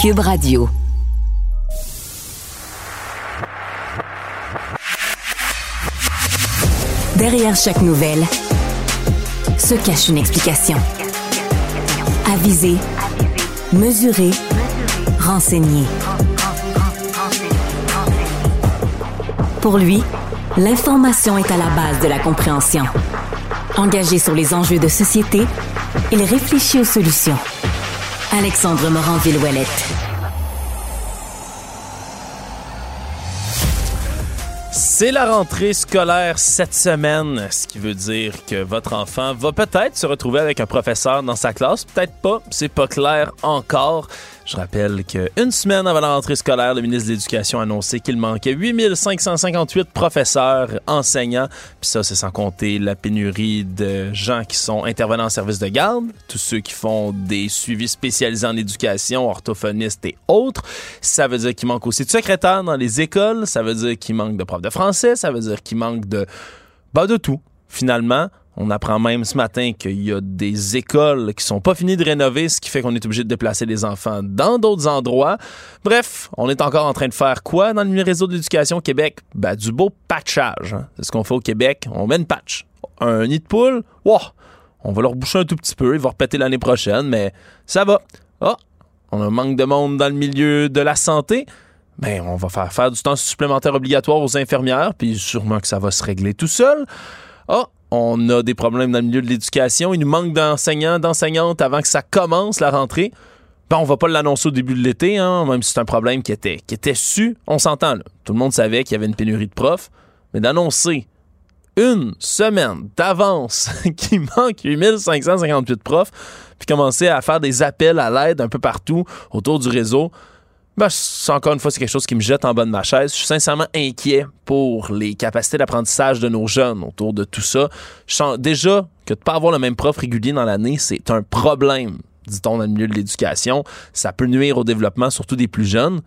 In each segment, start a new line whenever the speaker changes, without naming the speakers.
Cube Radio. Derrière chaque nouvelle se cache une explication. Aviser, mesurer, renseigner. Pour lui, l'information est à la base de la compréhension. Engagé sur les enjeux de société, il réfléchit aux solutions. Alexandre Morand-Villouellette.
C'est la rentrée scolaire cette semaine, ce qui veut dire que votre enfant va peut-être se retrouver avec un professeur dans sa classe, peut-être pas, c'est pas clair encore. Je rappelle qu'une semaine avant la rentrée scolaire, le ministre de l'Éducation a annoncé qu'il manquait 8558 professeurs, enseignants. Puis ça, c'est sans compter la pénurie de gens qui sont intervenants en service de garde, tous ceux qui font des suivis spécialisés en éducation, orthophonistes et autres. Ça veut dire qu'il manque aussi de secrétaires dans les écoles. Ça veut dire qu'il manque de profs de français. Ça veut dire qu'il manque de... Bah, de tout, finalement. On apprend même ce matin qu'il y a des écoles qui sont pas finies de rénover, ce qui fait qu'on est obligé de déplacer les enfants dans d'autres endroits. Bref, on est encore en train de faire quoi dans le réseau de l'éducation au Québec? Ben, du beau patchage. Hein. C'est ce qu'on fait au Québec. On met une patch. Un nid de poule, wow, on va leur boucher un tout petit peu. Il va repéter l'année prochaine, mais ça va. Ah, on a un manque de monde dans le milieu de la santé. Ben, on va faire faire du temps supplémentaire obligatoire aux infirmières, puis sûrement que ça va se régler tout seul. Ah, on a des problèmes dans le milieu de l'éducation. Il nous manque d'enseignants, d'enseignantes avant que ça commence la rentrée. Ben, on va pas l'annoncer au début de l'été, hein, même si c'est un problème qui était, qui était su. On s'entend, Tout le monde savait qu'il y avait une pénurie de profs. Mais d'annoncer une semaine d'avance qu'il manque 8558 profs, puis commencer à faire des appels à l'aide un peu partout autour du réseau, ben, encore une fois, c'est quelque chose qui me jette en bas de ma chaise. Je suis sincèrement inquiet pour les capacités d'apprentissage de nos jeunes autour de tout ça. Je sens déjà que de ne pas avoir le même prof régulier dans l'année, c'est un problème, dit-on, dans le milieu de l'éducation. Ça peut nuire au développement, surtout des plus jeunes.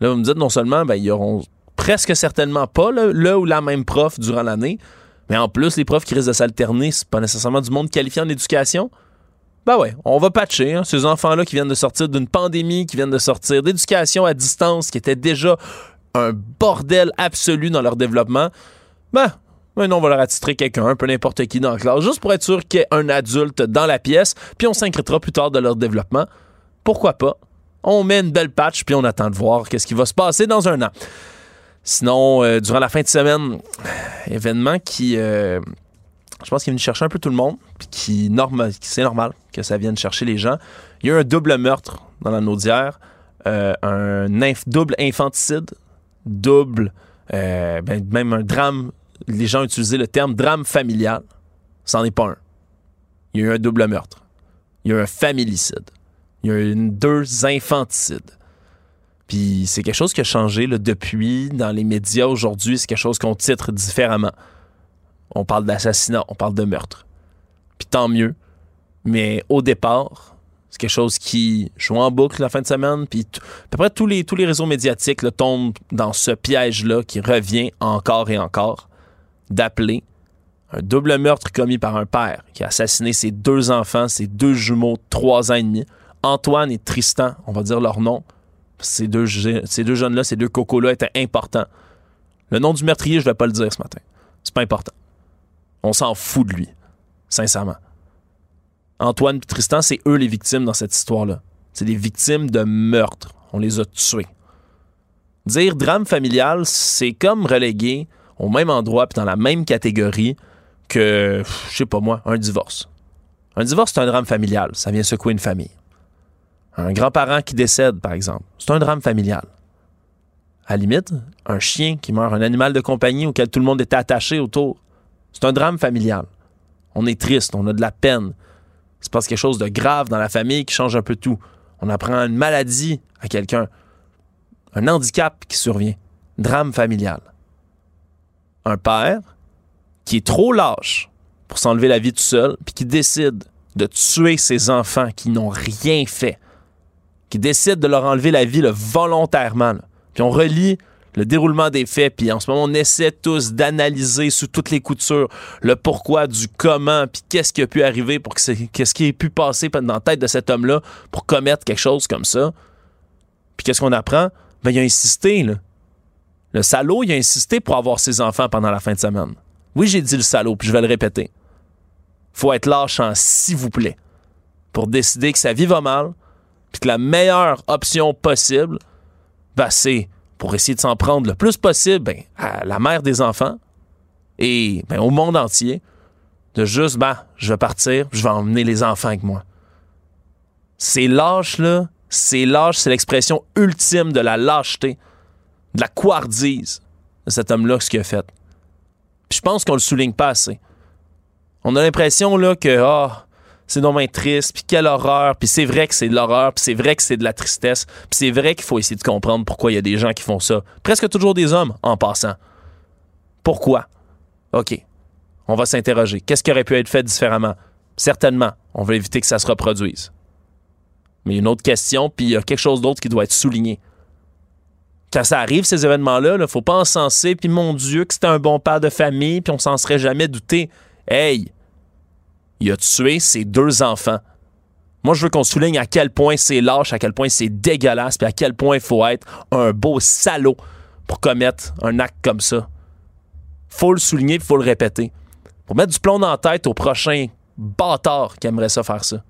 Là, vous me dites non seulement, ben, ils auront presque certainement pas le, ou la même prof durant l'année, mais en plus, les profs qui risquent de s'alterner, c'est pas nécessairement du monde qualifié en éducation. Ben ouais, on va patcher hein, ces enfants-là qui viennent de sortir d'une pandémie, qui viennent de sortir d'éducation à distance, qui était déjà un bordel absolu dans leur développement. Ben, ben on va leur attitrer quelqu'un, peu n'importe qui dans la classe, juste pour être sûr qu'il y ait un adulte dans la pièce, puis on s'inquiétera plus tard de leur développement. Pourquoi pas? On met une belle patch, puis on attend de voir qu'est-ce qui va se passer dans un an. Sinon, euh, durant la fin de semaine, événement qui, euh, je pense qu'il est venu chercher un peu tout le monde, puis qui, c'est normal que ça vienne chercher les gens. Il y a eu un double meurtre dans la Naudière, euh, un double infanticide, double, euh, ben, même un drame. Les gens utilisé le terme drame familial. C'en est pas un. Il y a eu un double meurtre. Il y a eu un familicide. Il y a eu deux infanticides. Puis c'est quelque chose qui a changé là, depuis dans les médias aujourd'hui. C'est quelque chose qu'on titre différemment on parle d'assassinat, on parle de meurtre. Puis tant mieux. Mais au départ, c'est quelque chose qui joue en boucle la fin de semaine. Puis à peu près tous les, réseaux médiatiques tombent dans ce piège-là qui revient encore et encore d'appeler un double meurtre commis par un père qui a assassiné ses deux enfants, ses deux jumeaux trois ans et demi. Antoine et Tristan, on va dire leur nom. Ces deux, ces deux jeunes-là, ces deux cocos-là étaient importants. Le nom du meurtrier, je ne vais pas le dire ce matin. C'est pas important. On s'en fout de lui, sincèrement. Antoine et Tristan, c'est eux les victimes dans cette histoire-là. C'est des victimes de meurtre. On les a tués. Dire drame familial, c'est comme reléguer au même endroit puis dans la même catégorie que, je sais pas moi, un divorce. Un divorce, c'est un drame familial. Ça vient secouer une famille. Un grand-parent qui décède, par exemple, c'est un drame familial. À la limite, un chien qui meurt, un animal de compagnie auquel tout le monde était attaché autour, c'est un drame familial. On est triste, on a de la peine. Il se passe quelque chose de grave dans la famille qui change un peu tout. On apprend une maladie à quelqu'un, un handicap qui survient. Drame familial. Un père qui est trop lâche pour s'enlever la vie tout seul, puis qui décide de tuer ses enfants qui n'ont rien fait, qui décide de leur enlever la vie volontairement. Puis on relit le déroulement des faits, puis en ce moment, on essaie tous d'analyser sous toutes les coutures le pourquoi du comment, puis qu'est-ce qui a pu arriver pour que qu'est-ce qui ait pu passer dans la tête de cet homme-là pour commettre quelque chose comme ça. Puis qu'est-ce qu'on apprend? Ben, il a insisté, là. Le salaud, il a insisté pour avoir ses enfants pendant la fin de semaine. Oui, j'ai dit le salaud, puis je vais le répéter. Faut être lâchant, s'il vous plaît, pour décider que sa vie va mal, puis que la meilleure option possible, ben, c'est pour essayer de s'en prendre le plus possible ben, à la mère des enfants et ben, au monde entier, de juste, ben, je vais partir, je vais emmener les enfants avec moi. C'est lâche, là. C'est lâche, c'est l'expression ultime de la lâcheté, de la couardise de cet homme-là, ce qu'il a fait. Puis je pense qu'on le souligne pas assez. On a l'impression, là, que, ah, c'est non triste, puis quelle horreur, puis c'est vrai que c'est de l'horreur, puis c'est vrai que c'est de la tristesse, puis c'est vrai qu'il faut essayer de comprendre pourquoi il y a des gens qui font ça. Presque toujours des hommes, en passant. Pourquoi? OK. On va s'interroger. Qu'est-ce qui aurait pu être fait différemment? Certainement, on veut éviter que ça se reproduise. Mais il y a une autre question, puis il y a quelque chose d'autre qui doit être souligné. Quand ça arrive, ces événements-là, il ne faut pas encenser, puis mon Dieu, que c'était un bon père de famille, puis on s'en serait jamais douté. Hey, il a tué ses deux enfants. Moi, je veux qu'on souligne à quel point c'est lâche, à quel point c'est dégueulasse, puis à quel point il faut être un beau salaud pour commettre un acte comme ça. Faut le souligner, il faut le répéter. Pour mettre du plomb dans la tête au prochain bâtard qui aimerait ça faire ça.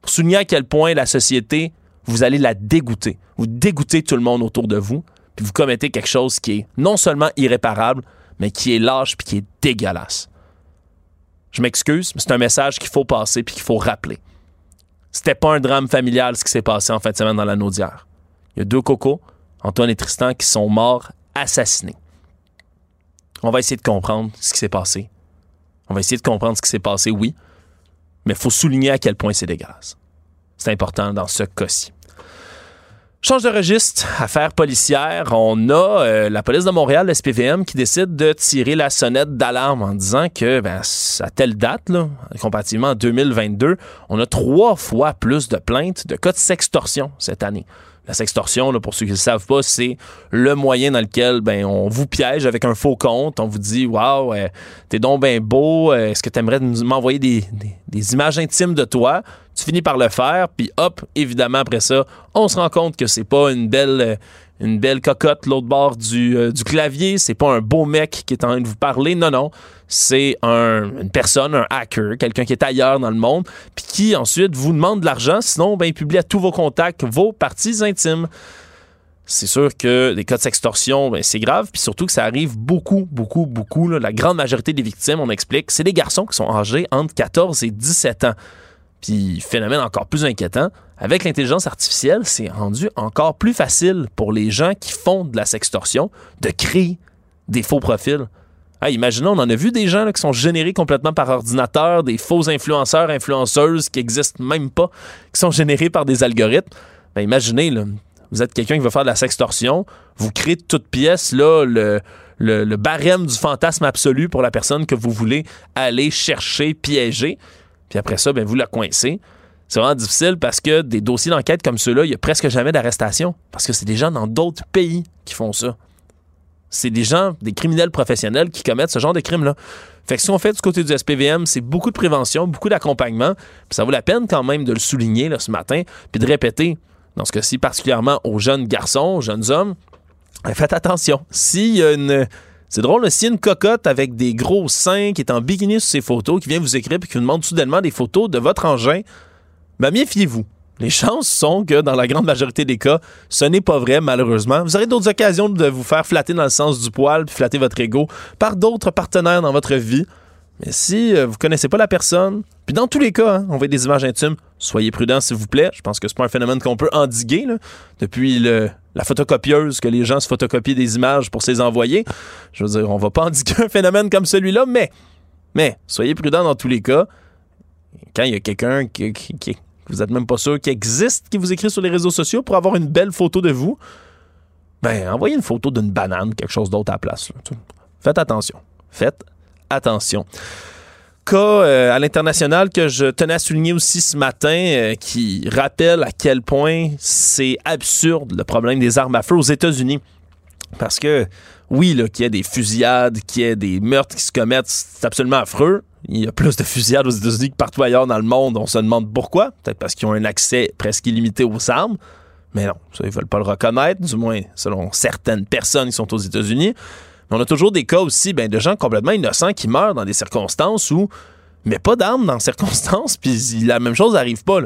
Pour souligner à quel point la société, vous allez la dégoûter. Vous dégoûtez tout le monde autour de vous, puis vous commettez quelque chose qui est non seulement irréparable, mais qui est lâche puis qui est dégueulasse. Je m'excuse, mais c'est un message qu'il faut passer puis qu'il faut rappeler. C'était pas un drame familial ce qui s'est passé en fin de semaine dans la Naudière. Il y a deux cocos, Antoine et Tristan, qui sont morts assassinés. On va essayer de comprendre ce qui s'est passé. On va essayer de comprendre ce qui s'est passé, oui, mais il faut souligner à quel point c'est dégueulasse. C'est important dans ce cas-ci. Change de registre, affaire policière. On a euh, la police de Montréal, le SPVM, qui décide de tirer la sonnette d'alarme en disant que ben, à telle date, là, comparativement en 2022, on a trois fois plus de plaintes de cas de sextorsion cette année. La sextorsion, là, pour ceux qui ne le savent pas, c'est le moyen dans lequel ben, on vous piège avec un faux compte. On vous dit Waouh, t'es donc bien beau, euh, est-ce que tu aimerais m'envoyer des, des, images intimes de toi? Tu finis par le faire, puis hop, évidemment, après ça, on se rend compte que c'est pas une belle. Euh, une belle cocotte l'autre bord du, euh, du clavier, c'est pas un beau mec qui est en train de vous parler, non, non c'est une personne, un hacker, quelqu'un qui est ailleurs dans le monde, puis qui ensuite vous demande de l'argent, sinon ben, il publie à tous vos contacts vos parties intimes. C'est sûr que les cas de sextorsion, ben, c'est grave, puis surtout que ça arrive beaucoup, beaucoup, beaucoup. La grande majorité des victimes, on explique, c'est des garçons qui sont âgés entre 14 et 17 ans. Puis, phénomène encore plus inquiétant, avec l'intelligence artificielle, c'est rendu encore plus facile pour les gens qui font de la sextorsion de créer des faux profils imaginons, on en a vu des gens qui sont générés complètement par ordinateur, des faux influenceurs, influenceuses qui existent même pas, qui sont générés par des algorithmes. Ben, imaginez, vous êtes quelqu'un qui veut faire de la sextorsion, vous créez de toute pièce le, barème du fantasme absolu pour la personne que vous voulez aller chercher, piéger. Puis après ça, ben, vous la coincez. C'est vraiment difficile parce que des dossiers d'enquête comme ceux-là, il n'y a presque jamais d'arrestation. Parce que c'est des gens dans d'autres pays qui font ça c'est des gens, des criminels professionnels qui commettent ce genre de crimes-là. Fait que ce qu'on fait du côté du SPVM, c'est beaucoup de prévention, beaucoup d'accompagnement. ça vaut la peine quand même de le souligner là, ce matin, puis de répéter, dans ce cas-ci, particulièrement aux jeunes garçons, aux jeunes hommes, ben, faites attention. S'il y a une. C'est drôle, s'il y a une cocotte avec des gros seins qui est en bikini sur ses photos, qui vient vous écrire et qui vous demande soudainement des photos de votre engin, ben méfiez-vous. Les chances sont que dans la grande majorité des cas, ce n'est pas vrai, malheureusement. Vous aurez d'autres occasions de vous faire flatter dans le sens du poil puis flatter votre ego par d'autres partenaires dans votre vie. Mais si euh, vous connaissez pas la personne, puis dans tous les cas, hein, on voit des images intimes, soyez prudents s'il vous plaît. Je pense que c'est pas un phénomène qu'on peut endiguer depuis la photocopieuse que les gens se photocopient des images pour se les envoyer. Je veux dire, on va pas endiguer un phénomène comme celui-là, mais soyez prudents dans tous les cas. Quand il y a quelqu'un qui, qui, vous n'êtes même pas sûr qu'il existe, qui vous écrit sur les réseaux sociaux pour avoir une belle photo de vous, ben, envoyez une photo d'une banane, quelque chose d'autre à la place. Faites attention. Faites attention. Cas euh, à l'international que je tenais à souligner aussi ce matin, euh, qui rappelle à quel point c'est absurde le problème des armes à feu aux États-Unis. Parce que, oui, qu'il y ait des fusillades, qu'il y ait des meurtres qui se commettent, c'est absolument affreux. Il y a plus de fusillades aux États-Unis que partout ailleurs dans le monde. On se demande pourquoi. Peut-être parce qu'ils ont un accès presque illimité aux armes. Mais non, ça, ils veulent pas le reconnaître, du moins selon certaines personnes qui sont aux États-Unis. On a toujours des cas aussi ben, de gens complètement innocents qui meurent dans des circonstances où mais pas d'armes dans circonstances, puis la même chose n'arrive pas.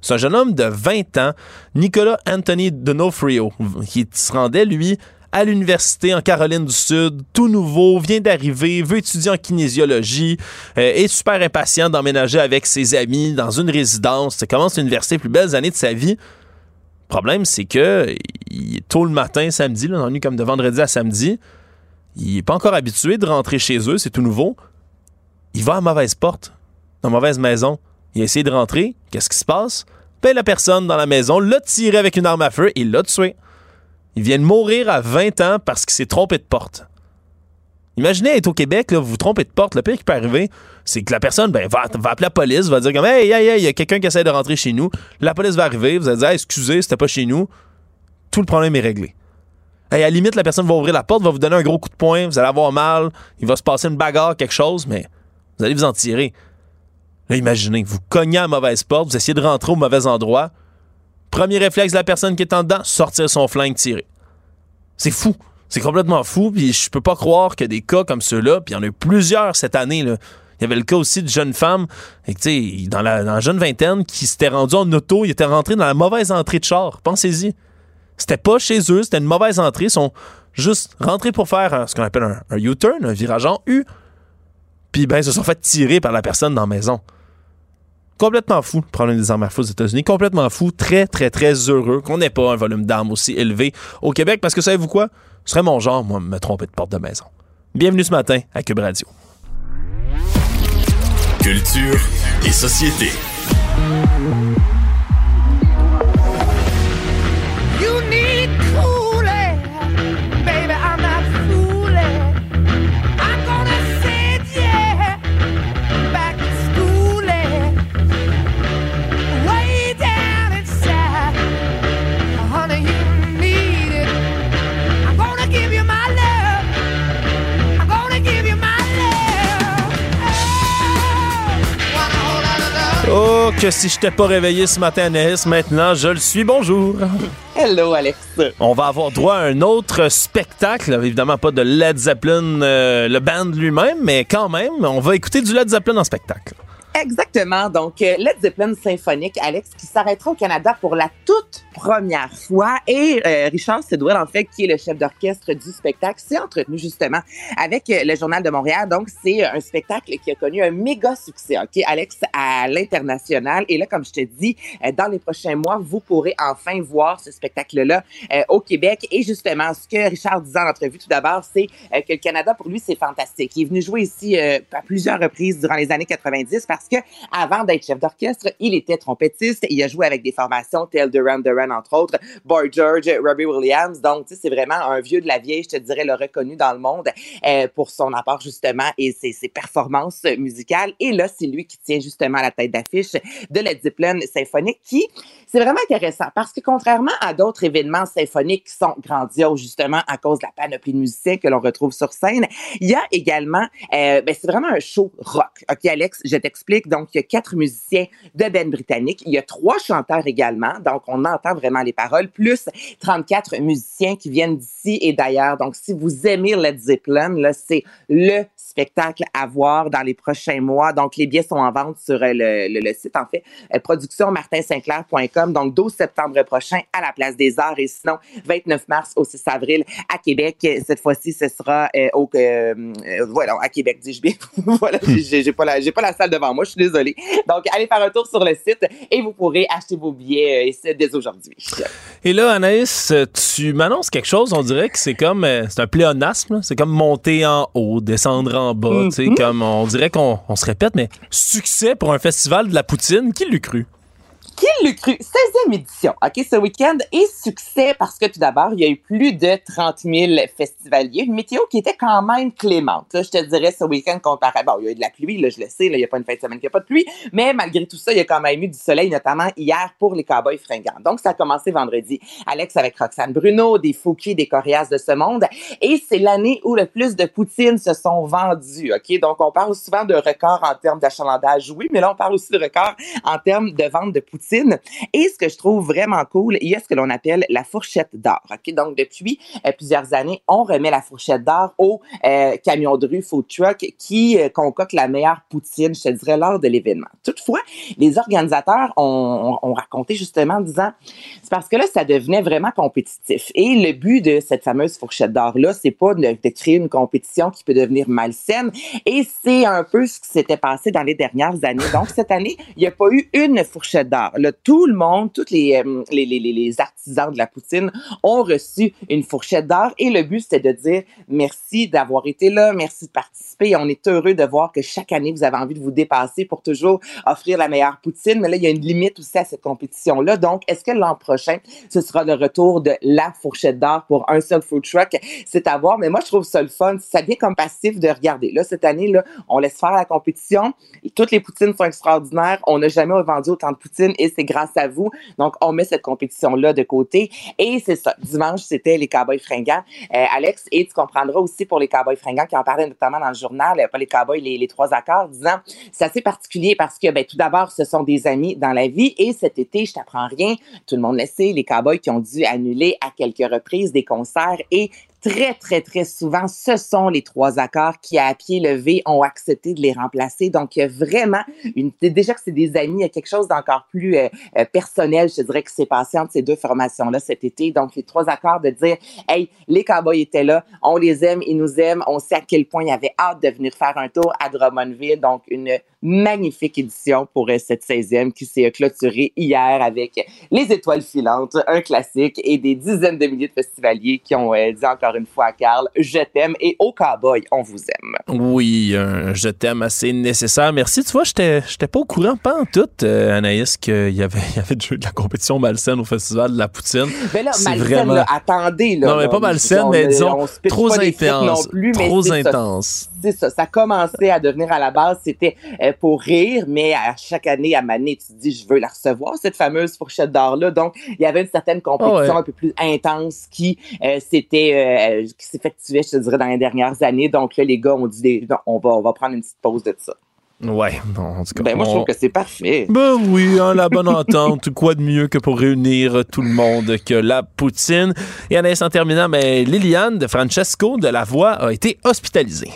C'est un jeune homme de 20 ans, Nicolas Anthony Donofrio, qui se rendait, lui, à l'université en Caroline du Sud, tout nouveau, vient d'arriver, veut étudier en kinésiologie, euh, est super impatient d'emménager avec ses amis dans une résidence, commence l'université, plus belles années de sa vie. Le problème, c'est que est tôt le matin, samedi, là, dans nuit comme de vendredi à samedi, il n'est pas encore habitué de rentrer chez eux, c'est tout nouveau. Il va à mauvaise porte, dans mauvaise maison. Il a essayé de rentrer. Qu'est-ce qui se passe? Ben, la personne dans la maison l'a tiré avec une arme à feu et l'a tué. Il vient de mourir à 20 ans parce qu'il s'est trompé de porte. Imaginez être au Québec, vous vous trompez de porte. Le pire qui peut arriver, c'est que la personne ben, va, appeler la police, va dire comme Hey, hey, hey, il y a quelqu'un qui essaie de rentrer chez nous. La police va arriver, vous allez dire Excusez, c'était pas chez nous. Tout le problème est réglé. À la limite, la personne va ouvrir la porte, va vous donner un gros coup de poing, vous allez avoir mal, il va se passer une bagarre, quelque chose, mais vous allez vous en tirer. Là, imaginez, vous cognez à mauvaise porte, vous essayez de rentrer au mauvais endroit. Premier réflexe de la personne qui est en dedans, sortir son flingue, tirer. C'est fou. C'est complètement fou. Puis je peux pas croire que des cas comme ceux-là, puis il y en a eu plusieurs cette année. Il y avait le cas aussi de jeune femme, et, dans, la, dans la jeune vingtaine, qui s'était rendu en auto, il était rentré dans la mauvaise entrée de char. Pensez-y. C'était pas chez eux, c'était une mauvaise entrée. Ils sont juste rentrés pour faire ce qu'on appelle un, U-turn, un virage en U. Puis ben, ils se sont fait tirer par la personne dans la maison complètement fou de prendre des armes à feu aux États-Unis, complètement fou, très, très, très heureux qu'on n'ait pas un volume d'armes aussi élevé au Québec, parce que savez-vous quoi? Ce serait mon genre, moi, me tromper de porte de maison. Bienvenue ce matin à Cube Radio.
Culture et société.
Oh, que si je t'ai pas réveillé ce matin, Anaïs, maintenant je le suis. Bonjour.
Hello, Alex.
On va avoir droit à un autre spectacle. Évidemment, pas de Led Zeppelin, euh, le band lui-même, mais quand même, on va écouter du Led Zeppelin en spectacle.
Exactement. Donc, euh, Led Zeppelin symphonique, Alex, qui s'arrêtera au Canada pour la toute première fois. Et euh, Richard Sedwell, en fait, qui est le chef d'orchestre du spectacle, s'est entretenu justement avec euh, le Journal de Montréal. Donc, c'est un spectacle qui a connu un méga succès, OK, Alex, à l'international. Et là, comme je te dis, dans les prochains mois, vous pourrez enfin voir ce spectacle-là au Québec. Et justement, ce que Richard disait en entrevue tout d'abord, c'est que le Canada, pour lui, c'est fantastique. Il est venu jouer ici à plusieurs reprises durant les années 90 parce que avant d'être chef d'orchestre, il était trompettiste. Il a joué avec des formations telles Duran Duran, entre autres, Boy George, Robbie Williams. Donc, c'est vraiment un vieux de la vieille, je te dirais, le reconnu dans le monde euh, pour son apport, justement, et ses, performances musicales. Et là, c'est lui qui tient justement la tête d'affiche de la Zeppelin symphonique qui, c'est vraiment intéressant parce que contrairement à d'autres événements symphoniques qui sont grandioses, justement, à cause de la panoplie de musiciens que l'on retrouve sur scène, il y a également, euh, ben, c'est vraiment un show rock. OK, Alex, je t'explique donc, il y a quatre musiciens de Ben britannique. Il y a trois chanteurs également. Donc, on entend vraiment les paroles, plus 34 musiciens qui viennent d'ici et d'ailleurs. Donc, si vous aimez Led Zeppelin, là, c'est le spectacle à voir dans les prochains mois. Donc, les billets sont en vente sur euh, le, site, en fait, euh, productionmartinsinclair.com. Donc, 12 septembre prochain à la Place des Arts et sinon, 29 mars au 6 avril à Québec. Cette fois-ci, ce sera euh, au, voilà, à Québec, dis-je bien. voilà, j'ai pas la, pas la salle devant moi, je suis désolée. Donc, allez faire un tour sur le site et vous pourrez acheter vos billets euh, dès aujourd'hui.
Et là, Anaïs, tu m'annonces quelque chose, on dirait que c'est comme, euh, c'est un pléonasme, c'est comme monter en haut, descendre en bas, tu sais, mhm. comme on dirait qu'on se répète, mais succès pour un festival de la poutine, qui l'eût cru?
Qui l'a cru? 16e édition, OK, ce week-end est succès parce que tout d'abord, il y a eu plus de 30 000 festivaliers. Une météo qui était quand même clémente. je te dirais, ce week-end comparé. Bon, il y a eu de la pluie, là, je le sais, là, il n'y a pas une fin de semaine qui n'a pas de pluie, mais malgré tout ça, il y a quand même eu du soleil, notamment hier pour les Cowboys fringants. Donc, ça a commencé vendredi. Alex avec Roxane Bruno, des Fouki, des Corias de ce monde. Et c'est l'année où le plus de poutines se sont vendues, OK? Donc, on parle souvent de record en termes d'achalandage, oui, mais là, on parle aussi de record en termes de vente de poutine Et ce que je trouve vraiment cool, il y a ce que l'on appelle la fourchette d'or. Donc, depuis euh, plusieurs années, on remet la fourchette d'or au euh, camion de rue food truck qui euh, la meilleure poutine, je te dirais, lors de l'événement. Toutefois, les organisateurs ont, ont, ont raconté justement en disant, c'est parce que là, ça devenait vraiment compétitif. Et le but de cette fameuse fourchette d'or-là, c'est pas de créer une compétition qui peut devenir malsaine. Et c'est un peu ce qui s'était passé dans les dernières années. Donc, cette année, il n'y a pas eu une fourchette d'or. Tout le monde, tous les, euh, les, artisans de la poutine ont reçu une fourchette d'or. Et le but, c'était de dire merci d'avoir été là, merci de participer. On est heureux de voir que chaque année, vous avez envie de vous dépasser pour toujours offrir la meilleure poutine. Mais là, il y a une limite aussi à cette compétition-là. Donc, est-ce que l'an prochain, ce sera le retour de la fourchette d'or pour un seul food truck? C'est à voir. Mais moi, je trouve ça le fun. Ça devient comme passif de regarder. Là, cette année, là, on laisse faire la compétition. Toutes les poutines sont extraordinaires. On n'a jamais vendu autant de poutines c'est grâce à vous. Donc, on met cette compétition-là de côté. Et c'est ça. Dimanche, c'était les Cowboys fringants. Euh, Alex, et tu comprendras aussi pour les Cowboys fringants qui en parlaient notamment dans le journal, pas les Cowboys, les, les trois accords, disant c'est assez particulier parce que, ben, tout d'abord, ce sont des amis dans la vie et cet été, je t'apprends rien. Tout le monde le sait, les Cowboys qui ont dû annuler à quelques reprises des concerts et très, très, très souvent, ce sont les trois accords qui, à pied levé, ont accepté de les remplacer. Donc, il y a vraiment une, déjà que c'est des amis, il y a quelque chose d'encore plus euh, euh, personnel, je dirais, que s'est passé entre ces deux formations-là cet été. Donc, les trois accords de dire, hey, les Cowboys étaient là, on les aime, ils nous aiment, on sait à quel point ils avaient hâte de venir faire un tour à Drummondville. Donc, une magnifique édition pour euh, cette 16e qui s'est clôturée hier avec les étoiles filantes, un classique et des dizaines de milliers de festivaliers qui ont dit encore une fois à Carl, je t'aime et au cowboy, on vous aime.
Oui, un je t'aime assez nécessaire. Merci. Tu vois, j'étais, j'étais pas au courant, pas en tout, euh, Anaïs, qu'il y avait, il y avait de la compétition malsaine au Festival de la Poutine.
Mais là, malsaine, vraiment... là, attendez. Là,
non, mais pas malsaine, mais disons trop intense. Plus, trop intense.
C'est ça. Ça commençait à devenir à la base, c'était euh, pour rire, mais à chaque année, à Mané, tu te dis, je veux la recevoir, cette fameuse fourchette d'or-là. Donc, il y avait une certaine compétition oh ouais. un peu plus intense qui euh, s'était euh, qui s'effectuait, je te dirais, dans les dernières années. Donc là, les gars ont dit, on va, on va prendre une petite pause de ça.
Ouais, bon, en tout cas.
Ben, moi, je trouve que c'est parfait.
Ben oui, hein, la bonne entente. Quoi de mieux que pour réunir tout le monde que la poutine? Et Anaïs, en terminant, ben, Liliane de Francesco de La Voix a été hospitalisée.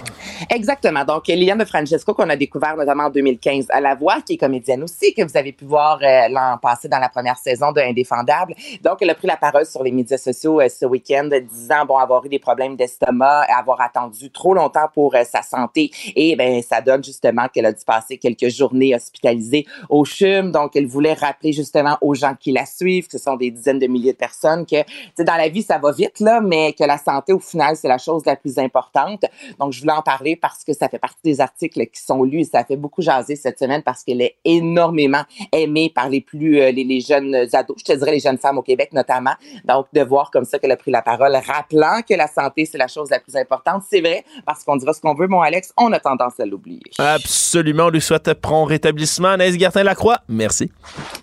Exactement. Donc, Liliane de Francesco, qu'on a découvert notamment en 2015 à La Voix, qui est comédienne aussi, que vous avez pu voir euh, l'an passé dans la première saison de Indéfendable. Donc, elle a pris la parole sur les médias sociaux euh, ce week-end, disant, bon, avoir eu des problèmes d'estomac, avoir attendu trop longtemps pour euh, sa santé. Et, ben, ça donne justement qu'elle a dû passer quelques journées hospitalisées au CHUM. Donc, elle voulait rappeler justement aux gens qui la suivent, que ce sont des dizaines de milliers de personnes, que dans la vie, ça va vite, là, mais que la santé, au final, c'est la chose la plus importante. Donc, je voulais en parler parce que ça fait partie des articles qui sont lus et ça fait beaucoup jaser cette semaine parce qu'elle est énormément aimée par les plus, euh, les, les jeunes ados, je te dirais les jeunes femmes au Québec notamment. Donc, de voir comme ça qu'elle a pris la parole, rappelant que la santé, c'est la chose la plus importante. C'est vrai, parce qu'on dira ce qu'on veut, mon Alex, on a tendance à l'oublier.
Absolument. On lui souhaite prompt rétablissement. Anaïs Gertin-Lacroix, merci.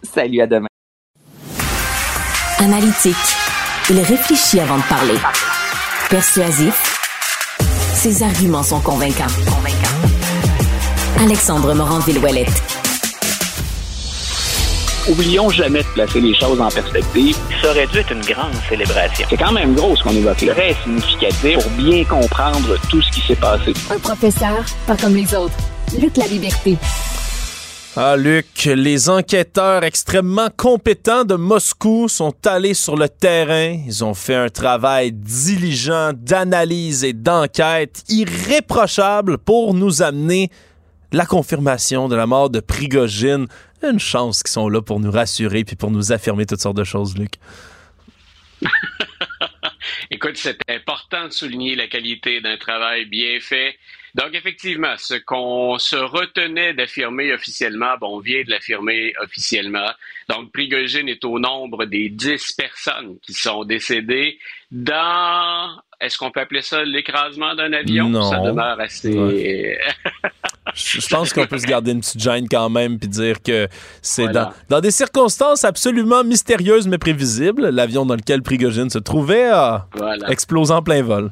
Salut, à demain.
Analytique. Il réfléchit avant de parler. Persuasif. Ses arguments sont convaincants. Alexandre Morin-Villouellette.
Oublions jamais de placer les choses en perspective.
Ça aurait dû être une grande célébration.
C'est quand même gros ce qu'on évoque là.
Très significatif pour bien comprendre tout ce qui s'est passé.
Un professeur, pas comme les autres. Luc la liberté.
Ah, Luc, les enquêteurs extrêmement compétents de Moscou sont allés sur le terrain. Ils ont fait un travail diligent d'analyse et d'enquête irréprochable pour nous amener la confirmation de la mort de Prigogine. Une chance qu'ils sont là pour nous rassurer puis pour nous affirmer toutes sortes de choses, Luc.
Écoute, c'est important de souligner la qualité d'un travail bien fait. Donc, effectivement, ce qu'on se retenait d'affirmer officiellement, bon, on vient de l'affirmer officiellement. Donc, Prigogine est au nombre des 10 personnes qui sont décédées dans, est-ce qu'on peut appeler ça l'écrasement d'un avion?
Non.
Ça demeure assez...
Ouais. Je pense qu'on peut se garder une petite gêne quand même puis dire que c'est voilà. dans, dans, des circonstances absolument mystérieuses mais prévisibles, l'avion dans lequel Prigogine se trouvait a voilà. explosé en plein vol.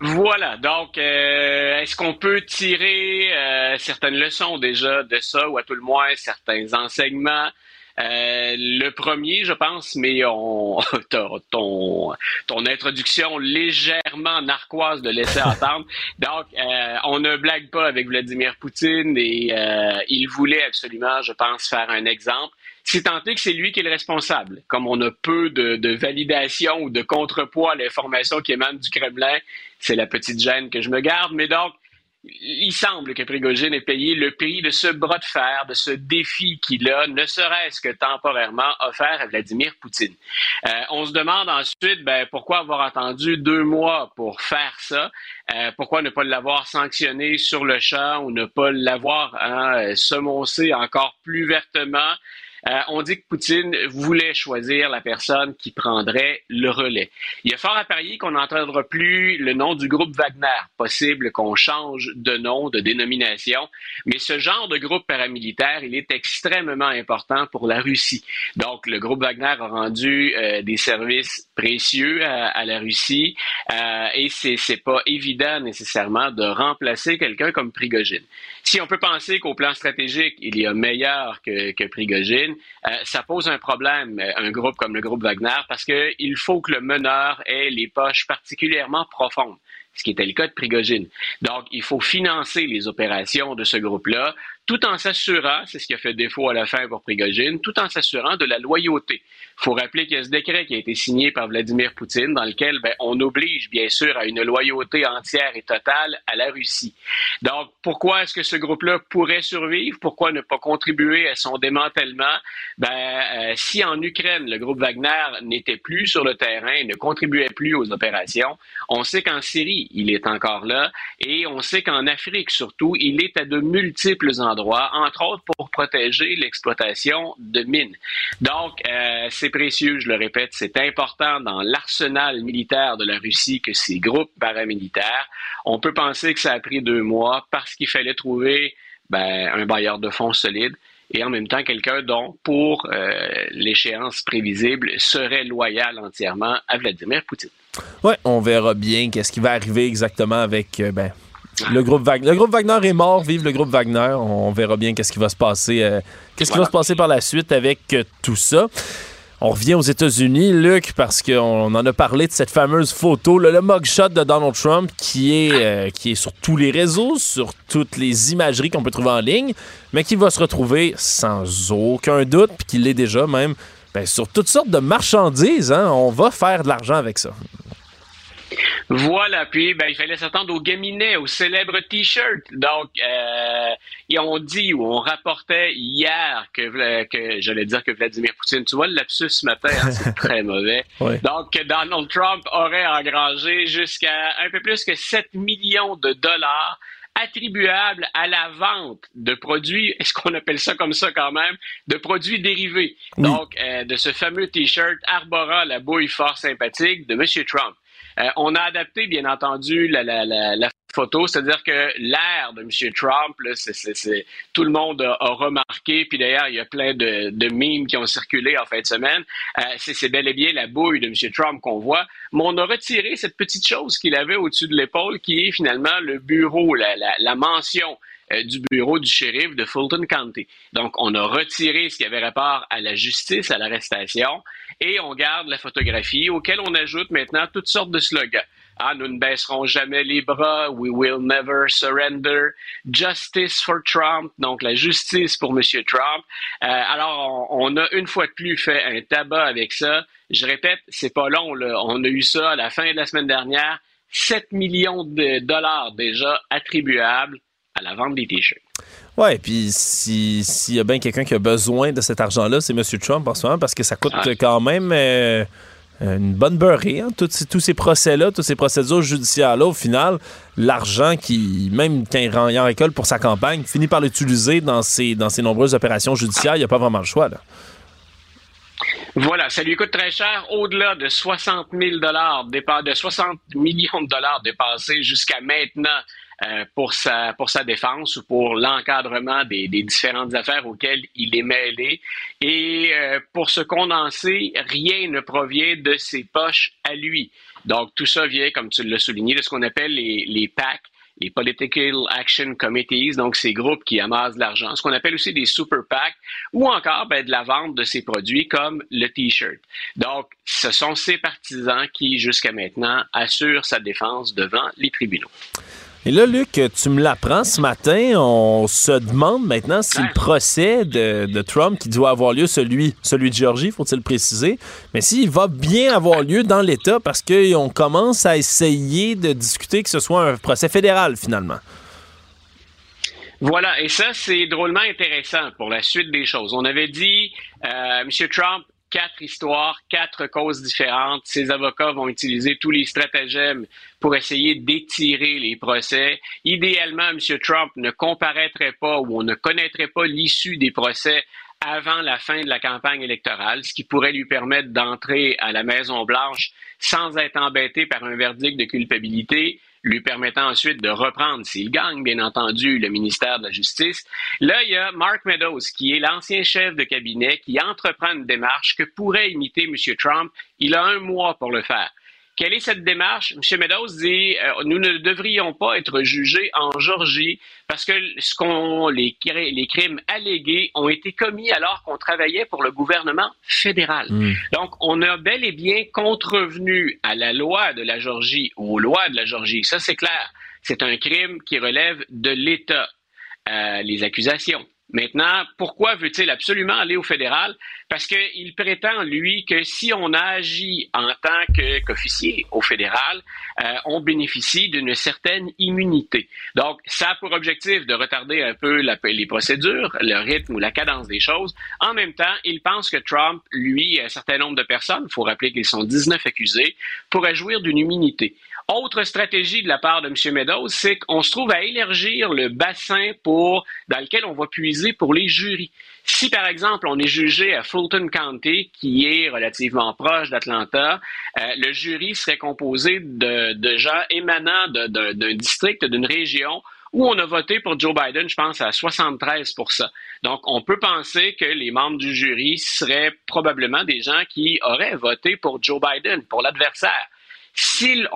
Voilà, donc euh, est-ce qu'on peut tirer euh, certaines leçons déjà de ça, ou à tout le moins certains enseignements? Euh, le premier, je pense, mais on, ton, ton introduction légèrement narquoise de laisser entendre. Donc, euh, on ne blague pas avec Vladimir Poutine et euh, il voulait absolument, je pense, faire un exemple. C'est tenté que c'est lui qui est le responsable. Comme on a peu de, de validation ou de contrepoids à l'information qui émane du Kremlin, c'est la petite gêne que je me garde. Mais donc, il semble que Prigogine ait payé le prix de ce bras de fer, de ce défi qu'il a, ne serait-ce que temporairement, offert à Vladimir Poutine. Euh, on se demande ensuite ben, pourquoi avoir attendu deux mois pour faire ça, euh, pourquoi ne pas l'avoir sanctionné sur le champ ou ne pas l'avoir hein, semoncé encore plus vertement? Euh, on dit que Poutine voulait choisir la personne qui prendrait le relais. Il y a fort à parier qu'on n'entendra plus le nom du groupe Wagner. Possible qu'on change de nom, de dénomination. Mais ce genre de groupe paramilitaire, il est extrêmement important pour la Russie. Donc, le groupe Wagner a rendu euh, des services précieux à, la Russie euh, et c'est pas évident nécessairement de remplacer quelqu'un comme Prigogine. Si on peut penser qu'au plan stratégique, il y a meilleur que, que Prigogine, euh, ça pose un problème, euh, un groupe comme le groupe Wagner, parce qu'il faut que le meneur ait les poches particulièrement profondes ce qui était le cas de Prigogine. Donc, il faut financer les opérations de ce groupe-là tout en s'assurant, c'est ce qui a fait défaut à la fin pour Prigogine, tout en s'assurant de la loyauté. Il faut rappeler qu'il y a ce décret qui a été signé par Vladimir Poutine dans lequel ben, on oblige bien sûr à une loyauté entière et totale à la Russie. Donc, pourquoi est-ce que ce groupe-là pourrait survivre? Pourquoi ne pas contribuer à son démantèlement? Ben, euh, si en Ukraine, le groupe Wagner n'était plus sur le terrain, ne contribuait plus aux opérations, on sait qu'en Syrie, il est encore là et on sait qu'en Afrique surtout, il est à de multiples endroits entre autres pour protéger l'exploitation de mines. Donc, euh, c'est précieux, je le répète, c'est important dans l'arsenal militaire de la Russie que ces groupes paramilitaires. On peut penser que ça a pris deux mois parce qu'il fallait trouver ben, un bailleur de fonds solide et en même temps quelqu'un dont, pour euh, l'échéance prévisible, serait loyal entièrement à Vladimir Poutine.
Oui, on verra bien qu'est-ce qui va arriver exactement avec euh, ben, le groupe, Wagner. est mort, vive le groupe Wagner. On verra bien qu'est-ce qui va se passer, euh, qui va se passer par la suite avec euh, tout ça. On revient aux États-Unis, Luc, parce qu'on en a parlé de cette fameuse photo, le, mugshot de Donald Trump, qui est, euh, qui est sur tous les réseaux, sur toutes les imageries qu'on peut trouver en ligne, mais qui va se retrouver sans aucun doute, puis qui l'est déjà même, ben, sur toutes sortes de marchandises. Hein. On va faire de l'argent avec ça.
Voilà, puis ben, il fallait s'attendre au gaminet, au célèbre T-shirt. Donc, euh, et on dit ou on rapportait hier que, que j'allais dire que Vladimir Poutine, tu vois le lapsus ce matin, hein, c'est très mauvais. Donc, Donald Trump aurait engrangé jusqu'à un peu plus que 7 millions de dollars attribuables à la vente de produits, est-ce qu'on appelle ça comme ça quand même, de produits dérivés. Donc, euh, de ce fameux T-shirt arborant la bouille fort sympathique de M. Trump. Euh, on a adapté, bien entendu, la, photo, c'est-à-dire que l'air de M. Trump, c'est, tout le monde a, remarqué, puis d'ailleurs, il y a plein de, de mimes qui ont circulé en fin de semaine. Euh, c'est, bel et bien la bouille de M. Trump qu'on voit, mais on a retiré cette petite chose qu'il avait au-dessus de l'épaule, qui est finalement le bureau, la mention euh, du bureau du shérif de Fulton County. Donc, on a retiré ce qui avait rapport à la justice, à l'arrestation, et on garde la photographie auquel on ajoute maintenant toutes sortes de slogans. Ah, nous ne baisserons jamais les bras. We will never surrender. Justice for Trump. Donc, la justice pour M. Trump. Euh, alors, on, a une fois de plus fait un tabac avec ça. Je répète, c'est pas long. On a eu ça à la fin de la semaine dernière. 7 millions de dollars déjà attribuables à la vente des t-shirts.
Ouais, puis s'il y a bien quelqu'un qui a besoin de cet argent-là, c'est M. Trump en ce moment, parce que ça coûte quand même euh, une bonne beurrée, hein, tous, tous ces procès-là, toutes ces procédures judiciaires-là, au final, l'argent qui, même quand il en récolte pour sa campagne, finit par l'utiliser dans ses, dans ses nombreuses opérations judiciaires, il n'y a pas vraiment le choix. Là.
Voilà, ça lui coûte très cher, au-delà de 60 000 de 60 millions de dollars dépassés jusqu'à maintenant euh, pour sa pour sa défense ou pour l'encadrement des, des, différentes affaires auxquelles il est mêlé. Et euh, pour se condenser, rien ne provient de ses poches à lui. Donc tout ça vient, comme tu l'as souligné, de ce qu'on appelle les, les PAC, les Political Action Committees, donc ces groupes qui amassent de l'argent, ce qu'on appelle aussi des super PAC, ou encore ben, de la vente de ces produits comme le T-shirt. Donc, ce sont ces partisans qui, jusqu'à maintenant, assurent sa défense devant les tribunaux.
Et là, Luc, tu me l'apprends ce matin. On se demande maintenant si le procès de, Trump, qui doit avoir lieu, celui, celui de Géorgie, faut-il préciser, mais s'il va bien avoir lieu dans l'État parce qu'on commence à essayer de discuter que ce soit un procès fédéral finalement.
Voilà, et ça, c'est drôlement intéressant pour la suite des choses. On avait dit, euh, M. Trump quatre histoires, quatre causes différentes. Ses avocats vont utiliser tous les stratagèmes pour essayer d'étirer les procès. Idéalement, M. Trump ne comparaîtrait pas ou on ne connaîtrait pas l'issue des procès avant la fin de la campagne électorale, ce qui pourrait lui permettre d'entrer à la Maison-Blanche sans être embêté par un verdict de culpabilité lui permettant ensuite de reprendre, s'il gagne, bien entendu, le ministère de la Justice. Là, il y a Mark Meadows, qui est l'ancien chef de cabinet, qui entreprend une démarche que pourrait imiter M. Trump. Il a un mois pour le faire. Quelle est cette démarche? M. Meadows dit euh, nous ne devrions pas être jugés en Georgie parce que ce qu'on, les, les, crimes allégués ont été commis alors qu'on travaillait pour le gouvernement fédéral. Hmm. Donc, on a bel et bien contrevenu à la loi de la Georgie ou aux lois de la Georgie. Ça, c'est clair. C'est un crime qui relève de l'État. Euh, les accusations. Maintenant, pourquoi veut-il absolument aller au fédéral? Parce qu'il prétend, lui, que si on agit en tant qu'officier au fédéral, euh, on bénéficie d'une certaine immunité. Donc, ça a pour objectif de retarder un peu les procédures, le rythme ou la cadence des choses. En même temps, il pense que Trump, lui, un certain nombre de personnes, il faut rappeler qu'ils sont 19 accusés, pourraient jouir d'une immunité. Autre stratégie de la part de M. Meadows, c'est qu'on se trouve à élargir le bassin pour, dans lequel on va puiser pour les jurys. Si, par exemple, on est jugé à Fulton County, qui est relativement proche d'Atlanta, euh, le jury serait composé de, gens émanant d'un district, d'une région où on a voté pour Joe Biden, je pense, à 73 Donc, on peut penser que les membres du jury seraient probablement des gens qui auraient voté pour Joe Biden, pour l'adversaire. S'il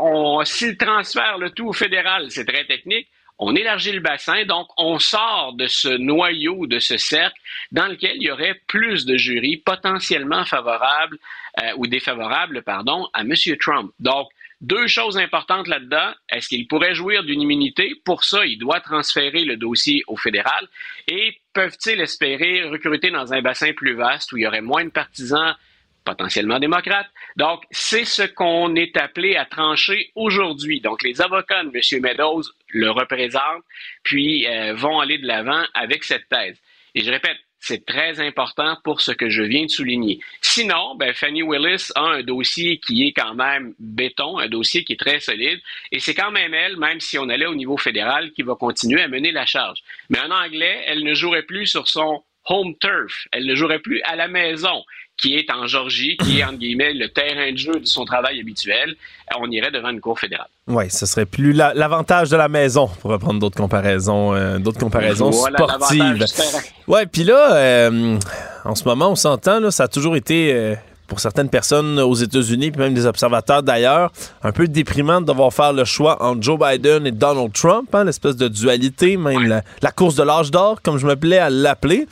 transfère le tout au fédéral, c'est très technique, on élargit le bassin, donc on sort de ce noyau, de ce cercle dans lequel il y aurait plus de jurys potentiellement favorables euh, ou défavorables, pardon, à M. Trump. Donc, deux choses importantes là-dedans. Est-ce qu'il pourrait jouir d'une immunité? Pour ça, il doit transférer le dossier au fédéral. Et peuvent-ils espérer recruter dans un bassin plus vaste où il y aurait moins de partisans potentiellement démocrate. Donc, c'est ce qu'on est appelé à trancher aujourd'hui. Donc, les avocats de M. Meadows le représentent, puis euh, vont aller de l'avant avec cette thèse. Et je répète, c'est très important pour ce que je viens de souligner. Sinon, ben, Fanny Willis a un dossier qui est quand même béton, un dossier qui est très solide, et c'est quand même elle, même si on allait au niveau fédéral, qui va continuer à mener la charge. Mais en anglais, elle ne jouerait plus sur son home turf. Elle ne jouerait plus à la maison qui est en Georgie, qui est, entre guillemets, le terrain de jeu de son travail habituel, on irait devant une cour fédérale.
Oui, ce serait plus l'avantage de la maison, pour reprendre d'autres comparaisons, euh, d'autres comparaisons sportives. Oui, puis là, euh, en ce moment, on s'entend, ça a toujours été euh, pour certaines personnes aux États-Unis, puis même des observateurs d'ailleurs, un peu déprimant de devoir faire le choix entre Joe Biden et Donald Trump, hein, l'espèce de dualité, même la, course de l'âge d'or, comme je me plais à l'appeler.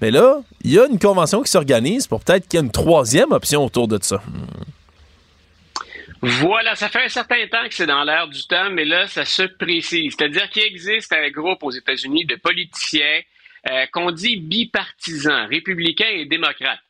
Mais là, il y a une convention qui s'organise pour peut-être qu'il y ait une troisième option autour de ça.
Voilà, ça fait un certain temps que c'est dans l'air du temps, mais là, ça se précise. C'est-à-dire qu'il existe un groupe aux États-Unis de politiciens euh, qu'on dit bipartisans, républicains et démocrates.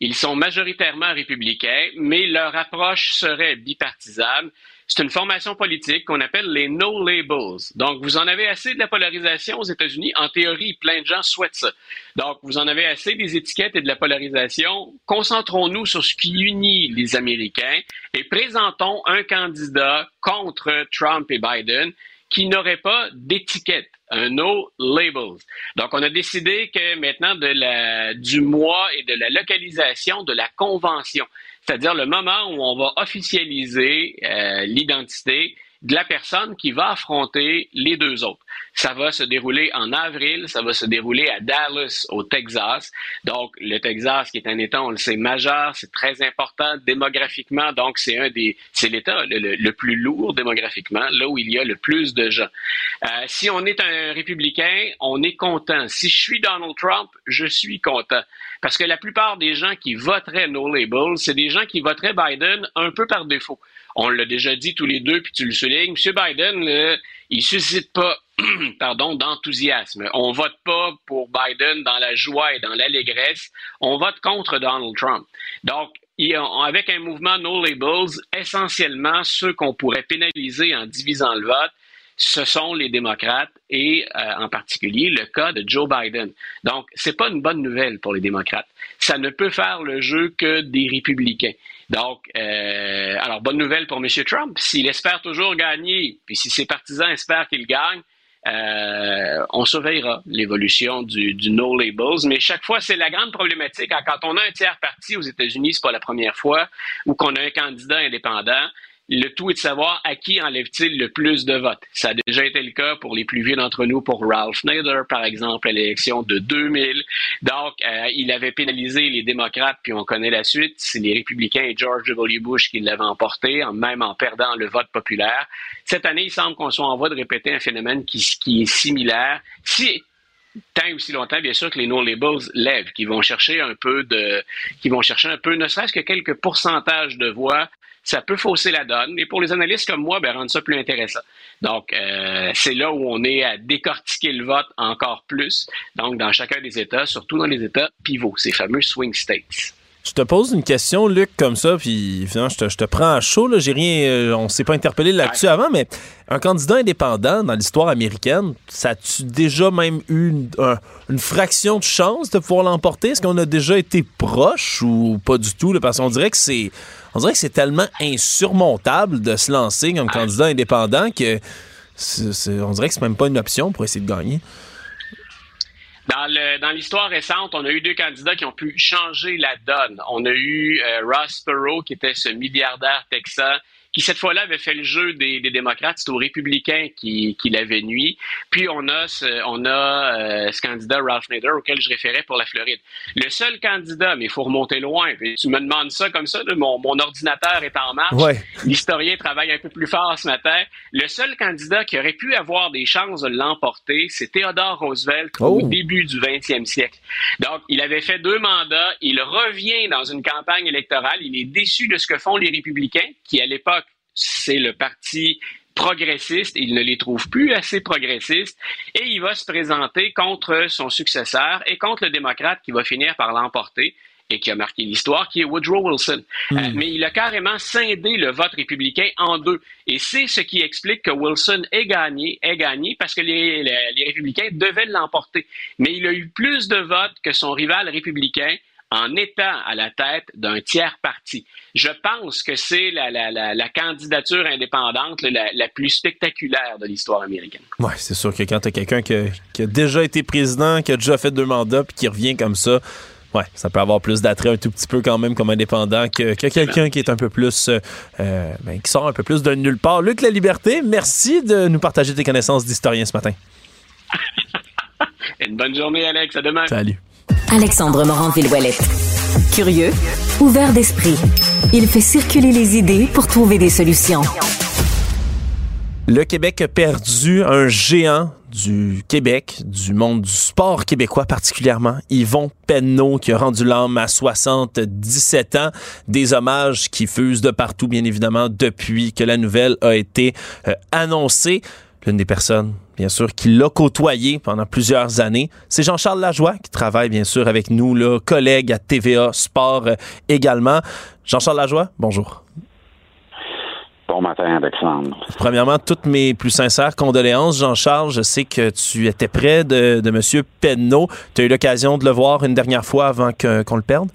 Ils sont majoritairement républicains, mais leur approche serait bipartisane. C'est une formation politique qu'on appelle les no labels. Donc, vous en avez assez de la polarisation aux États-Unis. En théorie, plein de gens souhaitent ça. Donc, vous en avez assez des étiquettes et de la polarisation. Concentrons-nous sur ce qui unit les Américains et présentons un candidat contre Trump et Biden qui n'aurait pas d'étiquette, un no labels. Donc, on a décidé que maintenant de la, du mois et de la localisation de la convention, c'est-à-dire le moment où on va officialiser euh, l'identité, de la personne qui va affronter les deux autres. Ça va se dérouler en avril, ça va se dérouler à Dallas, au Texas. Donc, le Texas, qui est un État, on le sait, majeur, c'est très important démographiquement. Donc, c'est un des, c'est l'État le, plus lourd démographiquement, là où il y a le plus de gens. Euh, si on est un républicain, on est content. Si je suis Donald Trump, je suis content. Parce que la plupart des gens qui voteraient No Label, c'est des gens qui voteraient Biden un peu par défaut. On l'a déjà dit tous les deux, puis tu le soulignes. M. Biden, il suscite pas pardon, d'enthousiasme. On vote pas pour Biden dans la joie et dans l'allégresse. On vote contre Donald Trump. Donc, avec un mouvement No Labels, essentiellement, ceux qu'on pourrait pénaliser en divisant le vote, ce sont les démocrates et euh, en particulier le cas de Joe Biden. Donc, c'est pas une bonne nouvelle pour les démocrates. Ça ne peut faire le jeu que des républicains. Donc, euh, alors bonne nouvelle pour M. Trump. S'il espère toujours gagner, puis si ses partisans espèrent qu'il gagne, euh, on surveillera l'évolution du, du, no labels, mais chaque fois, c'est la grande problématique. Quand on a un tiers parti aux États-Unis, c'est pas la première fois, ou qu'on a un candidat indépendant, le tout est de savoir à qui enlève-t-il le plus de votes. Ça a déjà été le cas pour les plus vieux d'entre nous, pour Ralph Nader, par exemple, à l'élection de 2000. Donc, euh, il avait pénalisé les démocrates, puis on connaît la suite. C'est les républicains et George W. Bush qui l'avaient emporté, même en perdant le vote populaire. Cette année, il semble qu'on soit en voie de répéter un phénomène qui, est similaire. Si tant aussi longtemps, bien sûr, que les no labels lèvent, qui vont chercher un peu de, qui vont chercher un peu, ne serait-ce que quelques pourcentages de voix ça peut fausser la donne. Et pour les analystes comme moi, ben, rendre ça plus intéressant. Donc, euh, c'est là où on est à décortiquer le vote encore plus. Donc, dans chacun des États, surtout dans les États pivots, ces fameux swing states.
Je te pose une question, Luc, comme ça, puis finalement, je te, je te prends à chaud. Là. J'ai rien, euh, on s'est pas interpellé là-dessus avant, mais un candidat indépendant dans l'histoire américaine, ça a-tu déjà même eu une, une, fraction de chance de pouvoir l'emporter? Est-ce qu'on a déjà été proche ou pas du tout? Là, parce qu'on dirait que c'est on dirait que c'est tellement insurmontable de se lancer comme candidat indépendant que on dirait que c'est même pas une option pour essayer de gagner.
Dans l'histoire récente, on a eu deux candidats qui ont pu changer la donne. On a eu euh, Ross Perot, qui était ce milliardaire texan qui cette fois-là avait fait le jeu des, démocrates. C'est aux républicains qui, qui l'avaient nuit. Puis on a ce, on a euh, ce candidat Ralph Nader auquel je référais pour la Floride. Le seul candidat, mais il faut remonter loin. tu me demandes ça comme ça, mon, mon ordinateur est en marche. L'historien travaille un peu plus fort ce matin. Le seul candidat qui aurait pu avoir des chances de l'emporter, c'est Theodore Roosevelt au oh. début du 20e siècle. Donc, il avait fait deux mandats. Il revient dans une campagne électorale. Il est déçu de ce que font les républicains, qui à l'époque c'est le parti progressiste, il ne les trouve plus assez progressistes, et il va se présenter contre son successeur et contre le démocrate qui va finir par l'emporter et qui a marqué l'histoire, qui est Woodrow Wilson. Euh, hmm. mais il a carrément scindé le vote républicain en deux. Et c'est ce qui explique que Wilson ait gagné, ait gagné parce que les, les républicains devaient l'emporter. Mais il a eu plus de votes que son rival républicain en étant à la tête d'un tiers parti. Je pense que c'est la, candidature indépendante la, plus spectaculaire de l'histoire américaine.
Oui, c'est sûr que quand tu as quelqu'un qui, a déjà été président, qui a déjà fait deux mandats, puis qui revient comme ça, ouais, ça peut avoir plus d'attrait un tout petit peu quand même comme indépendant que, quelqu'un qui est un peu plus, euh, euh, ben, qui sort un peu plus de nulle part. Luc La Liberté, merci de nous partager tes connaissances d'historien ce matin.
Une bonne journée, Alex. À demain.
Salut.
Alexandre Morin-Villouellette. Curieux, ouvert d'esprit, il fait circuler les idées pour trouver des solutions.
Le Québec a perdu un géant du Québec, du monde du sport québécois particulièrement, Yvon Penneau, qui a rendu l'âme à 77 ans. Des hommages qui fusent de partout, bien évidemment, depuis que la nouvelle a été euh, annoncée. L'une des personnes bien sûr, qui l'a côtoyé pendant plusieurs années. C'est Jean-Charles Lajoie qui travaille, bien sûr, avec nous, là, collègue à TVA Sport euh, également. Jean-Charles Lajoie, bonjour.
Bon matin, Alexandre.
Premièrement, toutes mes plus sincères condoléances, Jean-Charles. Je sais que tu étais près de, de M. Penneau. Tu as eu l'occasion de le voir une dernière fois avant qu'on le perde?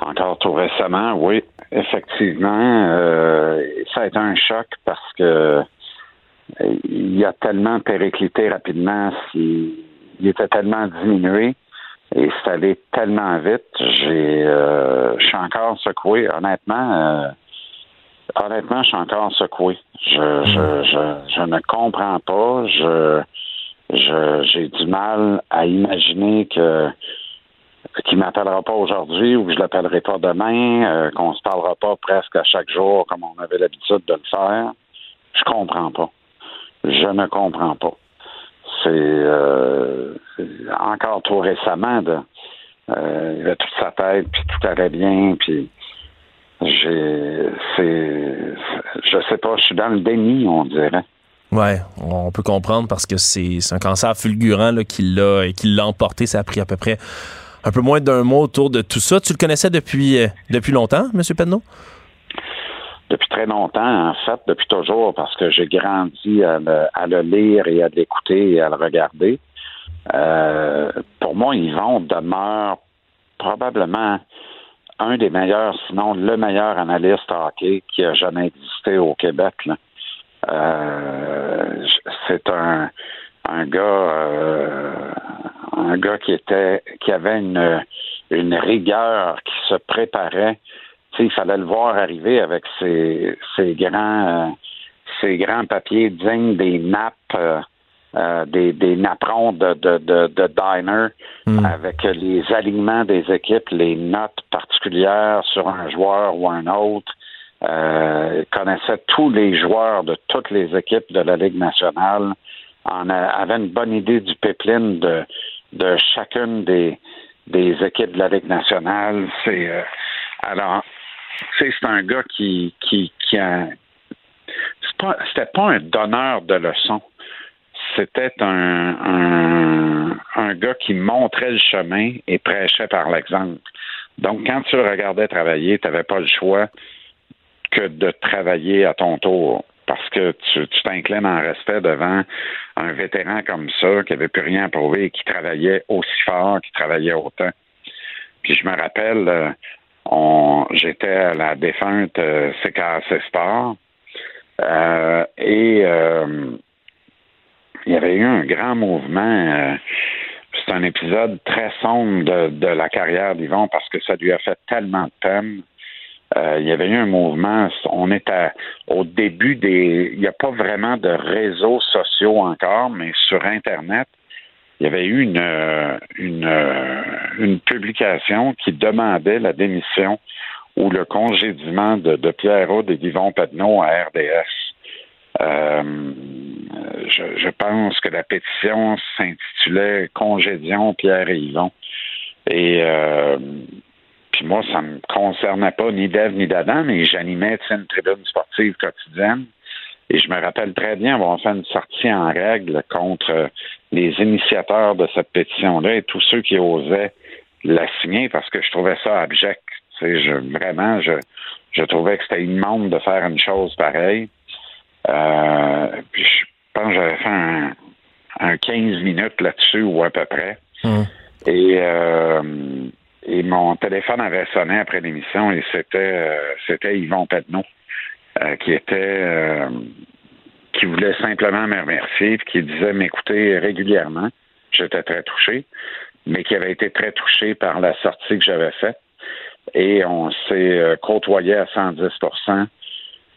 Encore tout récemment, oui. Effectivement, euh, ça a été un choc parce que il a tellement périclité rapidement, il, était tellement diminué et c'est allé tellement vite. J'ai, euh, je suis encore secoué, honnêtement. Euh, honnêtement, je suis encore secoué. Je, je, je, je ne comprends pas. Je, je, j'ai du mal à imaginer que qu'il m'appellera pas aujourd'hui ou que je l'appellerai pas demain, euh, qu'on se parlera pas presque à chaque jour comme on avait l'habitude de le faire. Je comprends pas. Je ne comprends pas. C'est euh, encore trop récemment, de, euh, il avait toute sa tête, puis tout allait bien, puis j'ai, je sais pas, je suis dans le déni, on dirait.
Ouais, on peut comprendre parce que c'est, un cancer fulgurant là, qui l'a et qui l'a emporté. Ça a pris à peu près un peu moins d'un mois autour de tout ça. Tu le connaissais depuis, euh, depuis longtemps, M. Penneau?
Depuis très longtemps, en fait, depuis toujours, parce que j'ai grandi à le, lire et à l'écouter et à le regarder. Euh, pour moi, Yvon demeure probablement un des meilleurs, sinon le meilleur analyste hockey qui a jamais existé au Québec. Euh, c'est un, gars euh, un gars qui était qui avait une rigueur, qui se préparait. Il fallait le voir arriver avec ses, ses grands euh, ses grands papiers dignes des nappes euh, euh, des, des napperons de, de, de, de diner
Mm.
avec les alignements des équipes, les notes particulières sur un joueur ou un autre. Euh, il connaissait tous les joueurs de toutes les équipes de la Ligue nationale. En a- avait une bonne idée du pipeline de, de chacune des, des équipes de la Ligue nationale. C'est euh, alors, c'est un gars qui qui qui c'était pas un donneur de leçons. C'était un, un, gars qui montrait le chemin et prêchait par l'exemple. Donc, quand tu le regardais travailler, tu n'avais pas le choix que de travailler à ton tour. Parce que tu t'inclines en respect devant un vétéran comme ça, qui avait plus rien à prouver et qui travaillait aussi fort, qui travaillait autant. Puis je me rappelle, euh, j'étais à la défunte euh, CKC Sport euh, et euh, il y avait eu un grand mouvement. euh, c'est un épisode très sombre de, la carrière d'Yvon parce que ça lui a fait tellement de peine. Euh, il y avait eu un mouvement, on est au début des... Il n'y a pas vraiment de réseaux sociaux encore, mais sur Internet, il y avait eu une, euh, euh, une publication qui demandait la démission ou le congédiement de, Pierre Aude et d'Yvon Pedneau à RDS. Euh, je, pense que la pétition s'intitulait Congédion Pierre et Yvon. Et puis moi, ça me concernait pas ni d'Ève ni d'Adam, mais j'animais une tribune sportive quotidienne. Et je me rappelle très bien avoir fait une sortie en règle contre les initiateurs de cette pétition-là et tous ceux qui osaient la signer parce que je trouvais ça abject. Je, vraiment, je, je trouvais que c'était immonde de faire une chose pareille. Euh, puis je pense que j'avais fait un, un 15 minutes là-dessus ou à peu près.
Mm.
Et, euh, et mon téléphone avait sonné après l'émission et c'était euh, c'était Yvon Pedneau euh, qui était euh, qui voulait simplement me remercier puis qui disait m'écouter régulièrement. J'étais très touché, mais qui avait été très touché par la sortie que j'avais faite. Et on s'est euh, côtoyé à 110%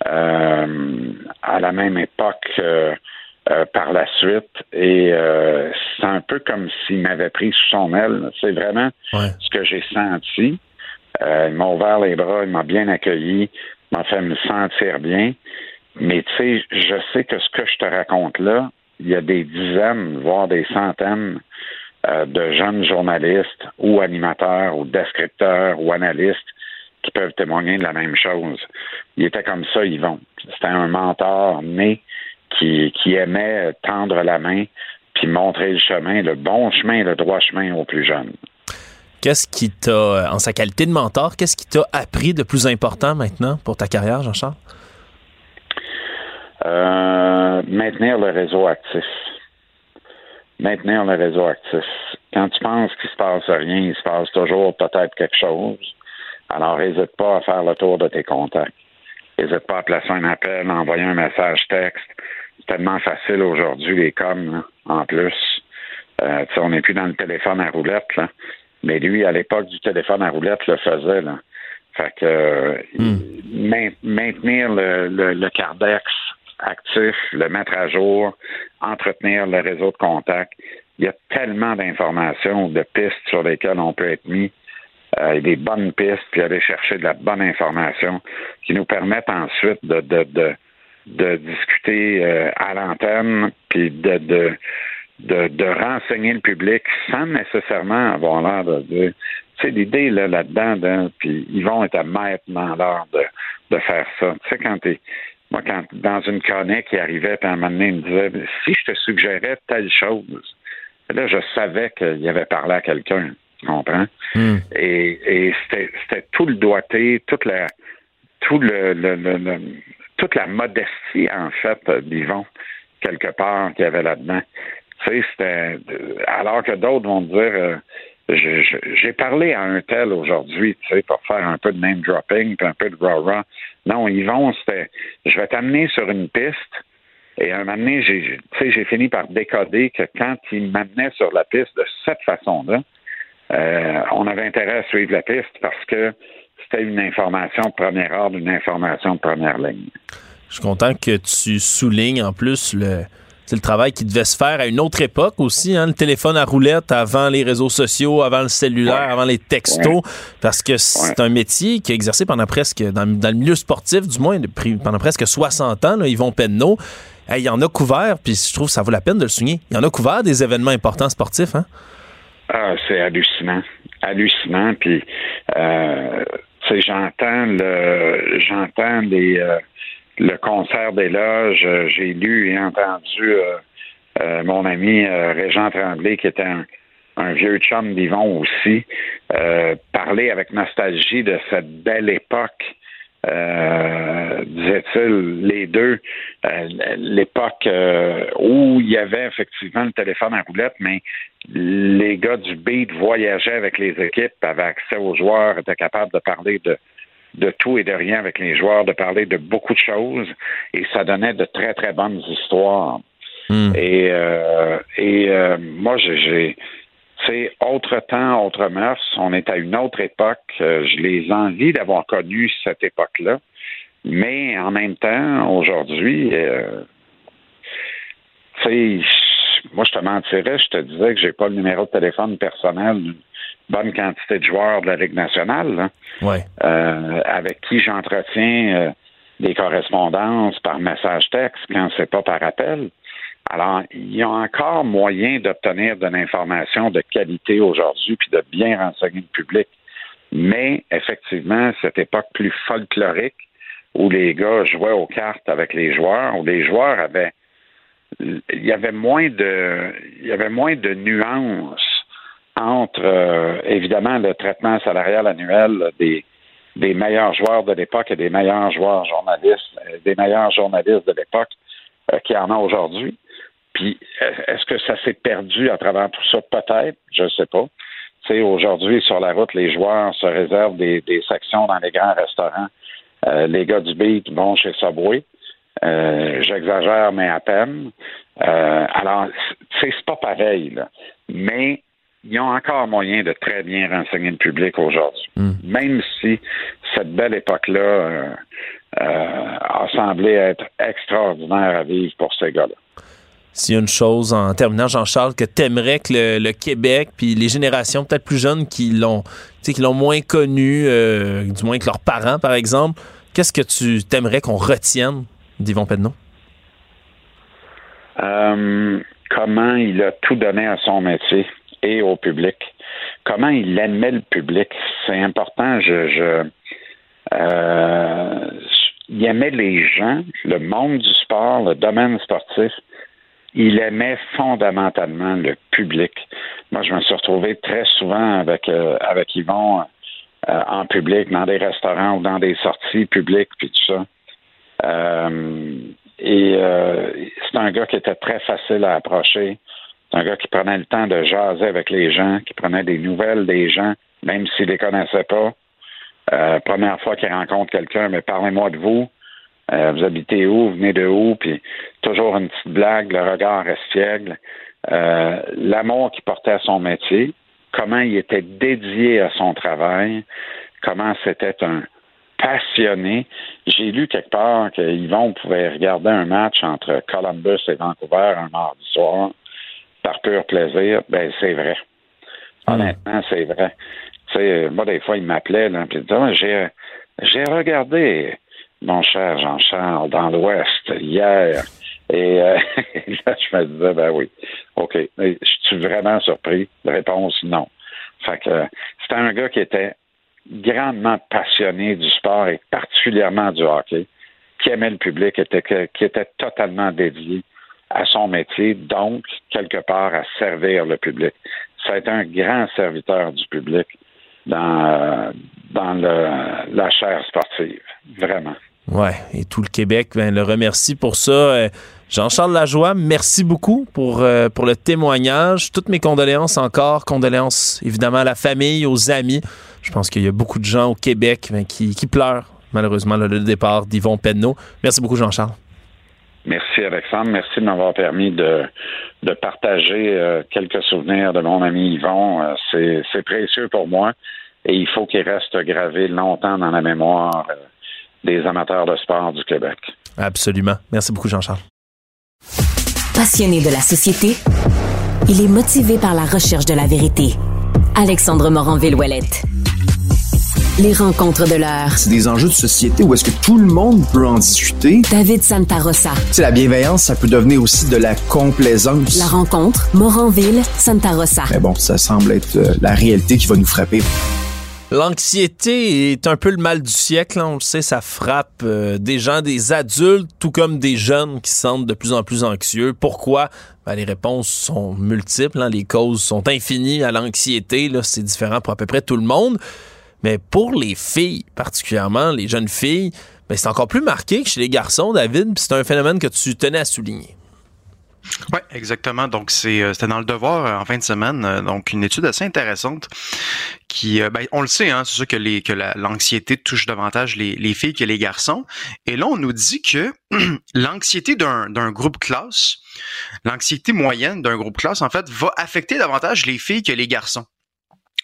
euh, à la même époque euh, euh, par la suite. Et c'est un peu comme s'il m'avait pris sous son aile. C'est vraiment
Ouais.
ce que j'ai senti. Il m'a ouvert les bras, il m'a bien accueilli, il m'a fait me sentir bien. Mais tu sais, je sais que ce que je te raconte là, il y a des dizaines, voire des centaines euh, de jeunes journalistes ou animateurs ou descripteurs ou analystes qui peuvent témoigner de la même chose. Il était comme ça, Yvon. C'était un mentor né qui, qui aimait tendre la main puis montrer le chemin, le bon chemin, le droit chemin aux plus jeunes.
Qu'est-ce qui t'a, euh, en sa qualité de mentor, qu'est-ce qui t'a appris de plus important maintenant pour ta carrière, Jean-Charles?
Euh, maintenir le réseau actif. Maintenir le réseau actif. Quand tu penses qu'il se passe rien, il se passe toujours peut-être quelque chose. Alors, n'hésite pas à faire le tour de tes contacts. N'hésite pas à placer un appel, à envoyer un message texte. C'est tellement facile aujourd'hui, les coms, en plus. Euh, on n'est plus dans le téléphone à roulette, là. Mais lui, à l'époque du téléphone à roulette, le faisait, là. Fait que euh, main- maintenir le, le, le cardex actif, le mettre à jour, entretenir le réseau de contact. Il y a tellement d'informations, de pistes sur lesquelles on peut être mis, euh, des bonnes pistes, puis aller chercher de la bonne information qui nous permettent ensuite de, de, de, de discuter euh, à l'antenne, puis de, de, de, de renseigner le public sans nécessairement avoir l'air de dire tu sais, l'idée là, là-dedans, puis ils vont être à mettre dans l'art de, de faire ça. Tu sais, quand t'es. Moi, quand dans une chronique, il arrivait, puis à un moment donné, il me disait si je te suggérais telle chose, là, je savais qu'il avait parlé à quelqu'un. Tu comprends?
Hmm.
Et, et c'était tout le doigté, toute la tout le, le, le, toute la modestie, en fait, d'Yvon, quelque part, qu'il y avait là-dedans. C'était alors que d'autres vont dire euh, j'ai parlé à un tel aujourd'hui, tu sais, pour faire un peu de name dropping, puis un peu de raw. Non, Yvon, c'était, je vais t'amener sur une piste. Et à un moment donné, j'ai, fini par décoder que quand il m'amenait sur la piste de cette façon-là, euh, on avait intérêt à suivre la piste parce que c'était une information première ordre, une information première ligne.
Je suis content que tu soulignes en plus le, c'est le travail qui devait se faire à une autre époque aussi, hein, le téléphone à roulette avant les réseaux sociaux, avant le cellulaire, avant les textos, parce que c'est un métier qui est exercé pendant presque, dans, le milieu sportif du moins, pendant presque 60 ans, là, Yvon Penneau. il y en a couvert, puis je trouve que ça vaut la peine de le souligner. Il y en a couvert des événements importants sportifs, hein?
Ah, c'est hallucinant. Hallucinant, puis euh, j'entends le j'entends les euh, le concert des loges, euh, j'ai lu et entendu euh, euh, mon ami Régent Tremblay, qui était un, vieux chum d'Yvon aussi, parler avec nostalgie de cette belle époque. disait-il, les deux, l'époque où il y avait effectivement le téléphone à roulette, mais les gars du beat voyageaient avec les équipes, avaient accès aux joueurs, étaient capables de parler de, de tout et de rien avec les joueurs, de parler de beaucoup de choses, et ça donnait de très, très bonnes histoires. Hmm. Et, euh, et euh, moi, j'ai, c'est autre temps, autre mœurs. On est à une autre époque. Euh, je les envie d'avoir connu cette époque-là. Mais en même temps, aujourd'hui, euh, moi, je te mentirais, je te disais que j'ai pas le numéro de téléphone personnel bonne quantité de joueurs de la Ligue nationale, euh, avec qui j'entretiens euh, des correspondances par message texte quand c'est pas par appel. Alors, il y a encore moyen d'obtenir de l'information de qualité aujourd'hui puis de bien renseigner le public. Mais effectivement, cette époque plus folklorique où les gars jouaient aux cartes avec les joueurs, où les joueurs avaient il y avait moins de il y avait moins de nuances entre, euh, évidemment, le traitement salarial annuel des, des meilleurs joueurs de l'époque et des meilleurs joueurs journalistes, euh, des meilleurs journalistes de l'époque euh, qui en a aujourd'hui. Puis, est-ce que ça s'est perdu à travers tout ça? Peut-être, je ne sais pas. Tu sais, aujourd'hui, sur la route, les joueurs se réservent des, des sections dans les grands restaurants. les gars du beat vont chez Subway. J'exagère, mais à peine. alors, c'est pas pareil, là. Mais ils ont encore moyen de très bien renseigner le public aujourd'hui. Hmm. Même si cette belle époque-là euh, euh, a semblé être extraordinaire à vivre pour ces gars-là.
S'il y a une chose, en terminant, Jean-Charles, que t'aimerais que le, Québec, puis les générations peut-être plus jeunes qui l'ont, qui l'ont moins connu, euh, du moins que leurs parents, par exemple, qu'est-ce que tu t'aimerais qu'on retienne d'Yvon Penneau?
comment il a tout donné à son métier au public. Comment il aimait le public, c'est important. Je, euh, il aimait les gens, le monde du sport, le domaine sportif. Il aimait fondamentalement le public. Moi, je me suis retrouvé très souvent avec euh, avec Yvon euh, en public, dans des restaurants ou dans des sorties publiques, puis tout ça. et c'est un gars qui était très facile à approcher un gars qui prenait le temps de jaser avec les gens, qui prenait des nouvelles des gens, même s'il les connaissait pas. Euh, première fois qu'il rencontre quelqu'un, mais parlez-moi de vous. Euh, vous habitez où, venez de où, puis toujours une petite blague, le regard espiègle, euh, l'amour qu'il portait à son métier, comment il était dédié à son travail, comment c'était un passionnés. J'ai lu quelque part que Yvon pouvait regarder un match entre Columbus et Vancouver un mardi soir par pur plaisir. Ben, c'est vrai. Honnêtement, c'est vrai. Tu sais, moi, des fois, il m'appelait, là, puis il disait, Ah, j'ai, j'ai regardé mon cher Jean-Charles dans l'Ouest hier. Et euh, là, je me disais, ben oui, OK. Mais je suis vraiment surpris. Réponse, non. Fait que c'était un gars qui était grandement passionné du sport et particulièrement du hockey, qui aimait le public, était, qui était totalement dédié à son métier, donc, quelque part, à servir le public. Été un grand serviteur du public dans, dans la chaire sportive, vraiment.
Ouais, et tout le Québec ben, le remercie pour ça. Euh, Jean-Charles Lajoie, merci beaucoup pour, euh, pour le témoignage. Toutes mes condoléances encore. Condoléances évidemment à la famille, aux amis. Je pense qu'il y a beaucoup de gens au Québec ben, qui, qui, pleurent malheureusement le, le départ d'Yvon Penneau. Merci beaucoup Jean-Charles.
Merci Alexandre. Merci de m'avoir permis de, de partager euh, quelques souvenirs de mon ami Yvon. Euh, c'est, c'est précieux pour moi et il faut qu'il reste gravé longtemps dans la mémoire des amateurs de sport du Québec.
Absolument. Merci beaucoup Jean-Charles.
Passionné de la société, il est motivé par la recherche de la vérité. Alexandre Morin-Villouellette. Les rencontres de l'heure.
C'est des enjeux de société où est-ce que tout le monde peut en discuter.
David Santarossa.
C'est la bienveillance, ça peut devenir aussi de la complaisance.
La rencontre, Moranville-Santarossa.
Mais bon, ça semble être euh, la réalité qui va nous frapper.
L'anxiété est un peu le mal du siècle, on le sait, ça frappe euh, des gens, des adultes, tout comme des jeunes qui se sentent de plus en plus anxieux. Pourquoi? Ben, les réponses sont multiples, hein, les causes sont infinies à l'anxiété, c'est différent pour à peu près tout le monde. Mais pour les filles, particulièrement les jeunes filles, ben, c'est encore plus marqué que chez les garçons, David, c'est un phénomène que tu tenais à souligner.
Oui, exactement. Donc, c'est, c'était dans le devoir en fin de semaine. Donc, une étude assez intéressante qui, ben, on le sait, hein, c'est sûr que, l'anxiété touche davantage les, les, filles que les garçons. Et là, on nous dit que l'anxiété d'un groupe classe, l'anxiété moyenne d'un groupe classe, en fait, va affecter davantage les filles que les garçons.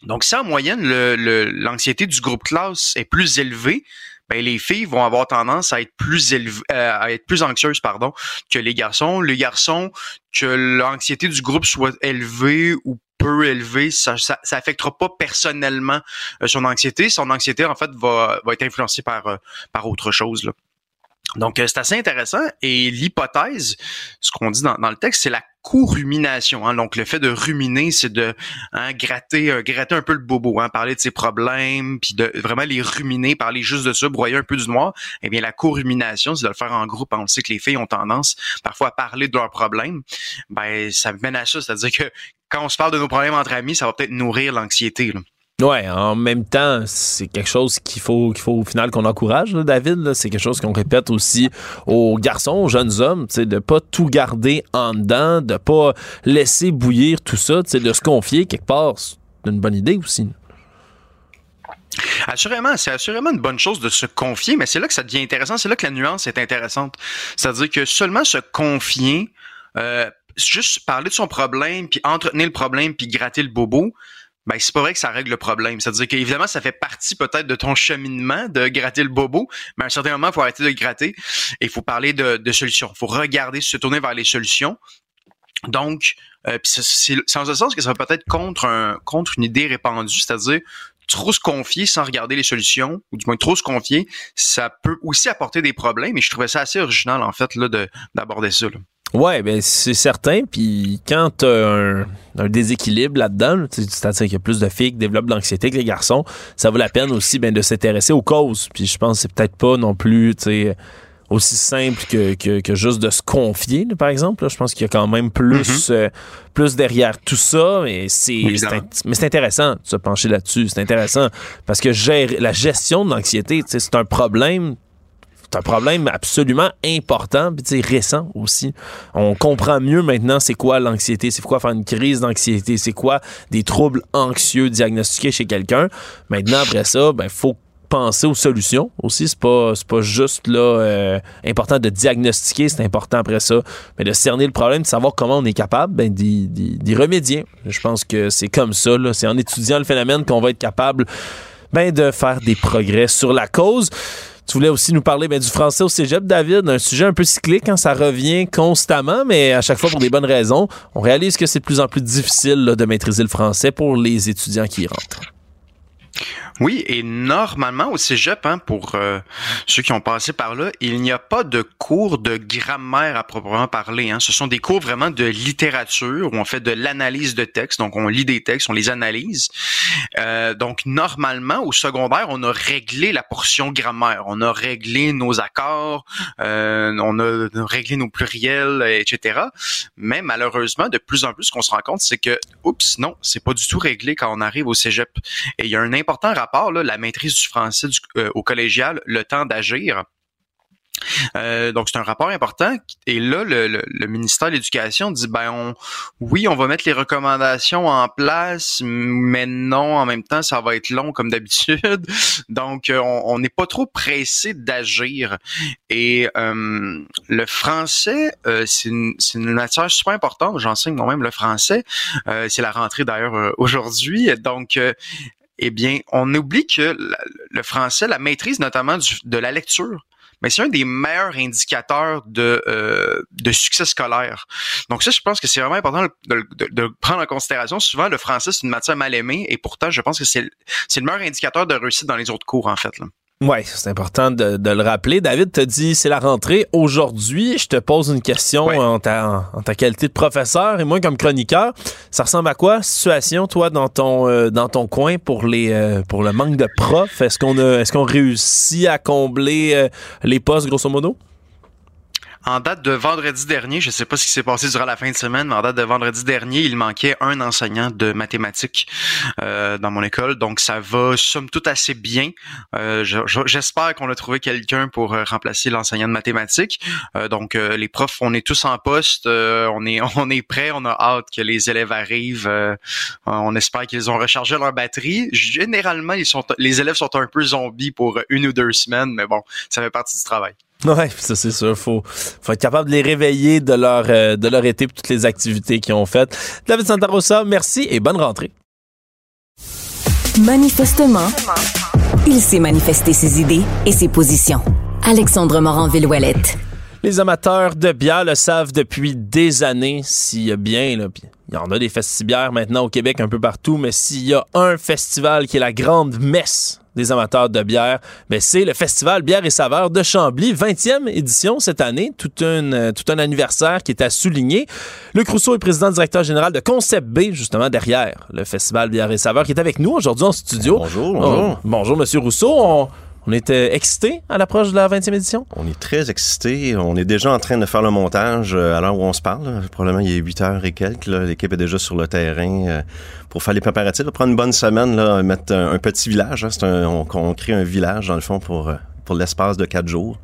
Donc, si en moyenne, l'anxiété du groupe classe est plus élevée, ben, les filles vont avoir tendance à être plus élevées, euh, à être plus anxieuses, pardon, que les garçons. Les garçons, que l'anxiété du groupe soit élevée ou peu élevée, ça, ça, affectera pas personnellement euh, son anxiété. Son anxiété, en fait, va, va être influencée par, euh, par autre chose, là. Donc, c'est assez intéressant. Et l'hypothèse, ce qu'on dit dans, dans, le texte, c'est la co-rumination. Hein. Donc, le fait de ruminer, c'est de hein, gratter, euh, gratter un peu le bobo, hein, parler de ses problèmes, puis de vraiment les ruminer, parler juste de ça, broyer un peu du noir. Eh bien, la co-rumination, c'est de le faire en groupe. On sait que les filles ont tendance parfois à parler de leurs problèmes. Ben, ça mène à ça. C'est-à-dire que quand on se parle de nos problèmes entre amis, ça va peut-être nourrir l'anxiété.
Ouais, en même temps, c'est quelque chose qu'il faut qu'il faut au final qu'on encourage, David. C'est quelque chose qu'on répète aussi aux garçons, aux jeunes hommes, de pas tout garder en dedans, de pas laisser bouillir tout ça, de se confier quelque part. C'est une bonne idée aussi.
Assurément, c'est assurément une bonne chose de se confier, mais c'est là que ça devient intéressant, c'est là que la nuance est intéressante. C'est-à-dire que seulement se confier, euh, juste parler de son problème, puis entretenir le problème, puis gratter le bobo, ben c'est pas vrai que ça règle le problème. C'est-à-dire qu'évidemment, ça fait partie peut-être de ton cheminement de gratter le bobo, mais à un certain moment, il faut arrêter de gratter et il faut parler de, de solutions. Il faut regarder, se tourner vers les solutions. Donc, euh, c'est en ce sens que ça va peut-être contre, un, contre une idée répandue, c'est-à-dire trop se confier sans regarder les solutions, ou du moins trop se confier, ça peut aussi apporter des problèmes. Et je trouvais ça assez original, en fait, là, d'aborder ça. Là.
Ouais, ben c'est certain. Puis quand tu as un, un, déséquilibre là-dedans, c'est-à-dire qu'il y a plus de filles qui développent de l'anxiété que les garçons, ça vaut la peine aussi ben, de s'intéresser aux causes. Puis je pense que c'est peut-être pas non plus aussi simple que, que, que, juste de se confier, par exemple. Là. Je pense qu'il y a quand même plus, mm-hmm. euh, plus derrière tout ça. Mais c'est mais c'est intéressant de se pencher là-dessus. C'est intéressant parce que gérer, la gestion de l'anxiété, c'est un problème c'est un problème absolument important, puis récent aussi. On comprend mieux maintenant c'est quoi l'anxiété, c'est quoi faire une crise d'anxiété, c'est quoi des troubles anxieux diagnostiqués chez quelqu'un. Maintenant après ça, ben faut penser aux solutions aussi. C'est pas, pas juste là euh, important de diagnostiquer, c'est important après ça, mais de cerner le problème, de savoir comment on est capable ben, d'y remédier. Je pense que c'est comme ça. C'est en étudiant le phénomène qu'on va être capable ben, de faire des progrès sur la cause. Tu voulais aussi nous parler ben, du français au cégep, David, un sujet un peu cyclique, hein, ça revient constamment, mais à chaque fois pour des bonnes raisons. On réalise que c'est de plus en plus difficile de maîtriser le français pour les étudiants qui y rentrent.
Oui, et normalement au cégep, hein, pour euh, ceux qui ont passé par là, il n'y a pas de cours de grammaire à proprement parler. Hein. Ce sont des cours vraiment de littérature où on fait de l'analyse de textes. Donc, on lit des textes, on les analyse. Euh, donc, normalement, au secondaire, on a réglé la portion grammaire. On a réglé nos accords, euh, on a réglé nos pluriels, etc. Mais malheureusement, de plus en plus, ce qu'on se rend compte, c'est que, oups, non, c'est pas du tout réglé quand on arrive au cégep. Et il y a un important rapport la maîtrise du français euh, au collégial, le temps d'agir. Euh, donc c'est un rapport important et là le, ministère de l'Éducation dit ben oui on va mettre les recommandations en place mais non en même temps ça va être long comme d'habitude. Donc euh, on n'est pas trop pressé d'agir. Et le français c'est une, une, matière super importante. J'enseigne moi-même le français. C'est la rentrée d'ailleurs aujourd'hui. Donc eh bien, on oublie que le français, la maîtrise notamment de la lecture, mais c'est un des meilleurs indicateurs de, euh, de succès scolaire. Donc ça, je pense que c'est vraiment important de, de, prendre en considération. Souvent, le français, c'est une matière mal aimée et pourtant, je pense que c'est le meilleur indicateur de réussite dans les autres cours, en fait.
Oui, c'est important de, le rappeler. David te dit c'est la rentrée. Aujourd'hui, je te pose une question en, ta, en, ta, qualité de professeur et moi comme chroniqueur. Ça ressemble à quoi situation toi dans ton euh, dans ton coin pour les euh, pour le manque de profs? Est-ce qu'on a est-ce qu'on réussit à combler euh, les postes grosso modo?
En date de vendredi dernier, je ne sais pas ce qui s'est passé durant la fin de semaine, mais en date de vendredi dernier, il manquait un enseignant de mathématiques euh, dans mon école. Donc, ça va somme toute assez bien. Euh, J'espère qu'on a trouvé quelqu'un pour euh, remplacer l'enseignant de mathématiques. Donc, les profs, on est tous en poste. on est on est prêts. On a hâte que les élèves arrivent. on espère qu'ils ont rechargé leur batterie. Généralement, les élèves sont un peu zombies pour une ou deux semaines, mais bon, ça fait partie du travail.
Ouais, ça c'est sûr. Faut, faut être capable de les réveiller de leur, euh, de leur été pour toutes les activités qu'ils ont faites. David Santarossa, merci et bonne rentrée.
Manifestement, il s'est manifesté ses idées et ses positions. Alexandre Morin-Villouellette.
Les amateurs de bière le savent depuis des années. S'il y a bien, là, il y en a des festibières maintenant au Québec un peu partout, mais s'il y a un festival qui est la grande messe des amateurs de bière, ben c'est le Festival Bière et Saveurs de Chambly, 20e édition cette année, tout un, euh, tout un anniversaire qui est à souligner. Luc Rousseau est président directeur général de Concept B, justement derrière le Festival Bière et Saveurs, qui est avec nous aujourd'hui en studio.
Bonjour, bonjour.
Oh, bonjour, Monsieur Rousseau. On était excité à l'approche de la 20e édition?
On est très excité. On est déjà en train de faire le montage euh, à l'heure où on se parle. Probablement, il est 8 heures et quelques. L'équipe est déjà sur le terrain euh, pour faire les préparatifs. On prendre une bonne semaine, là, mettre un, petit village. Hein. On, on, crée un village, dans le fond, pour, euh, pour l'espace de quatre jours.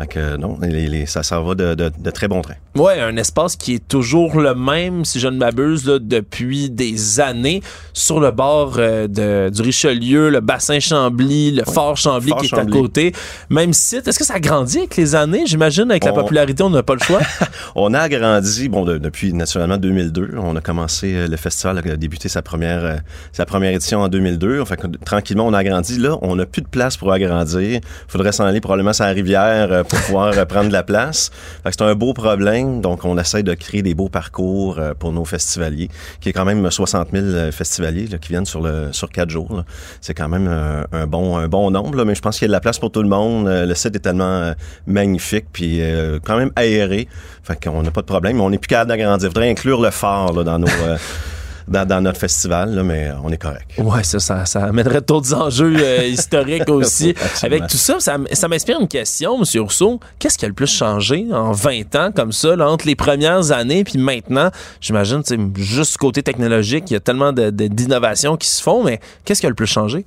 Fait que non, ça, ça va de, de, très bon train.
Oui, un espace qui est toujours le même, si je ne m'abuse, depuis des années, sur le bord euh, de, du Richelieu, le bassin Chambly, le fort Chambly qui est à côté. Même site. Est-ce que ça a grandi avec les années? J'imagine, avec la popularité, on n'a pas le choix.
on a agrandi, bon, depuis naturellement 2002. On a commencé, euh, le festival a débuté sa première, euh, sa première édition en 2002. Fait que, tranquillement, on a agrandi. Là, on n'a plus de place pour agrandir. Faudrait s'en aller probablement sur la rivière pour pouvoir prendre de la place. C'est un beau problème, donc on essaie de créer des beaux parcours euh, pour nos festivaliers, qui est quand même 60 000 euh, festivaliers qui viennent sur le sur quatre jours. C'est quand même euh, un, bon un bon nombre, mais je pense qu'il y a de la place pour tout le monde. Le site est tellement magnifique, puis quand même aéré, fait qu'on n'a pas de problème. On n'est plus capable d'agrandir. Il faudrait inclure le phare dans nos dans, notre festival, mais on est correct.
Ouais, ça, ça, ça amènerait d'autres enjeux euh, historiques aussi. Avec tout ça, ça, ça m'inspire une question, M. Rousseau. Qu'est-ce qui a le plus changé en 20 ans, comme ça, entre les premières années puis maintenant? J'imagine, c'est juste côté technologique, il y a tellement d'innovations qui se font, mais qu'est-ce qui a le plus changé?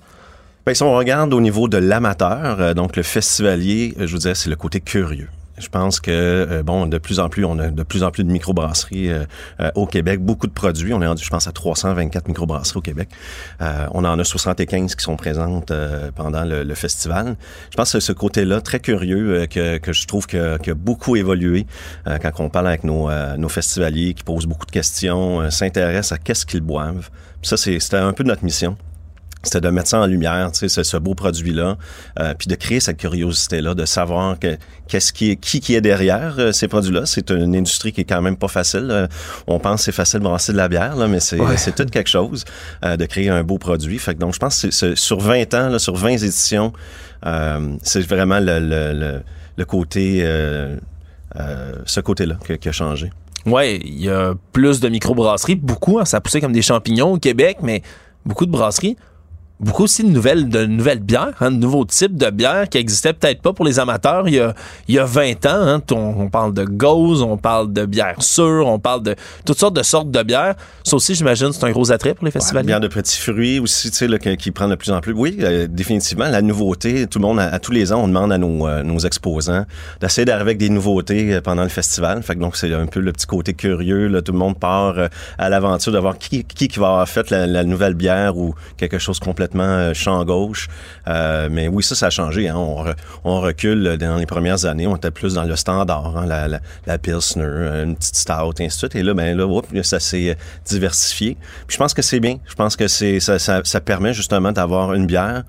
Bien, si on regarde au niveau de l'amateur, euh, donc le festivalier, je vous dirais, c'est le côté curieux. Je pense que euh, bon, de plus en plus, on a de plus en plus de microbrasseries euh, euh, au Québec, beaucoup de produits. On est rendu, je pense, à 324 microbrasseries au Québec. on en a 75 qui sont présentes pendant le, festival. Je pense que ce côté-là très curieux que, que je trouve que, que beaucoup évolué quand on parle avec nos, nos festivaliers qui posent beaucoup de questions, s'intéressent à qu'est-ce qu'ils boivent. ça, c'était un peu notre mission c'était de mettre ça en lumière, tu sais, ce, beau produit-là, euh, puis de créer cette curiosité-là, de savoir que qu'est-ce qui est qui qui est derrière euh, ces produits-là. C'est une industrie qui est quand même pas facile. Euh, on pense que c'est facile de brasser de la bière, là, mais c'est c'est tout quelque chose euh, de créer un beau produit. Fait que donc je pense que c'est- c'est- sur 20 ans, là, sur 20 éditions, euh, c'est vraiment le, le, le, le côté euh, euh, ce côté-là qui, qui a changé.
Ouais, il y a plus de microbrasseries, beaucoup, hein, ça a poussé comme des champignons au Québec, mais beaucoup de brasseries. Beaucoup aussi de nouvelles, de nouvelles bières, hein, de nouveaux types de bières qui existaient peut-être pas pour les amateurs il y a, il y a 20 ans. hein. on, on parle de gauze, on parle de bière sûre, on parle de toutes sortes de sortes de bières. Ça aussi, j'imagine, c'est un gros attrait pour les festivals.
Bière de petits fruits aussi, tu sais, là, que- qui prend de plus en plus. Oui, euh, définitivement, la nouveauté. Tout le monde, à, à tous les ans, on demande à nos, euh, nos exposants d'essayer d'arriver avec des nouveautés euh, pendant le festival. Fait que donc, c'est un peu le petit côté curieux. Là, tout le monde part à l'aventure de voir qui, qui, qui va avoir fait la, la nouvelle bière ou quelque chose complètement euh, champ gauche. Euh, mais oui, ça, ça a changé. Hein. On, re- on recule euh, dans les premières années. On était plus dans le standard, hein, la, Pilsner, une petite stout, et ainsi de suite. Et là, ben là, oups, ça s'est diversifié. Puis je pense que c'est bien. Je pense que c'est ça, permet justement d'avoir une bière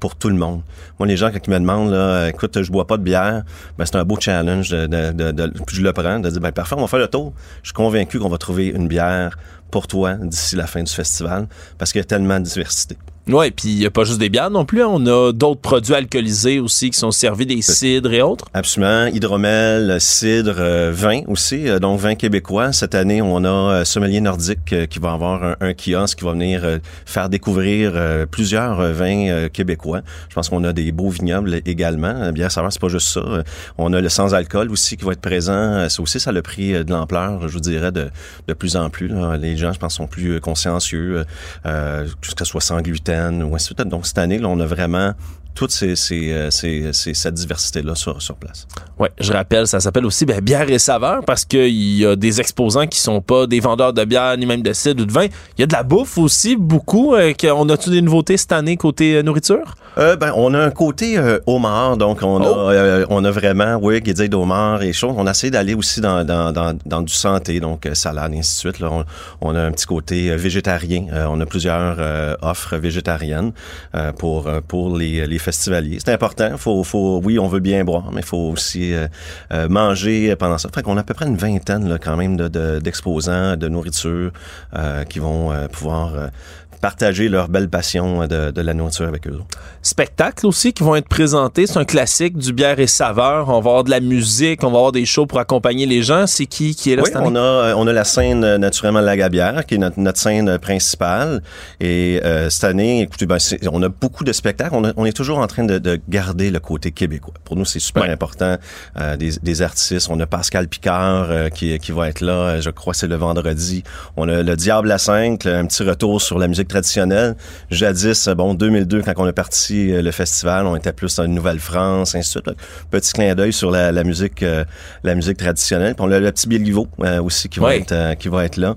pour tout le monde. Moi, les gens, quand ils me demandent, là, écoute, je bois pas de bière, ben, c'est un beau challenge de, de, je le prends, de dire, ben, parfait, on va faire le tour. Je suis convaincu qu'on va trouver une bière pour toi d'ici la fin du festival parce qu'il y a tellement de diversité.
Ouais, puis il y a pas juste des bières non plus. hein. On a d'autres produits alcoolisés aussi qui sont servis, des cidres et autres.
Absolument. Hydromel, cidre, euh, vin aussi. euh, donc, vin québécois. Cette année, on a euh, Sommelier Nordique euh, qui va avoir un, un kiosque qui va venir euh, faire découvrir euh, plusieurs euh, vins euh, québécois. Je pense qu'on a des beaux vignobles également. Euh, Bière saveur, c'est pas juste ça. Euh, On a le sans-alcool aussi qui va être présent. Euh, Ça aussi, ça a pris euh, de l'ampleur, je vous dirais, de, de plus en plus. là. Les gens, je pense, sont plus euh, consciencieux, euh, euh, que ce soit sans gluten Donc, cette année, là, on a vraiment toute ces, ces, euh, ces- cette diversité-là sur, sur place.
Ouais, je rappelle, ça s'appelle aussi ben, bière et saveur parce qu'il y a des exposants qui sont pas des vendeurs de bière ni même de cidre ou de vin. Il y a de la bouffe aussi, beaucoup. Euh, on a-tu des nouveautés cette année côté euh, nourriture?
Euh, ben, on a un côté euh, homard, donc on
Oh.
a euh, on a vraiment, oui, guédille d'homard et choses. On a essayé d'aller aussi dans, dans, dans, dans du santé, donc salade et ainsi de suite. Là. On, on a un petit côté végétarien. On a plusieurs offres végétariennes pour pour les, les festivaliers. C'est important. Faut faut oui, on veut bien boire, mais il faut aussi euh, euh, manger pendant ça. Fait qu'on a à peu près une vingtaine quand même de, de- d'exposants de nourriture euh, qui vont pouvoir partager leur belle passion de, de la nourriture avec eux.
Spectacles aussi qui vont être présentés. C'est un classique du bière et saveur. On va avoir de la musique, on va avoir des shows pour accompagner les gens. C'est qui qui est là
Oui,
cette année?
on a, euh, on a la scène euh, naturellement La Gabière, qui est notre, notre scène euh, principale. Et euh, cette année, écoutez, ben, on a beaucoup de spectacles. On, a- on est toujours en train de, de garder le côté québécois. Pour nous, c'est super important. Euh, des, des artistes. On a Pascal Picard euh, qui, qui va être là. euh, Je crois c'est le vendredi. On a le Diable à 5, un petit retour sur la musique traditionnelle. Jadis, bon, 2002, quand on a parti euh, le festival, on était plus en Nouvelle-France, ainsi de suite. Petit clin d'œil sur la, la musique, euh, la musique traditionnelle. Puis on a le petit Béliveau euh, aussi qui va être euh, qui va être là.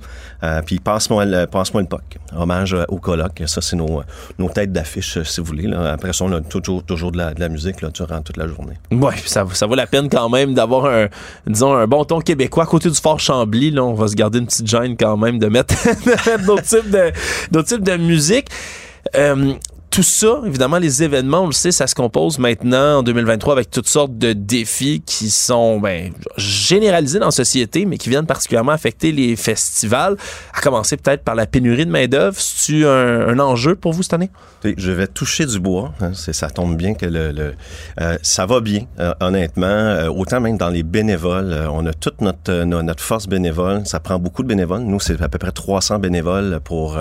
Puis passe-moi le passe-moi le POC. Hommage au colloque. Ça c'est nos nos têtes d'affiche si vous voulez. Là. Après ça on a toujours toujours de la, de la musique là, durant toute la journée.
Puis ça, ça vaut la peine quand même d'avoir un, disons, un bon ton québécois à côté du Fort Chambly. Là, on va se garder une petite gêne quand même de mettre, de mettre d'autres types de, de musique. Euh, tout ça, évidemment, les événements, on le sait, ça se compose maintenant en 2023 avec toutes sortes de défis qui sont ben, généralisés dans la société, mais qui viennent particulièrement affecter les festivals. À commencer peut-être par la pénurie de main-d'œuvre. C'est-tu un, enjeu pour vous cette année?
Je vais toucher du bois. hein, ça tombe bien que le, euh, ça va bien, euh, honnêtement. Euh, autant même dans les bénévoles, on a toute notre, no- notre force bénévole. Ça prend beaucoup de bénévoles. Nous, c'est à peu près 300 bénévoles pour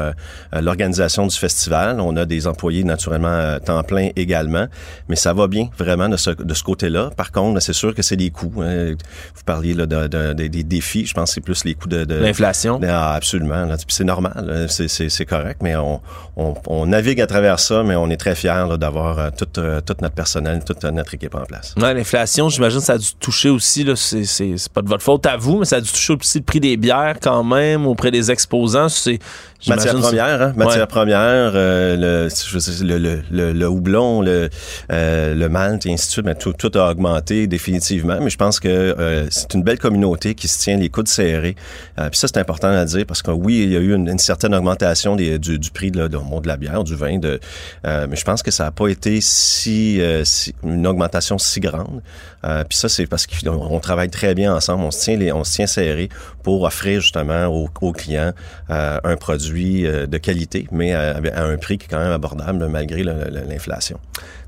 l'organisation du festival. On a des employés naturellement à temps plein également, mais ça va bien vraiment de ce, de ce côté-là. Par contre, c'est sûr que c'est des coûts. hein. Vous parliez là, de, de- de- des défis. Je pense que c'est plus les coûts de,
L'inflation.
ah, absolument. c'est normal, c'est, correct, mais on, on, on navigue à travers ça, mais on est très fiers d'avoir euh, tout, euh, tout notre personnel, toute euh, notre équipe en place.
Ouais, l'inflation, j'imagine, ça a dû toucher aussi, c'est pas de votre faute à vous, mais ça a dû toucher aussi le prix des bières quand même auprès des exposants. C'est,
Matière première, hein? Matière première, euh, le, je le, le, le, le houblon, le, euh, le malt et ainsi de suite, mais tout, tout a augmenté définitivement. Mais je pense que euh, c'est une belle communauté qui se tient les coudes serrés. Euh, puis ça, c'est important à dire parce que oui, il y a eu une, une certaine augmentation des, du, du prix de, de, de la bière, du vin, de, euh, mais je pense que ça n'a pas été si, euh, si, une augmentation si grande. Euh, puis ça, c'est parce qu'on on travaille très bien ensemble, on se tient, les, on se tient serré pour offrir justement aux, aux clients euh, un produit euh, de qualité, mais à, à, un prix qui est quand même abordable malgré l'inflation.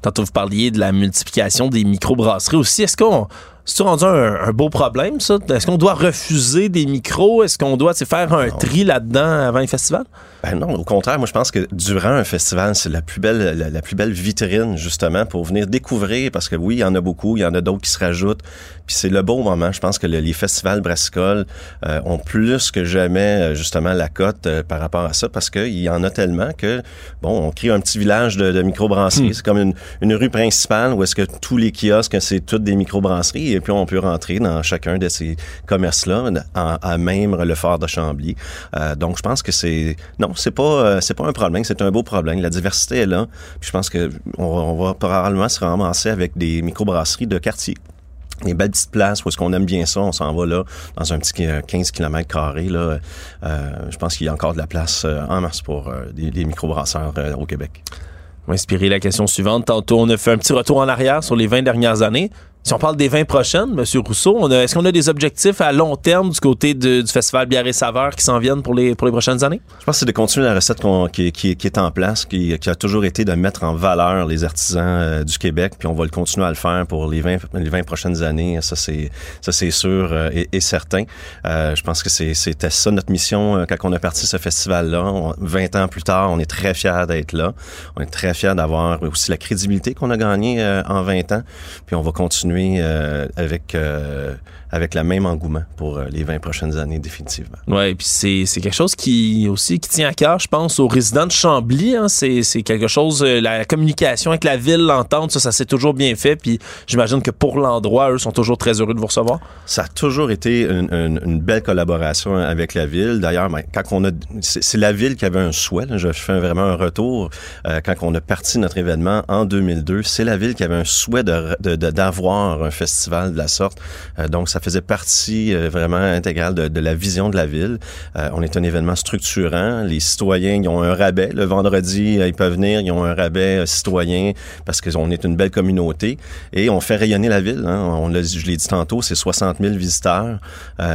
Tantôt, vous parliez de la multiplication des microbrasseries aussi. Est-ce qu'on c'est rendu un, un, beau problème, ça? Est-ce qu'on doit refuser des micros? Est-ce qu'on doit faire un non. tri là-dedans avant les festivals?
Ben non, au contraire, moi je pense que durant un festival, c'est la plus belle la, la, plus belle vitrine justement pour venir découvrir parce que oui, il y en a beaucoup, il y en a d'autres qui se rajoutent. Puis c'est le bon moment. Je pense que le, les festivals brassicoles euh, ont plus que jamais justement la cote euh, par rapport à ça parce qu'il y en a tellement que bon, on crée un petit village de, de microbrasseries. Hmm. C'est comme une, une, rue principale où est-ce que tous les kiosques c'est toutes des microbrasseries et puis on peut rentrer dans chacun de ces commerces-là à, même le fort de Chambly. Euh, donc je pense que c'est non, c'est pas euh, c'est pas un problème, c'est un beau problème. La diversité est là. Je pense que on, va probablement se ramasser avec des microbrasseries de quartier des belles petites places où est-ce qu'on aime bien ça, on s'en va là dans un petit 15 km carré là. Euh, je pense qu'il y a encore de la place euh, en masse pour euh, des, des microbrasseurs euh, au Québec.
On va inspirer la question suivante. Tantôt, on a fait un petit retour en arrière sur les 20 dernières années. Si on parle des 20 prochaines, M. Rousseau, est-ce qu'on a des objectifs à long terme du côté du Festival Bière et Saveurs qui s'en viennent pour les, pour les prochaines années?
Je pense que c'est de continuer la recette qui, est en place, qui, a toujours été de mettre en valeur les artisans euh, du Québec, puis on va le continuer à le faire pour les 20, les 20 prochaines années. Ça, c'est sûr euh, et, certain. Euh, je pense que c'était ça notre mission quand on a parti ce festival-là. 20 ans plus tard, on est très fiers d'être là. On est très fiers d'avoir aussi la crédibilité qu'on a gagnée en 20 ans. Puis on va continuer euh, avec euh, avec le même engouement pour euh, les 20 prochaines années définitivement.
Ouais, puis c'est c'est quelque chose qui aussi qui tient à cœur, je pense, aux résidents de Chambly. Hein, c'est c'est quelque chose la communication avec la ville, l'entente, ça ça s'est toujours bien fait. Puis j'imagine que pour l'endroit, eux sont toujours très heureux de vous recevoir.
Ça a toujours été une, une, une belle collaboration avec la ville. D'ailleurs, ben, quand on a c'est la ville qui avait un souhait. Là, je fais vraiment un retour euh, quand on a parti notre événement en 2002. C'est la ville qui avait un souhait de d'avoir de, un festival de la sorte. Euh, donc, ça faisait partie euh, vraiment intégrale de, de, la vision de la ville. Euh, on est un événement structurant. Les citoyens, ils ont un rabais. Le vendredi, ils peuvent venir, ils ont un rabais citoyen parce qu'on est une belle communauté. Et on fait rayonner la ville. Hein. On je l'ai dit tantôt, c'est 60 000 visiteurs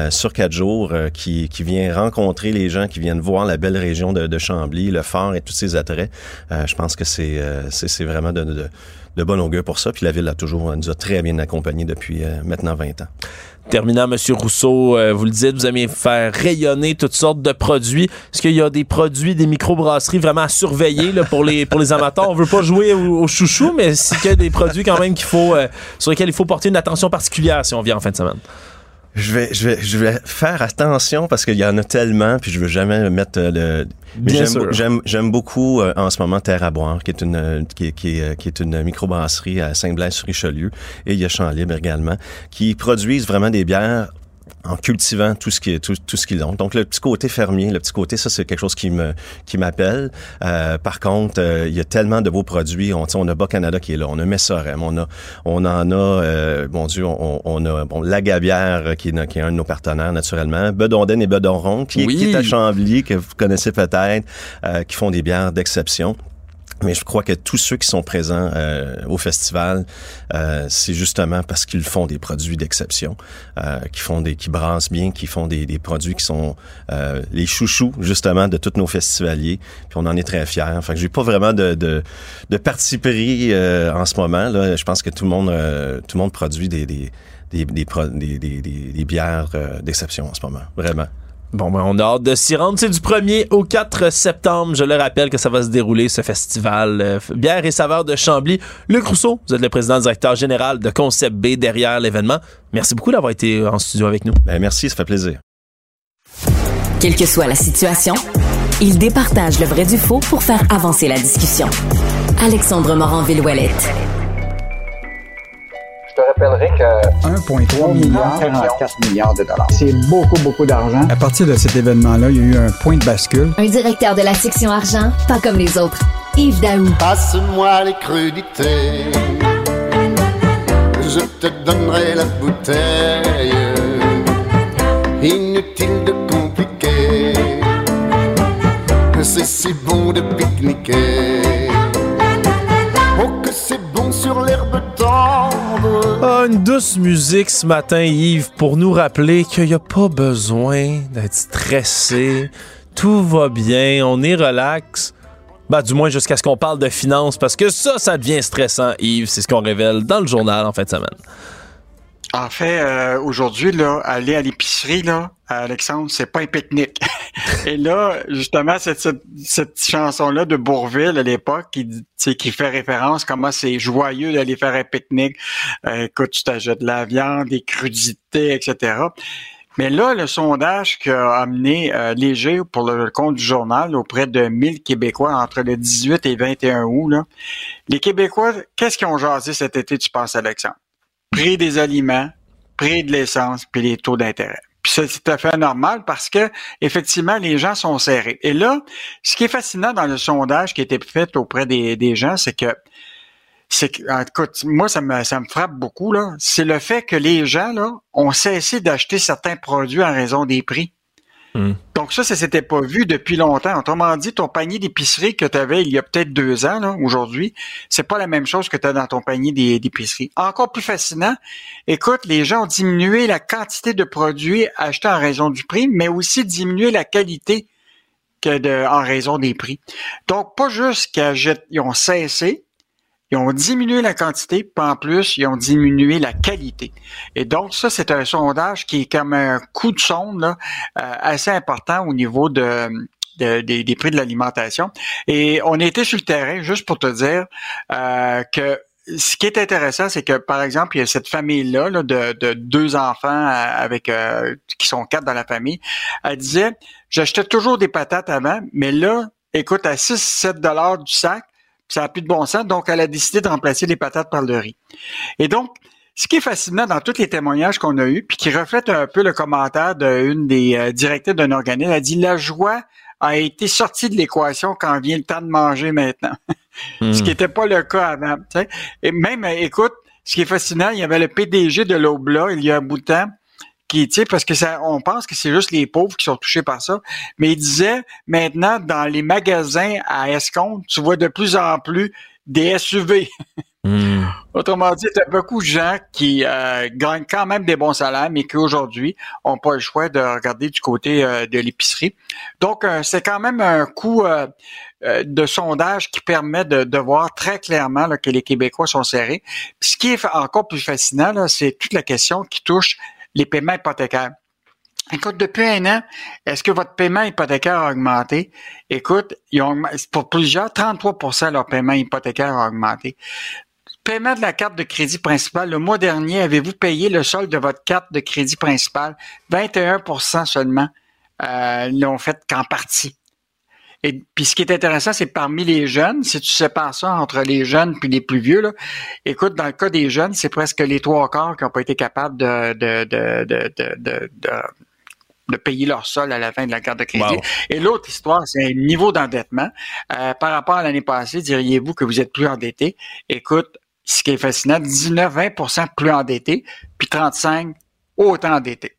sur quatre jours qui, qui viennent rencontrer les gens, qui viennent voir la belle région de, de Chambly, le fort et tous ses attraits. je pense que c'est c'est vraiment de, de de bonne augure pour ça. Puis la ville a toujours nous a très bien accompagnés depuis euh, maintenant 20 ans.
Terminant, M. Rousseau, euh, vous le dites, vous aimez faire rayonner toutes sortes de produits. Est-ce qu'il y a des produits, des microbrasseries vraiment à surveiller là, pour, les, pour les amateurs? On veut pas jouer au, au chouchou, mais c'est qu'il y a des produits quand même qu'il faut, euh, sur lesquels il faut porter une attention particulière si on vient en fin de semaine?
Je vais, je vais, je vais faire attention parce qu'il y en a tellement, puis je veux jamais mettre le.
Bien
j'aime, j'aime beaucoup euh, en ce moment Terre à boire, qui est une, qui, qui, qui est une microbrasserie à Saint-Blaise-sur-Richelieu, et il y a Champ Libre également, qui produisent vraiment des bières en cultivant tout ce qui tout, tout ce qu'ils ont. Donc le petit côté fermier, le petit côté ça c'est quelque chose qui me qui m'appelle. Euh, par contre, euh, il y a tellement de beaux produits. On, on a Bas Canada qui est là, on a Messorem, on a on en a euh, bon Dieu, on, on a bon la Gabière qui est, qui est un de nos partenaires naturellement, Bedonden et Bedonron qui,
oui.
qui est à Chambly que vous connaissez peut-être, euh, qui font des bières d'exception. Mais je crois que tous ceux qui sont présents euh, au festival, euh, c'est justement parce qu'ils font des produits d'exception, euh, qui font des, qui brassent bien, qui font des, des produits qui sont euh, les chouchous justement de tous nos festivaliers. Puis on en est très fiers. Enfin, j'ai pas vraiment de de, de parti pris euh, en ce moment. Là, je pense que tout le monde euh, tout le monde produit des des, des, des, des, des bières d'exception en ce moment, vraiment.
Bon, ben, on a hâte de s'y rendre. C'est du 1er au 4 septembre. Je le rappelle que ça va se dérouler, ce festival euh, Bière et saveurs de Chambly. Luc Rousseau, vous êtes le président directeur général de Concept B derrière l'événement. Merci beaucoup d'avoir été en studio avec nous.
Ben, merci, ça fait plaisir.
Quelle que soit la situation, il départage le vrai du faux pour faire avancer la discussion. Alexandre Morin-Villouellette.
Je te rappellerai que
1,3 milliard, 44
milliards de dollars.
C'est beaucoup, beaucoup d'argent.
À partir de cet événement-là, il y a eu un point de bascule.
Un directeur de la section argent, pas comme les autres. Yves Daou.
Passe-moi les crudités. Je te donnerai la bouteille. Inutile de compliquer. C'est si bon de pique-niquer. Oh, que c'est bon sur l'herbe.
Ah, une douce musique ce matin, Yves, pour nous rappeler qu'il n'y a pas besoin d'être stressé. Tout va bien, on est relax. Bah, du moins jusqu'à ce qu'on parle de finances, parce que ça, ça devient stressant, Yves. C'est ce qu'on révèle dans le journal en fin de semaine.
En fait, euh, aujourd'hui, là, aller à l'épicerie, là, à Alexandre, c'est pas un pique-nique. Et là, justement, cette, cette, chanson-là de Bourville à l'époque, qui, qui fait référence comment c'est joyeux d'aller faire un pique-nique. Euh, écoute, tu t'achètes de la viande, des crudités, etc. Mais là, le sondage qu'a amené euh, Léger pour le compte du journal auprès de 1000 Québécois entre le 18 et 21 août, là, les Québécois, qu'est-ce qu'ils ont jasé cet été, tu penses, Alexandre? Prix des aliments, prix de l'essence, puis les taux d'intérêt. Puis c'est tout à fait normal parce que effectivement les gens sont serrés. Et là, ce qui est fascinant dans le sondage qui a été fait auprès des, des gens, c'est que c'est que, écoute, moi, ça me, ça me frappe beaucoup, là. C'est le fait que les gens, là, ont cessé d'acheter certains produits en raison des prix.
Hmm.
Donc ça, ça s'était pas vu depuis longtemps. Autrement dit, ton panier d'épicerie que tu avais il y a peut-être deux ans, aujourd'hui, c'est pas la même chose que tu as dans ton panier d'épicerie. Encore plus fascinant, écoute, les gens ont diminué la quantité de produits achetés en raison du prix, mais aussi diminué la qualité en raison des prix. Donc, pas juste qu'ils ont cessé, ils ont diminué la quantité, puis en plus, ils ont diminué la qualité. Et donc, ça, c'est un sondage qui est comme un coup de sonde euh, assez important au niveau de, de, des, prix de l'alimentation. Et on été sur le terrain, juste pour te dire euh, que ce qui est intéressant, c'est que, par exemple, il y a cette famille-là là, de, de, deux enfants euh, avec qui sont quatre dans la famille. Elle disait, j'achetais toujours des patates avant, mais là, écoute, à 6-7 dollars du sac, ça n'a plus de bon sens, donc elle a décidé de remplacer les patates par le riz. Et donc, ce qui est fascinant dans tous les témoignages qu'on a eus, puis qui reflète un peu le commentaire d'une des euh, directrices d'un organisme, elle a dit la joie a été sortie de l'équation quand vient le temps de manger maintenant. ce qui n'était pas le cas avant. Et même, écoute, ce qui est fascinant, il y avait le PDG de l'Obla il y a un bout de temps qui, tu sais, parce que ça, on pense que c'est juste les pauvres qui sont touchés par ça. Mais il disait, maintenant, dans les magasins à escompte, tu vois de plus en plus des SUV.
Hmm.
Autrement dit, il y a beaucoup de gens qui euh, gagnent quand même des bons salaires, mais qui aujourd'hui n'ont pas le choix de regarder du côté euh, de l'épicerie. Donc, euh, c'est quand même un coup de sondage qui permet de, de voir très clairement là, que les Québécois sont serrés. Puis, ce qui est encore plus fascinant, c'est toute la question qui touche les paiements hypothécaires. Écoute, depuis un an, est-ce que votre paiement hypothécaire a augmenté? Écoute, ils ont, pour plusieurs, 33% leur paiement hypothécaire a augmenté. Paiement de la carte de crédit principale. Le mois dernier, avez-vous payé le solde de votre carte de crédit principale? 21% seulement euh, l'ont fait qu'en partie. Et puis ce qui est intéressant, c'est parmi les jeunes, si tu sépares ça entre les jeunes puis les plus vieux, là, écoute, dans le cas des jeunes, c'est presque les trois quarts qui n'ont pas été capables de, de, de, de, de, de payer leur sol à la fin de la carte de crédit. Et l'autre histoire, c'est un niveau d'endettement. Euh, par rapport à l'année passée, diriez-vous que vous êtes plus endetté? Écoute, ce qui est fascinant, 19-20% plus endetté, puis 35 autant endettés.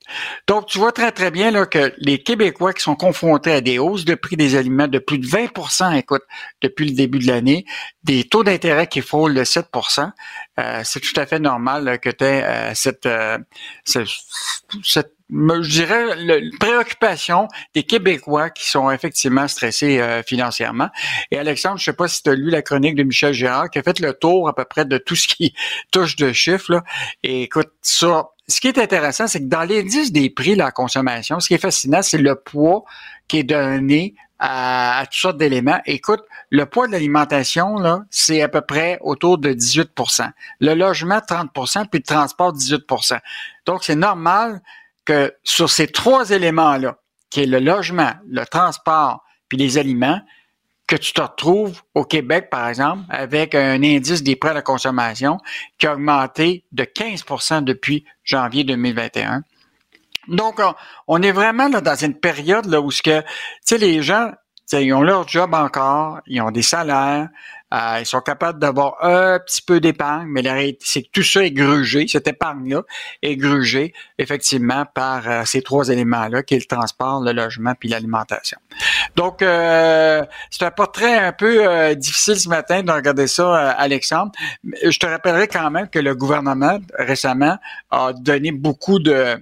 Donc, tu vois très, très bien là, que les Québécois qui sont confrontés à des hausses de prix des aliments de plus de 20 écoute, depuis le début de l'année, des taux d'intérêt qui frôlent le 7% euh, c'est tout à fait normal que tu aies euh, cette, euh, cette, je dirais, préoccupation des Québécois qui sont effectivement stressés euh, financièrement. Et Alexandre, je sais pas si tu as lu la chronique de Michel Gérard qui a fait le tour à peu près de tout ce qui touche de chiffres. Là. Et écoute, ça, ce qui est intéressant, c'est que dans l'indice des prix de la consommation, ce qui est fascinant, c'est le poids qui est donné à, toutes sortes d'éléments. Écoute, le poids de l'alimentation, là, c'est à peu près autour de 18% Le logement, 30% puis le transport, 18% Donc, c'est normal que sur ces trois éléments-là, qui est le logement, le transport, puis les aliments, que tu te retrouves au Québec, par exemple, avec un indice des prêts à la consommation qui a augmenté de 15% depuis janvier 2021. Donc, on est vraiment là, dans une période là, où ce que, les gens, ils ont leur job encore, ils ont des salaires, euh, ils sont capables d'avoir un petit peu d'épargne, mais la réalité, c'est que tout ça est grugé, cette épargne-là est grugée effectivement par euh, ces trois éléments-là, qui est le transport, le logement puis l'alimentation. Donc, euh, c'est un portrait un peu euh, difficile ce matin de regarder ça, Alexandre. Je te rappellerai quand même que le gouvernement récemment a donné beaucoup de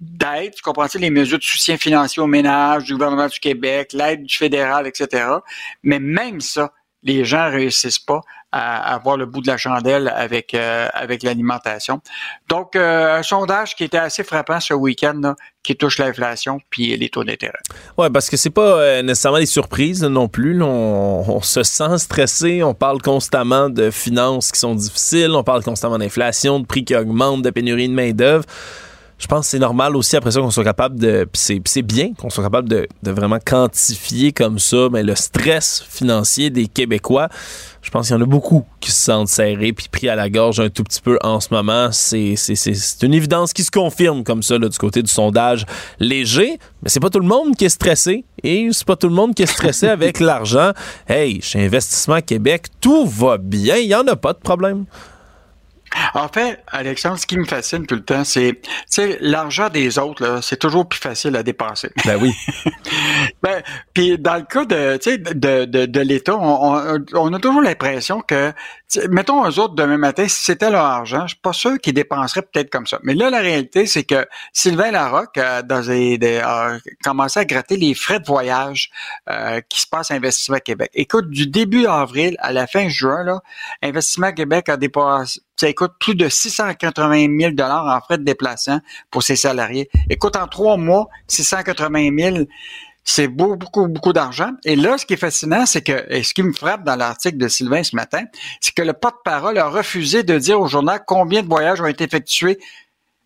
d'aide, tu comprends les mesures de soutien financier aux ménages du gouvernement du Québec, l'aide du fédéral, etc. Mais même ça, les gens réussissent pas à avoir le bout de la chandelle avec euh, avec l'alimentation. Donc euh, un sondage qui était assez frappant ce week-end qui touche l'inflation puis les taux d'intérêt.
Ouais, parce que c'est pas euh, nécessairement des surprises non plus. on, on, se sent stressé, on parle constamment de finances qui sont difficiles, on parle constamment d'inflation, de prix qui augmentent, de pénurie de main d'œuvre je pense que c'est normal aussi après ça qu'on soit capable de. C'est bien qu'on soit capable de, vraiment quantifier comme ça mais le stress financier des Québécois. Je pense qu'il y en a beaucoup qui se sentent serrés puis pris à la gorge un tout petit peu en ce moment. C'est une évidence qui se confirme comme ça là, du côté du sondage léger. Mais c'est pas tout le monde qui est stressé et c'est pas tout le monde qui est stressé avec l'argent. Hey, chez Investissement Québec, tout va bien. Il y en a pas de problème.
En fait, Alexandre, ce qui me fascine tout le temps, c'est, tu sais, l'argent des autres, c'est toujours plus facile à dépenser.
Ben oui.
ben, puis dans le cas de, tu sais, de, de, de l'État, on, on, a toujours l'impression que, mettons eux autres demain matin, si c'était leur argent, je suis pas sûr qu'ils dépenseraient peut-être comme ça. Mais là, la réalité, c'est que Sylvain Larocque euh, dans a commencé à gratter les frais de voyage euh, qui se passent à Investissement Québec. Écoute, du début avril à la fin juin, là, Investissement Québec a dépassé ça coûte plus de 680 000 dollars en frais de déplacement pour ses salariés. Écoute, en trois mois, 680 000 c'est beaucoup, beaucoup, beaucoup d'argent. Et là, ce qui est fascinant, c'est que, et ce qui me frappe dans l'article de Sylvain ce matin, c'est que le porte-parole a refusé de dire au journal combien de voyages ont été effectués.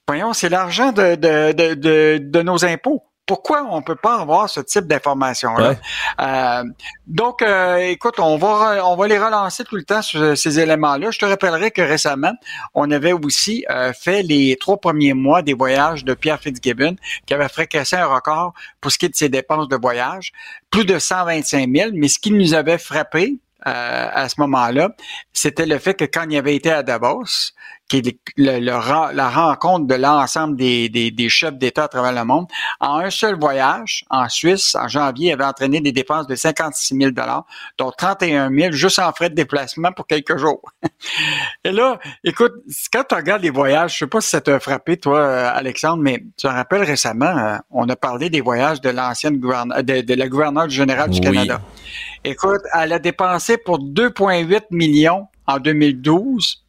Voyons, c'est l'argent de, nos impôts pourquoi on peut pas avoir ce type d'information-là? Euh, donc, euh, écoute, on va on va les relancer tout le temps sur ces éléments-là. Je te rappellerai que récemment, on avait aussi euh, fait les trois premiers mois des voyages de Pierre Fitzgibbon, qui avait fracassé un record pour ce qui est de ses dépenses de voyage, plus de 125 000. Mais ce qui nous avait frappé, à ce moment-là, c'était le fait que quand il avait été à Davos, qui est le, la rencontre de l'ensemble des, des, chefs d'État à travers le monde. En un seul voyage, en Suisse, en janvier, il avait entraîné des dépenses de 56 000 dont 31 000 juste en frais de déplacement pour quelques jours. Et là, écoute, quand tu regardes les voyages, je sais pas si ça t'a frappé, toi, euh, Alexandre, mais tu te rappelles récemment, euh, on a parlé des voyages de l'ancienne gouverneure, de, de, la gouverneure générale du Canada. Écoute, elle a dépensé pour 2,8 millions en 2012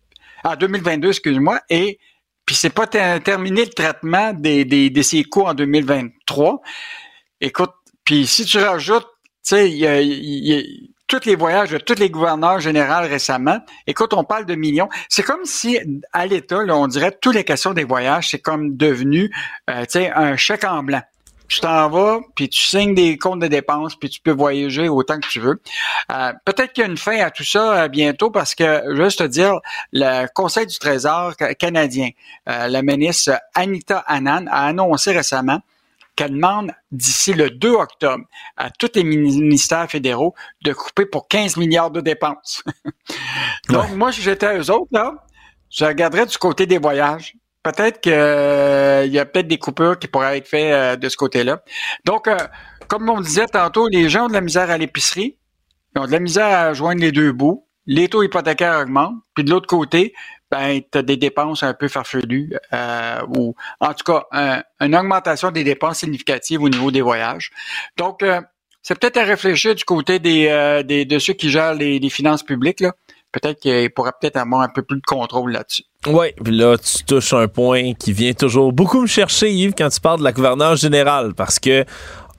en 2022, excuse-moi, et puis c'est pas terminé le traitement des, des, de ces coûts en 2023. Écoute, puis si tu rajoutes, tu sais, il y a, tous les voyages de tous les gouverneurs généraux récemment. Écoute, on parle de millions. C'est comme si à l'État, on dirait toutes les questions des voyages, c'est comme devenu, euh, tu sais, un chèque en blanc tu t'en vas, puis tu signes des comptes de dépenses, puis tu peux voyager autant que tu veux. Euh, peut-être qu'il y a une fin à tout ça euh, bientôt parce que, juste te dire, le Conseil du Trésor canadien, euh, la ministre Anita Annan a annoncé récemment qu'elle demande d'ici le 2 octobre à tous les ministères fédéraux de couper pour 15 milliards de dépenses. Donc, moi, si j'étais à eux autres, là, je regarderais du côté des voyages peut-être qu'il euh, y a peut-être des coupures qui pourraient être faites euh, de ce côté-là. Donc, euh, comme on disait tantôt, les gens ont de la misère à l'épicerie, ils ont de la misère à joindre les deux bouts, les taux hypothécaires augmentent, puis de l'autre côté, ben, tu as des dépenses un peu farfelues, ou en tout cas, une augmentation des dépenses significatives au niveau des voyages. Donc, c'est peut-être à réfléchir du côté des, de ceux qui gèrent les, les finances publiques, là peut-être qu'il pourrait peut-être avoir un peu plus de contrôle là-dessus.
Oui, puis là, tu touches un point qui vient toujours beaucoup me chercher, Yves, quand tu parles de la gouverneure générale, parce que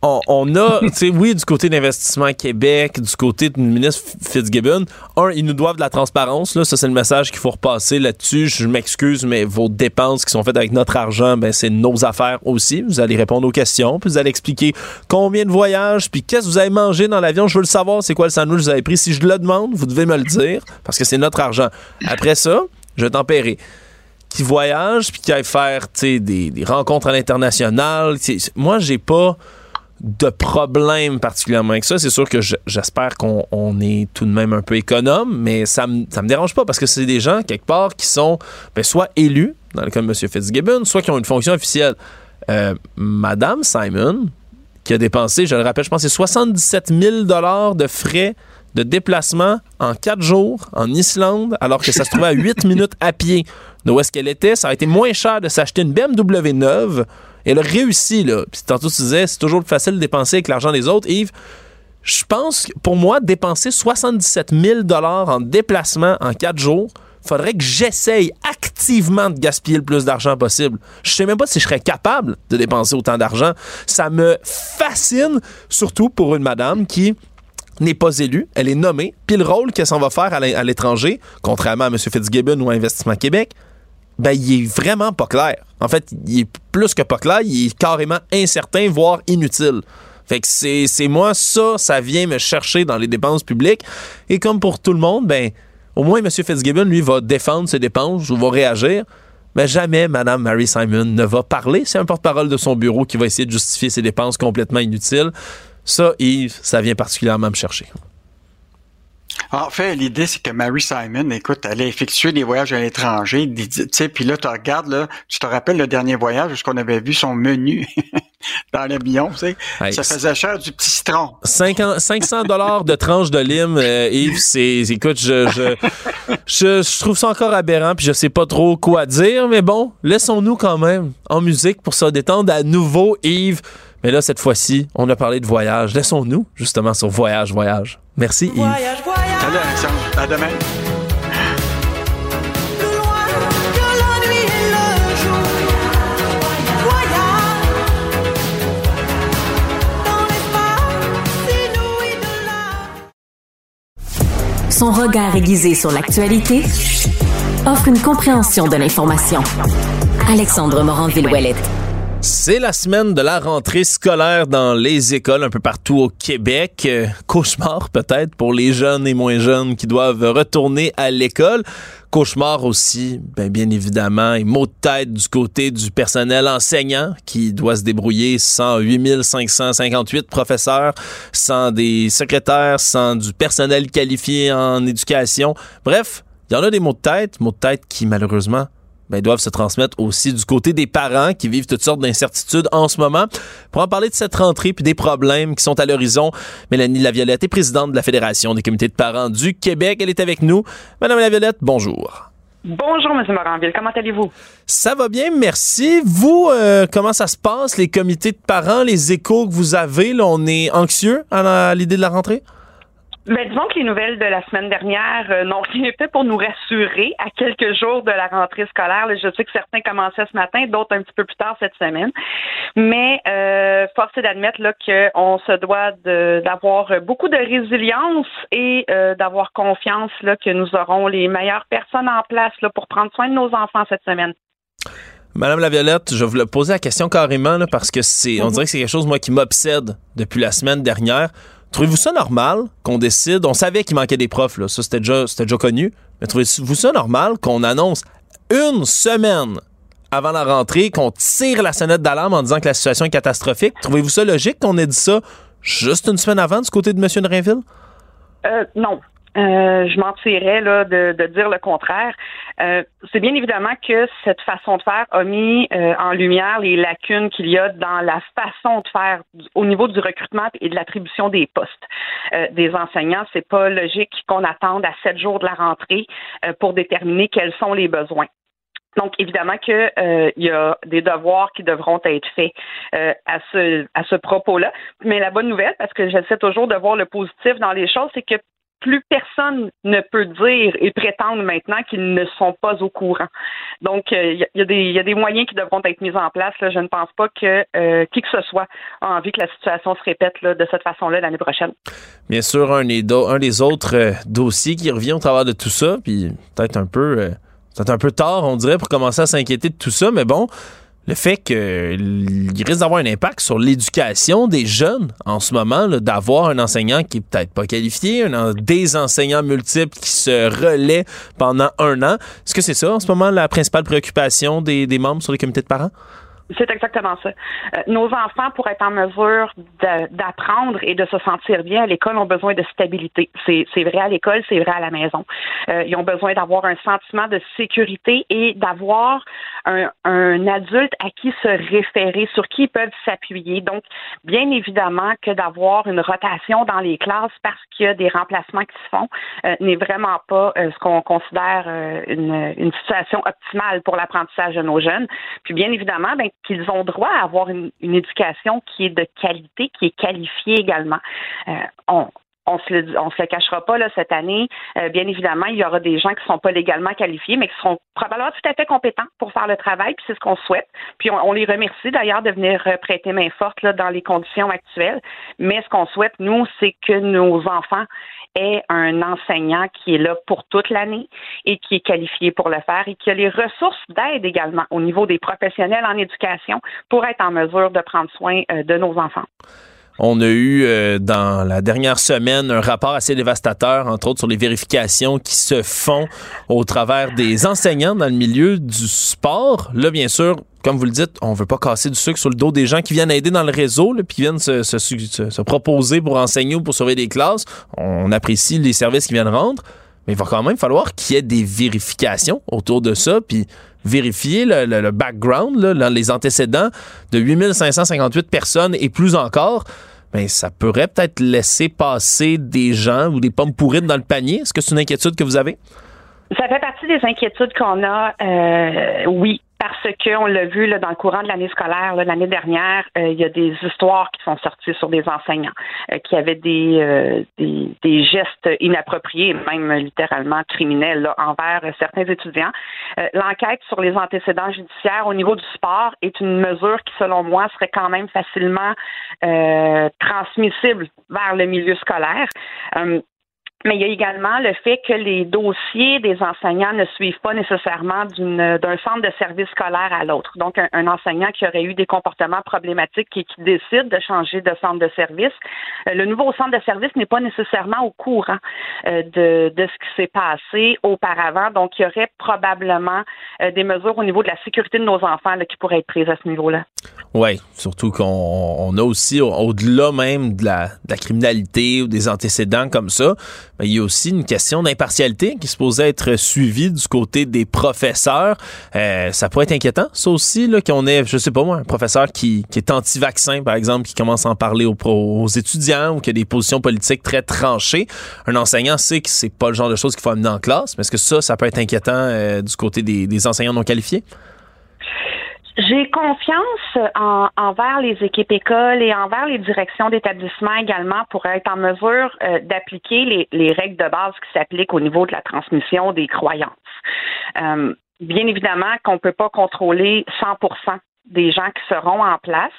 on, a, tu sais, oui, du côté d'Investissement Québec, du côté du ministre Fitzgibbon, un, ils nous doivent de la transparence. Là, ça, c'est le message qu'il faut repasser là-dessus. Je m'excuse, mais vos dépenses qui sont faites avec notre argent, ben, c'est nos affaires aussi. Vous allez répondre aux questions, puis vous allez expliquer combien de voyages, puis qu'est-ce que vous avez mangé dans l'avion. Je veux le savoir, c'est quoi le sandwich que vous avez pris. Si je le demande, vous devez me le dire, parce que c'est notre argent. Après ça, je vais tempérer qui voyagent puis qui aillent faire des, rencontres à l'international. Moi, j'ai pas de problème particulièrement avec ça. C'est sûr que j'espère qu'on est tout de même un peu économe, mais ça me, ça me dérange pas parce que c'est des gens, quelque part, qui sont ben, soit élus, dans le cas de M. Fitzgibbon, soit qui ont une fonction officielle. Euh, Madame Simon, qui a dépensé, je le rappelle, je pense c'est 77 000 de frais de déplacement en quatre jours en Islande, alors que ça se trouvait à 8 minutes à pied de où est-ce qu'elle était. Ça a été moins cher de s'acheter une BMW neuve elle a réussi, là. Puis tantôt, tu disais, c'est toujours plus facile de dépenser avec l'argent des autres. Yves, je pense que pour moi, dépenser 77 000 en déplacement en quatre jours, faudrait que j'essaye activement de gaspiller le plus d'argent possible. Je sais même pas si je serais capable de dépenser autant d'argent. Ça me fascine, surtout pour une madame qui n'est pas élue, elle est nommée, puis le rôle qu'elle s'en va faire à l'étranger, contrairement à M. Fitzgibbon ou à Investissement Québec, ben, il est vraiment pas clair. En fait, il est plus que pas clair, il est carrément incertain, voire inutile. Fait que c'est moi, ça, ça vient me chercher dans les dépenses publiques. Et comme pour tout le monde, ben, au moins, M. Fitzgibbon, lui, va défendre ses dépenses ou va réagir. Mais jamais Mme Mary Simon ne va parler. C'est un porte-parole de son bureau qui va essayer de justifier ses dépenses complètement inutiles. Ça, Yves, ça vient particulièrement me chercher.
En fait, l'idée, c'est que Mary Simon, écoute, elle a effectué des voyages à l'étranger, tu sais, puis là, tu regardes, là, tu te rappelles le dernier voyage, où qu'on avait vu son menu dans l'avion, tu sais, ça faisait cher du petit citron.
500 dollars de tranche de lime, euh, Yves, c'est, écoute, je, je, je, trouve ça encore aberrant, puis je sais pas trop quoi dire, mais bon, laissons-nous quand même en musique pour se détendre à nouveau, Yves. Mais là, cette fois-ci, on a parlé de voyage. Laissons-nous justement sur voyage, voyage. Merci Yves. Voyage, voyage.
Salut Alexandre. À demain.
Son regard aiguisé sur l'actualité offre une compréhension de l'information. Alexandre Morin-Villouellette.
C'est la semaine de la rentrée scolaire dans les écoles un peu partout au Québec. Euh, cauchemar peut-être pour les jeunes et moins jeunes qui doivent retourner à l'école. Cauchemar aussi, ben, bien évidemment, et mot de tête du côté du personnel enseignant qui doit se débrouiller sans 8558 professeurs, sans des secrétaires, sans du personnel qualifié en éducation. Bref, il y en a des mots de tête, mots de tête qui malheureusement ben, doivent se transmettre aussi du côté des parents qui vivent toutes sortes d'incertitudes en ce moment. Pour en parler de cette rentrée puis des problèmes qui sont à l'horizon, Mélanie Laviolette est présidente de la Fédération des comités de parents du Québec. Elle est avec nous. Madame Laviolette, bonjour.
Bonjour, M. Moranville. Comment allez-vous?
Ça va bien, merci. Vous, euh, comment ça se passe, les comités de parents, les échos que vous avez? Là, on est anxieux à l'idée de la rentrée?
Mais disons que les nouvelles de la semaine dernière euh, n'ont rien fait pour nous rassurer à quelques jours de la rentrée scolaire. je sais que certains commençaient ce matin, d'autres un petit peu plus tard cette semaine. Mais euh, force est d'admettre là qu'on se doit d'avoir beaucoup de résilience et euh, d'avoir confiance là que nous aurons les meilleures personnes en place là, pour prendre soin de nos enfants cette semaine.
Madame Laviolette, je vais vous poser la question carrément parce que c'est, on mhm. dirait que c'est quelque chose moi qui m'obsède depuis la semaine dernière. Trouvez-vous ça normal qu'on décide, on savait qu'il manquait des profs, là, ça c'était déjà, déjà connu, mais trouvez-vous ça normal qu'on annonce une semaine avant la rentrée, qu'on tire la sonnette d'alarme en disant que la situation est catastrophique? Trouvez-vous ça logique qu'on ait dit ça juste une semaine avant du côté de M. Drainville?
Euh, non. Euh, je mentirais là, de, de, dire le contraire. Euh, c'est bien évidemment que cette façon de faire a mis euh, en lumière les lacunes qu'il y a dans la façon de faire au niveau du recrutement et de l'attribution des postes des enseignants. C'est pas logique qu'on attende à sept jours de la rentrée pour déterminer quels sont les besoins. Donc, évidemment qu'il il y a des devoirs qui devront être faits à ce, à ce propos-là. Mais la bonne nouvelle, parce que j'essaie toujours de voir le positif dans les choses, c'est que plus personne ne peut dire et prétendre maintenant qu'ils ne sont pas au courant. Donc, il y, a des moyens qui devront être mis en place. Je ne pense pas que qui que ce soit a envie que la situation se répète de cette façon-là l'année prochaine.
Bien sûr, un des, autres dossiers qui revient au travers de tout ça, puis peut-être un peu c'est un peu tard, on dirait, pour commencer à s'inquiéter de tout ça, mais bon, le fait qu'il risque d'avoir un impact sur l'éducation des jeunes en ce moment, d'avoir un enseignant qui est peut-être pas qualifié, un, des enseignants multiples qui se relaient pendant un an. Est-ce que c'est ça en ce moment la principale préoccupation des, des membres sur les comités de parents?
C'est exactement ça. Euh, nos enfants, pour être en mesure d'apprendre et de se sentir bien à l'école, ont besoin de stabilité. C'est vrai à l'école, c'est vrai à la maison. Euh, ils ont besoin d'avoir un sentiment de sécurité et d'avoir un, un, adulte à qui se référer, sur qui ils peuvent s'appuyer. Donc, bien évidemment que d'avoir une rotation dans les classes parce qu'il y a des remplacements qui se font euh, n'est vraiment pas ce qu'on considère une, une situation optimale pour l'apprentissage de nos jeunes. Puis, bien évidemment, ben, qu'ils ont droit à avoir une, éducation qui est de qualité, qui est qualifiée également. Euh, on se le, se le cachera pas cette année. Euh, bien évidemment, il y aura des gens qui sont pas légalement qualifiés, mais qui seront probablement tout à fait compétents pour faire le travail. Puis c'est ce qu'on souhaite. Puis on, les remercie d'ailleurs de venir euh, prêter main forte dans les conditions actuelles. Mais ce qu'on souhaite nous, c'est que nos enfants aient un enseignant qui est là pour toute l'année et qui est qualifié pour le faire et qui a les ressources d'aide également au niveau des professionnels en éducation pour être en mesure de prendre soin euh, de nos enfants.
On a eu euh, dans la dernière semaine un rapport assez dévastateur, entre autres sur les vérifications qui se font au travers des enseignants dans le milieu du sport. Là, bien sûr, comme vous le dites, on veut pas casser du sucre sur le dos des gens qui viennent aider dans le réseau, puis qui viennent se, se, se, proposer pour enseigner ou pour surveiller des classes. On apprécie les services qui viennent rendre, mais il va quand même falloir qu'il y ait des vérifications autour de ça, puis vérifier le, background, les antécédents de 8558 personnes et plus encore, ben, ça pourrait peut-être laisser passer des gens ou des pommes pourrites dans le panier. Est-ce que c'est une inquiétude que vous avez?
Ça fait partie des inquiétudes qu'on a, euh, oui parce qu'on l'a vu là, dans le courant de l'année scolaire, l'année dernière, euh, il y a des histoires qui sont sorties sur des enseignants euh, qui avaient des, euh, des, des, gestes inappropriés, même littéralement criminels envers certains étudiants. L'enquête sur les antécédents judiciaires au niveau du sport est une mesure qui, selon moi, serait quand même facilement transmissible vers le milieu scolaire. Mais il y a également le fait que les dossiers des enseignants ne suivent pas nécessairement d'un centre de service scolaire à l'autre. Donc, un, enseignant qui aurait eu des comportements problématiques et qui décide de changer de centre de service, euh, le nouveau centre de service n'est pas nécessairement au courant euh, de, ce qui s'est passé auparavant. Donc, il y aurait probablement euh, des mesures au niveau de la sécurité de nos enfants qui pourraient être prises à ce niveau-là.
Oui, surtout qu'on a aussi, au-delà même de la criminalité ou des antécédents comme ça, ben, il y a aussi une question d'impartialité qui se posait être suivie du côté des professeurs. Euh, ça pourrait être inquiétant, ça aussi, qu'on ait, je sais pas moi, un professeur qui, qui est anti-vaccin, par exemple, qui commence à en parler aux, étudiants ou qui a des positions politiques très tranchées. Un enseignant sait que c'est pas le genre de choses qu'il faut amener en classe, mais est-ce que ça, ça peut être inquiétant euh, du côté des enseignants non qualifiés?
J'ai confiance en, envers les équipes écoles et envers les directions d'établissement également pour être en mesure euh, d'appliquer les, les, règles de base qui s'appliquent au niveau de la transmission des croyances. Euh, bien évidemment qu'on ne peut pas contrôler 100 des gens qui seront en place,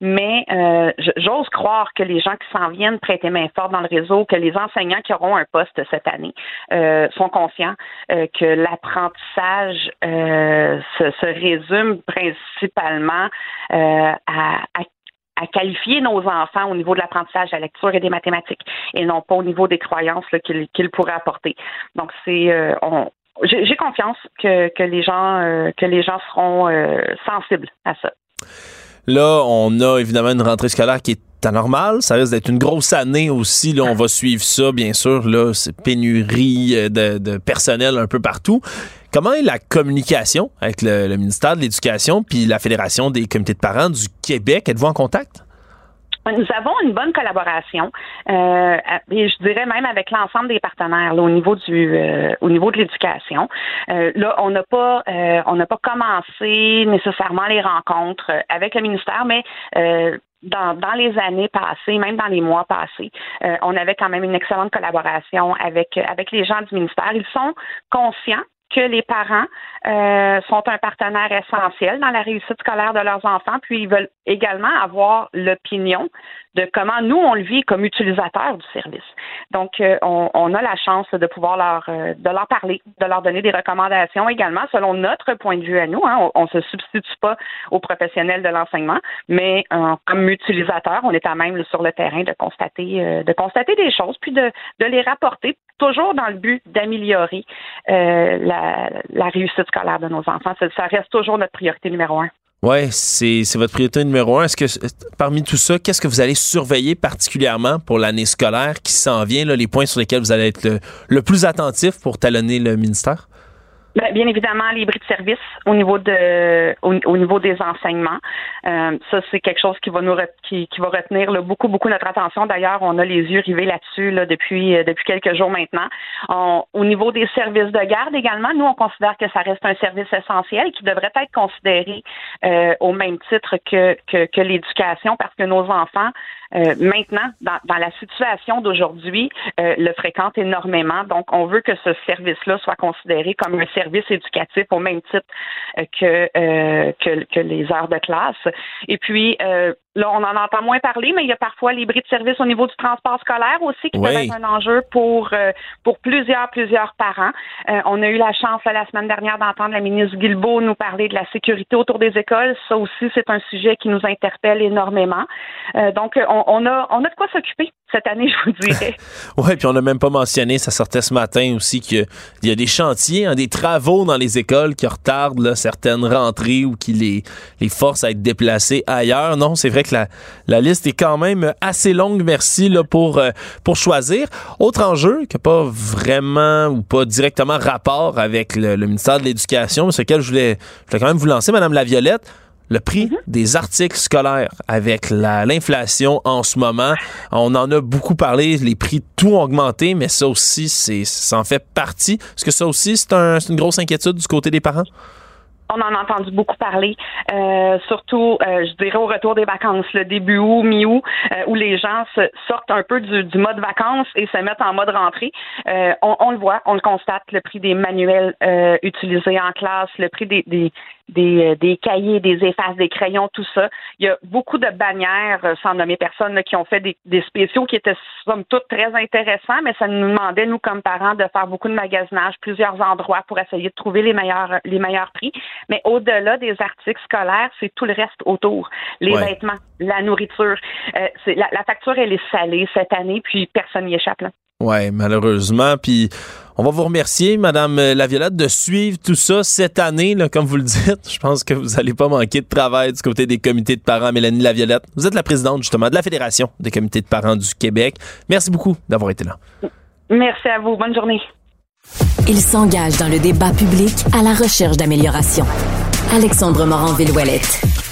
mais euh, j'ose croire que les gens qui s'en viennent prêter main forte dans le réseau, que les enseignants qui auront un poste cette année euh, sont conscients euh, que l'apprentissage se, résume principalement à, à à qualifier nos enfants au niveau de l'apprentissage de la lecture et des mathématiques et non pas au niveau des croyances qu'ils pourraient apporter. Donc c'est on, j'ai confiance que, que, les gens euh, que les gens seront euh, sensibles à ça.
Là, on a évidemment une rentrée scolaire qui est anormale. Ça risque d'être une grosse année aussi. Là, on va suivre ça, bien sûr. Là, c'est pénurie euh, de, personnel un peu partout. Comment est la communication avec le, le ministère de l'Éducation puis la Fédération des comités de parents du Québec? Êtes-vous en contact?
Nous avons une bonne collaboration, euh, et je dirais même avec l'ensemble des partenaires au niveau du, euh, au niveau de l'éducation. Euh, là, on n'a pas, euh, on n'a pas commencé nécessairement les rencontres avec le ministère, mais dans, dans les années passées, même dans les mois passés, euh, on avait quand même une excellente collaboration avec avec les gens du ministère. Ils sont conscients que les parents euh, sont un partenaire essentiel dans la réussite scolaire de leurs enfants, puis ils veulent également avoir l'opinion de comment nous on le vit comme utilisateurs du service. Donc, euh, on, on, a la chance de pouvoir leur euh, de leur parler, de leur donner des recommandations également selon notre point de vue à nous. Hein. On, ne se substitue pas aux professionnels de l'enseignement, mais euh, comme utilisateur, on est à même sur le terrain de constater de constater des choses, puis de, de les rapporter toujours dans le but d'améliorer la, la réussite de nos enfants. Ça, ça reste toujours notre priorité numéro un.
Oui, c'est votre priorité numéro un. Est-ce que parmi tout ça, qu'est-ce que vous allez surveiller particulièrement pour l'année scolaire qui s'en vient, là, les points sur lesquels vous allez être le, le plus attentif pour talonner le ministère?
Ben, bien évidemment, les bris de service au niveau de au, niveau des enseignements. Euh, ça, c'est quelque chose qui va nous qui, va retenir là, beaucoup, beaucoup notre attention. D'ailleurs, on a les yeux rivés là-dessus là, depuis euh, depuis quelques jours maintenant. au niveau des services de garde également, nous, on considère que ça reste un service essentiel qui devrait être considéré euh, au même titre que, que, que l'éducation parce que nos enfants euh, maintenant, dans, dans, la situation d'aujourd'hui, euh, le fréquente énormément. Donc, on veut que ce service-là soit considéré comme un service éducatif au même titre euh, que, que, que, les heures de classe. Et puis, Là, on en entend moins parler, mais il y a parfois les bris de service au niveau du transport scolaire aussi qui peut être un enjeu pour euh, pour plusieurs plusieurs parents. Euh, on a eu la chance la semaine dernière d'entendre la ministre Guilbeault nous parler de la sécurité autour des écoles. Ça aussi, c'est un sujet qui nous interpelle énormément. Euh, donc, on, on, a on a de quoi s'occuper cette année, je vous dirais.
oui, puis on n'a même pas mentionné, ça sortait ce matin aussi, qu'il y a des chantiers, hein, des travaux dans les écoles qui retardent là, certaines rentrées ou qui les, les forcent à être déplacés ailleurs. Non, c'est vrai que la, la liste est quand même assez longue, merci, là, pour, euh, pour choisir. Autre enjeu qui n'a pas vraiment ou pas directement rapport avec le, ministère de l'Éducation, mais sur lequel je voulais, je voulais quand même vous lancer, Madame Laviolette le prix mhm. des articles scolaires avec l'inflation en ce moment. On en a beaucoup parlé, les prix tout ont augmenté, mais ça aussi, c'est ça en fait partie. Est-ce que ça aussi, c'est un, une grosse inquiétude du côté des parents?
On en a entendu beaucoup parler, euh, surtout, euh, je dirais, au retour des vacances, le début août, mi-août, euh, où les gens se sortent un peu du, du, mode vacances et se mettent en mode rentrée. On, on, le voit, on le constate, le prix des manuels utilisés en classe, le prix des, des, des, cahiers, des effaces, des crayons, tout ça. Il y a beaucoup de bannières, sans nommer personne, là, qui ont fait des, des, spéciaux qui étaient, somme toute, très intéressants, mais ça nous demandait, nous, comme parents, de faire beaucoup de magasinage, plusieurs endroits pour essayer de trouver les meilleurs, les meilleurs prix. Mais au-delà des articles scolaires, c'est tout le reste autour. Les vêtements, la nourriture. Euh, la, la, facture, elle est salée cette année, puis personne n'y échappe. Là.
Oui, malheureusement. Puis on va vous remercier, Madame Laviolette, de suivre tout ça cette année, là, comme vous le dites. Je pense que vous n'allez pas manquer de travail du côté des comités de parents. Mélanie Laviolette, vous êtes la présidente justement de la Fédération des comités de parents du Québec. Merci beaucoup d'avoir été là.
Merci à vous. Bonne journée.
Il s'engage dans le débat public à la recherche d'amélioration. Alexandre Morin-Villouellette.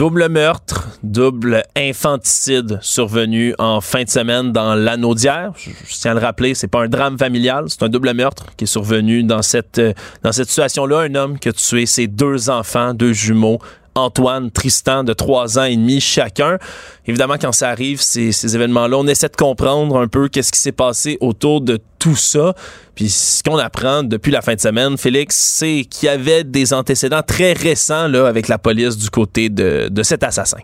Double meurtre, double infanticide survenu en fin de semaine dans l'anneau d'hier. Je, tiens à le rappeler, c'est pas un drame familial, c'est un double meurtre qui est survenu dans cette, euh, dans cette situation-là. Un homme qui a tué ses deux enfants, deux jumeaux, Antoine, Tristan, de trois ans et demi chacun. Évidemment, quand ça arrive, ces, événements-là, on essaie de comprendre un peu qu'est-ce qui s'est passé autour de tout ça. Puis ce qu'on apprend depuis la fin de semaine, Félix, c'est qu'il y avait des antécédents très récents là, avec la police du côté de, de cet assassin.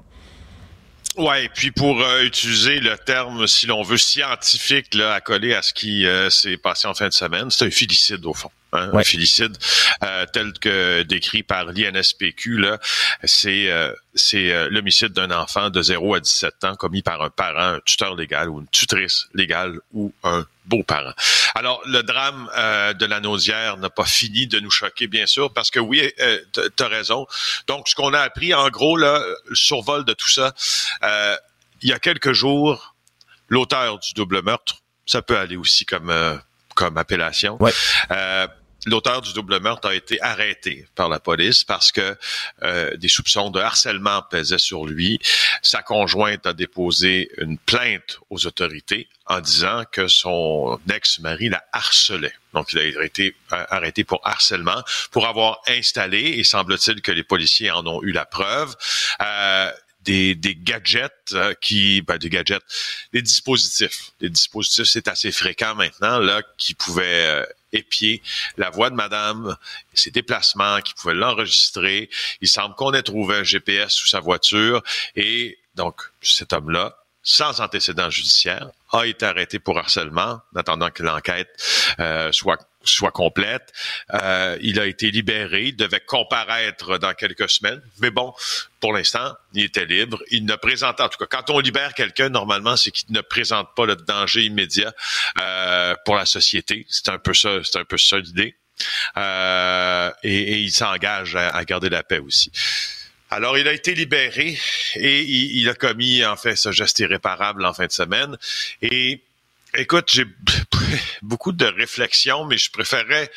Ouais, puis pour euh, utiliser le terme, si l'on veut, scientifique là, à coller à ce qui euh, s'est passé en fin de semaine, c'est un filicide au fond. Hein, Un filicide euh, tel que décrit par l'INSPQ, là, c'est c'est l'homicide d'un enfant de 0 à 17 ans commis par un parent, un tuteur légal ou une tutrice légale ou un beaux-parents. Alors, le drame euh, de la nausière n'a pas fini de nous choquer, bien sûr, parce que oui, euh, tu as raison. Donc, ce qu'on a appris, en gros, là, le survol de tout ça, euh, il y a quelques jours, l'auteur du double meurtre, ça peut aller aussi comme, euh, comme appellation, l'auteur du double meurtre a été arrêté par la police parce que euh, des soupçons de harcèlement pesaient sur lui. Sa conjointe a déposé une plainte aux autorités en disant que son ex-mari la harcelait. Donc, il a été euh, arrêté pour harcèlement, pour avoir installé, et semble-t-il que les policiers en ont eu la preuve, euh, des, des, gadgets euh, qui, ben, des gadgets, des dispositifs. Des dispositifs, c'est assez fréquent maintenant là, qui pouvaient euh, épier la voix de Madame, ses déplacements, qui pouvaient l'enregistrer. Il semble qu'on ait trouvé un GPS sous sa voiture et donc cet homme-là sans antécédent judiciaire, a été arrêté pour harcèlement, en attendant que l'enquête euh, soit soit complète. Euh, il a été libéré, il devait comparaître dans quelques semaines, mais bon, pour l'instant, il était libre. Il ne présente, en tout cas, quand on libère quelqu'un, normalement, c'est qu'il ne présente pas le danger immédiat euh, pour la société. C'est un peu ça, c'est un peu ça l'idée. Euh, et, et, il s'engage à, à garder la paix aussi. Alors, il a été libéré et il, a commis, en fait, ce geste irréparable en fin de semaine. Et écoute, j'ai beaucoup de réflexions, mais je préférais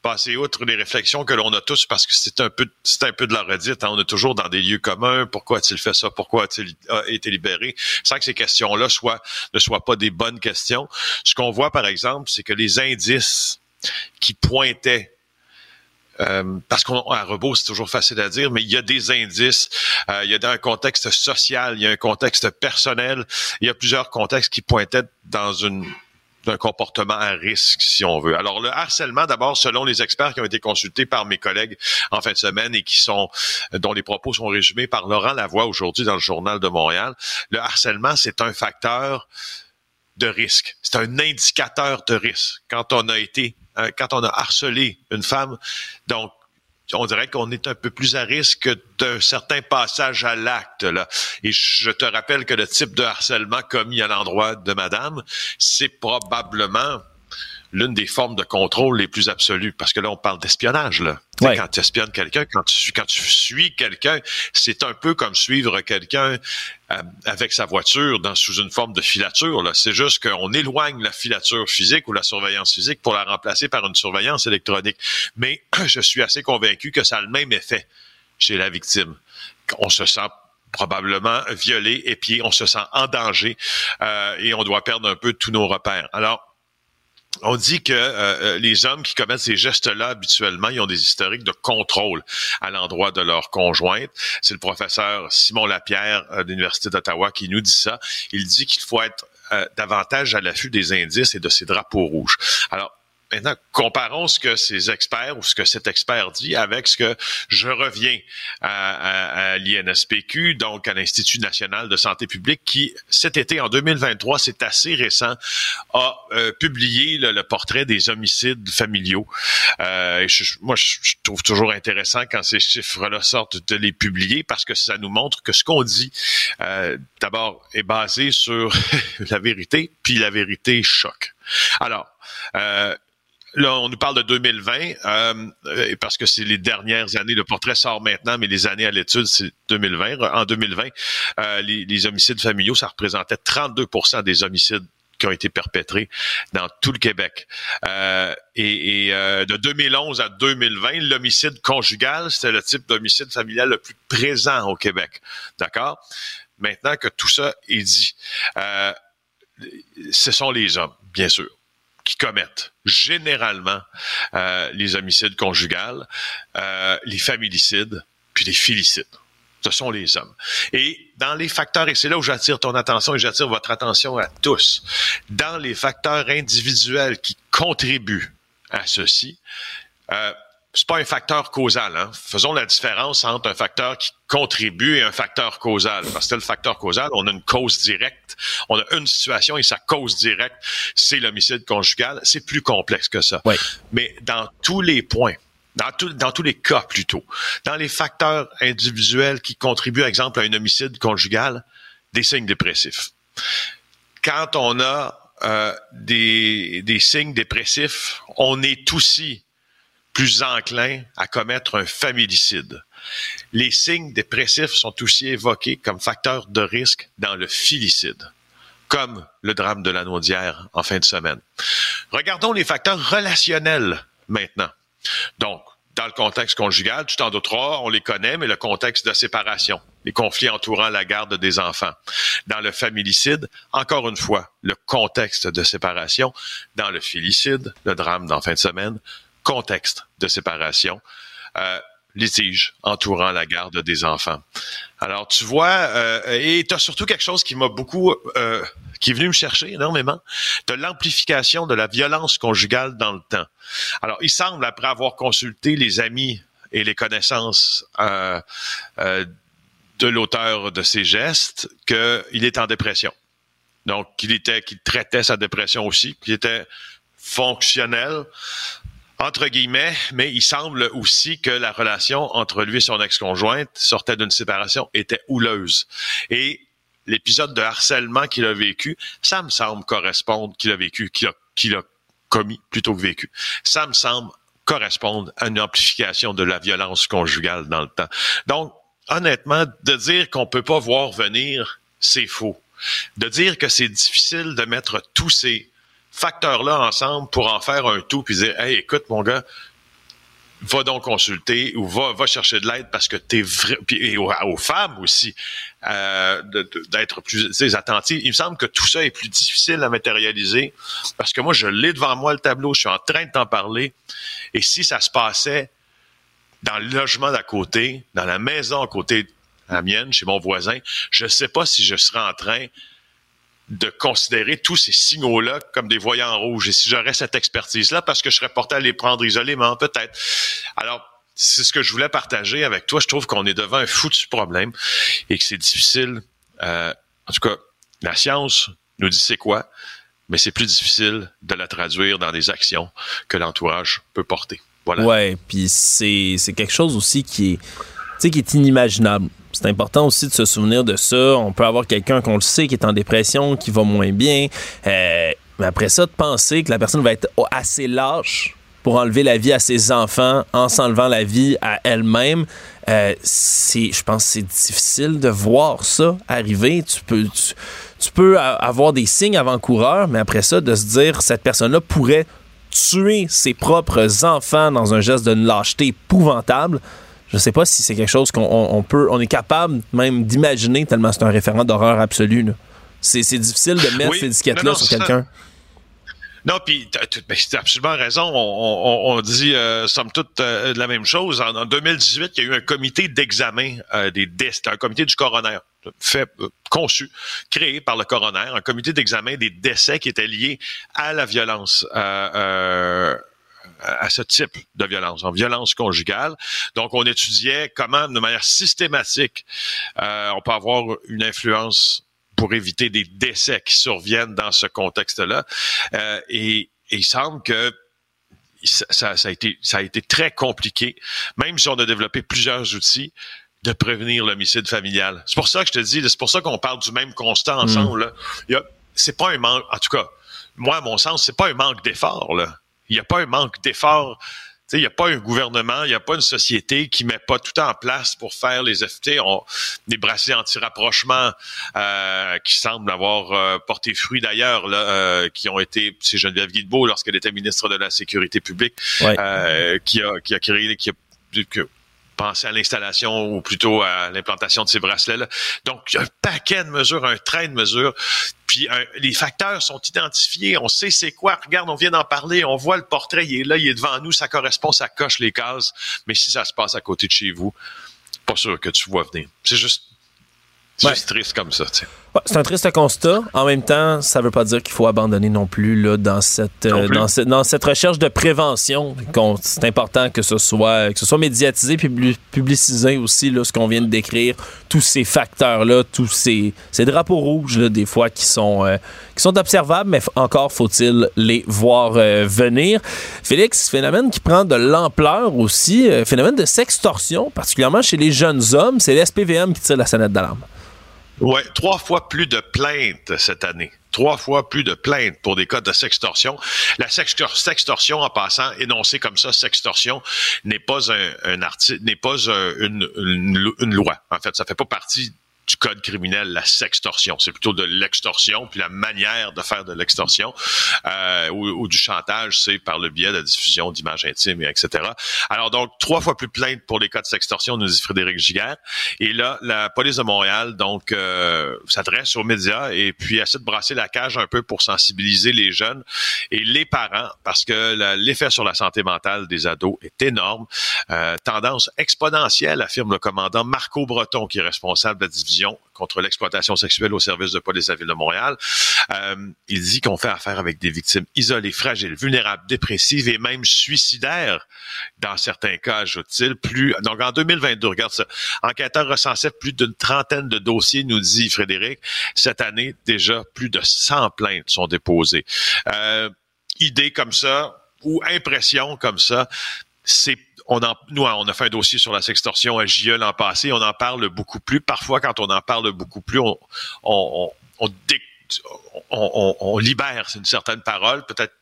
passer outre les réflexions que l'on a tous parce que c'est un peu, c'est un peu de la redite. Hein. On est toujours dans des lieux communs. Pourquoi a-t-il fait ça? Pourquoi a-t-il été libéré? Sans que ces questions-là soient, ne soient pas des bonnes questions. Ce qu'on voit, par exemple, c'est que les indices qui pointaient euh, parce qu'à rebours, c'est toujours facile à dire, mais il y a des indices, euh, il y a un contexte social, il y a un contexte personnel, il y a plusieurs contextes qui pointaient dans une d'un comportement à risque, si on veut. Alors, le harcèlement, d'abord, selon les experts qui ont été consultés par mes collègues en fin de semaine et qui sont, dont les propos sont résumés par Laurent Lavoie aujourd'hui dans le Journal de Montréal, le harcèlement, c'est un facteur de risque. C'est un indicateur de risque. Quand on a été euh, quand on a harcelé une femme. Donc, on dirait qu'on est un peu plus à risque d'un certain passage à l'acte. Là. Et je te rappelle que le type de harcèlement commis à l'endroit de madame, c'est probablement l'une des formes de contrôle les plus absolues. Parce que là, on parle d'espionnage. Là. Quand tu espionnes quelqu'un, quand tu, quand tu suis quelqu'un, c'est un peu comme suivre quelqu'un euh, avec sa voiture dans, sous une forme de filature. Là. C'est juste qu'on éloigne la filature physique ou la surveillance physique pour la remplacer par une surveillance électronique. Mais je suis assez convaincu que ça a le même effet chez la victime. On se sent probablement violé, et puis on se sent en danger euh, et on doit perdre un peu tous nos repères. Alors, on dit que euh, euh, les hommes qui commettent ces gestes-là habituellement, ils ont des historiques de contrôle à l'endroit de leur conjointe. C'est le professeur Simon Lapierre euh, de l'Université d'Ottawa qui nous dit ça. Il dit qu'il faut être davantage à l'affût des indices et de ces drapeaux rouges. Alors, Maintenant, comparons ce que ces experts ou ce que cet expert dit avec ce que je reviens à, à, l'INSPQ, donc à l'Institut national de santé publique, qui cet été, en 2023, c'est assez récent, a euh, publié le, portrait des homicides familiaux. Euh, moi, je, trouve toujours intéressant quand ces chiffres-là sortent de les publier parce que ça nous montre que ce qu'on dit, euh, d'abord, est basé sur la vérité, puis la vérité choque. Alors, euh, Là, on nous parle de 2020 euh, parce que c'est les dernières années. Le portrait sort maintenant, mais les années à l'étude, c'est 2020. En 2020, euh, les, les, homicides familiaux, ça représentait 32% des homicides qui ont été perpétrés dans tout le Québec. Euh, et, et euh, de 2011 à 2020, l'homicide conjugal, c'était le type d'homicide familial le plus présent au Québec. D'accord? Maintenant que tout ça est dit, euh, ce sont les hommes, bien sûr qui commettent généralement euh, les homicides conjugales, euh, les familicides, puis les filicides. Ce sont les hommes. Et dans les facteurs, et c'est là où j'attire ton attention et j'attire votre attention à tous, dans les facteurs individuels qui contribuent à ceci, euh, c'est pas un facteur causal. Hein? Faisons la différence entre un facteur qui contribue et un facteur causal. Parce que le facteur causal, on a une cause directe, on a une situation et sa cause directe, c'est l'homicide conjugal. C'est plus complexe que ça. Mais dans tous les points, dans, dans tous les cas plutôt, dans les facteurs individuels qui contribuent, par exemple, à un homicide conjugal, des signes dépressifs. Quand on a euh, des, des signes dépressifs, on est aussi plus enclin à commettre un familicide. Les signes dépressifs sont aussi évoqués comme facteurs de risque dans le filicide, comme le drame de la Naudière en fin de semaine. Regardons les facteurs relationnels maintenant. Donc, dans le contexte conjugal, tu t'en douteras, on les connaît, mais le contexte de séparation, les conflits entourant la garde des enfants. Dans le familicide, encore une fois, le contexte de séparation. Dans le filicide, le drame d'en fin de semaine, contexte de séparation. Euh, litige entourant la garde des enfants. Alors, tu vois, euh, et tu as surtout quelque chose qui m'a beaucoup, euh, qui est venu me chercher énormément, de l'amplification de la violence conjugale dans le temps. Alors, il semble, après avoir consulté les amis et les connaissances euh, euh de l'auteur de ces gestes, qu'il est en dépression. Donc, qu'il était, qu'il traitait sa dépression aussi, qu'il était fonctionnel, entre guillemets, mais il semble aussi que la relation entre lui et son ex-conjointe sortait d'une séparation était houleuse. Et l'épisode de harcèlement qu'il a vécu, ça me semble correspondre qu'il a vécu, qu'il a, commis plutôt que vécu. Ça me semble correspondre à une amplification de la violence conjugale dans le temps. Donc, honnêtement, de dire qu'on peut pas voir venir, c'est faux. De dire que c'est difficile de mettre tous ces facteurs-là ensemble pour en faire un tout, puis dire, hey, écoute, mon gars, va donc consulter ou va, va chercher de l'aide parce que t'es vrai, puis et aux, femmes aussi, euh, d'être plus attentives. Il me semble que tout ça est plus difficile à matérialiser parce que moi, je l'ai devant moi le tableau, je suis en train de t'en parler. Et si ça se passait dans le logement d'à côté, dans la maison à côté de la mienne, chez mon voisin, je ne sais pas si je serais en train de considérer tous ces signaux-là comme des voyants rouges. Et si j'aurais cette expertise-là, parce que je serais porté à les prendre isolément, peut-être. Alors, c'est ce que je voulais partager avec toi. Je trouve qu'on est devant un foutu problème et que c'est difficile. Euh, en tout cas, la science nous dit c'est quoi, mais c'est plus difficile de la traduire dans des actions que l'entourage peut porter. Voilà.
Ouais, puis c'est quelque chose aussi qui est, qui est inimaginable c'est important aussi de se souvenir de ça. On peut avoir quelqu'un qu'on le sait qui est en dépression, qui va moins bien. Euh, mais après ça, de penser que la personne va être assez lâche pour enlever la vie à ses enfants en s'enlevant la vie à elle-même, euh, je pense, c'est difficile de voir ça arriver. Tu peux, tu, peux avoir des signes avant-coureurs, mais après ça, de se dire cette personne-là pourrait tuer ses propres enfants dans un geste de lâcheté épouvantable je sais pas si c'est quelque chose qu'on peut, on est capable même d'imaginer tellement c'est un référent d'horreur absolu. C'est difficile de mettre ces disquettes-là sur quelqu'un.
Non, puis tu as absolument raison. On, dit, euh, somme toute, euh, la même chose. En, 2018, il y a eu un comité d'examen euh, des décès, un comité du coroner, fait, conçu, créé par le coroner, un comité d'examen des décès qui étaient liés à la violence à ce type de violence, en violence conjugale. Donc, on étudiait comment, de manière systématique, euh, on peut avoir une influence pour éviter des décès qui surviennent dans ce contexte-là. Euh, et, et, il semble que ça, ça, a été, ça a été très compliqué, même si on a développé plusieurs outils de prévenir l'homicide familial. C'est pour ça que je te dis, c'est pour ça qu'on parle du même constat ensemble. Mm. C'est pas un manque, en tout cas, moi, à mon sens, c'est pas un manque d'effort. Là. Il n'y a pas un manque d'effort. Il n'y a pas un gouvernement, il n'y a pas une société qui met pas tout en place pour faire les FT. On, des bracelets anti-rapprochement euh, qui semblent avoir euh, porté fruit d'ailleurs, euh, qui ont été, c'est Geneviève Guilbeault lorsqu'elle était ministre de la Sécurité publique, euh, qui, a, qui a créé, qui a, penser à l'installation ou plutôt à l'implantation de ces bracelets-là. Donc, un paquet de mesures, un train de mesures. Puis les facteurs sont identifiés, on sait c'est quoi. Regarde, on vient d'en parler, on voit le portrait, il est là, il est devant nous, ça correspond, ça coche les cases. Mais si ça se passe à côté de chez vous, pas sûr que tu vois venir. C'est juste, juste triste comme ça. Tu sais
c'est un triste constat. En même temps, ça ne veut pas dire qu'il faut abandonner non plus là, dans, cette, euh, dans, dans, cette recherche de prévention. C'est important que ce soit, que ce soit médiatisé puis publicisé aussi, là, ce qu'on vient de décrire, tous ces facteurs-là, tous ces, ces drapeaux rouges, là, des fois, qui sont, euh, qui sont observables, mais encore faut-il les voir euh, venir. Félix, phénomène qui prend de l'ampleur aussi, phénomène de sextorsion, particulièrement chez les jeunes hommes, c'est l'SPVM qui tire la sonnette d'alarme.
Oui, trois fois plus de plaintes cette année. Trois fois plus de plaintes pour des cas de sextorsion. La sextorsion, en passant, énoncé comme ça, sextorsion, n'est pas un, article, n'est pas une, une, loi. En fait, ça fait pas partie du code criminel, la sextorsion. C'est plutôt de l'extorsion, puis la manière de faire de l'extorsion euh, ou, du chantage, c'est par le biais de la diffusion d'images intimes, et etc. Alors donc, trois fois plus plainte pour les cas de sextorsion, nous dit Frédéric Giguère. Et là, la police de Montréal, donc, euh, s'adresse aux médias et puis essaie de brasser la cage un peu pour sensibiliser les jeunes et les parents, parce que l'effet sur la santé mentale des ados est énorme. Euh, tendance exponentielle, affirme le commandant Marco Breton, qui est responsable de la division contre l'exploitation sexuelle au service de police de la ville de Montréal. Euh, il dit qu'on fait affaire avec des victimes isolées, fragiles, vulnérables, dépressives et même suicidaires dans certains cas, ajoute-t-il. Plus, donc en 2022, regarde ça, enquêteurs recensaient plus d'une trentaine de dossiers, nous dit Frédéric. Cette année, déjà plus de 100 plaintes sont déposées. Euh, idées comme ça ou impressions comme ça, c'est on en, nous, on a fait un dossier sur la sextorsion à JE l'an passé. On en parle beaucoup plus. Parfois, quand on en parle beaucoup plus, on, on, on, libère une certaine parole. Peut-être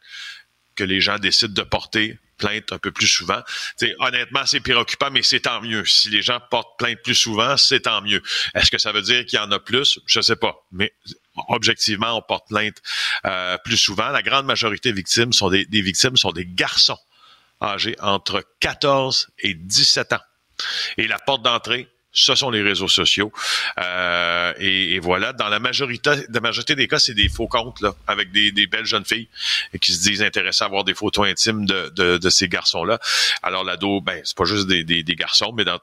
que les gens décident de porter plainte un peu plus souvent. T'sais, honnêtement, c'est préoccupant, mais c'est tant mieux. Si les gens portent plainte plus souvent, c'est tant mieux. Est-ce que ça veut dire qu'il y en a plus? Je sais pas. Mais objectivement, on porte plainte euh, plus souvent. La grande majorité des victimes sont des victimes sont des garçons âgés entre 14 et 17 ans. Et la porte d'entrée, ce sont les réseaux sociaux. Euh, et, voilà, dans la majorité, des cas, c'est des faux comptes là, avec des, belles jeunes filles qui se disent intéressées à avoir des photos intimes de, de, ces garçons-là. Alors l'ado, ben c'est pas juste des, des, garçons, mais dans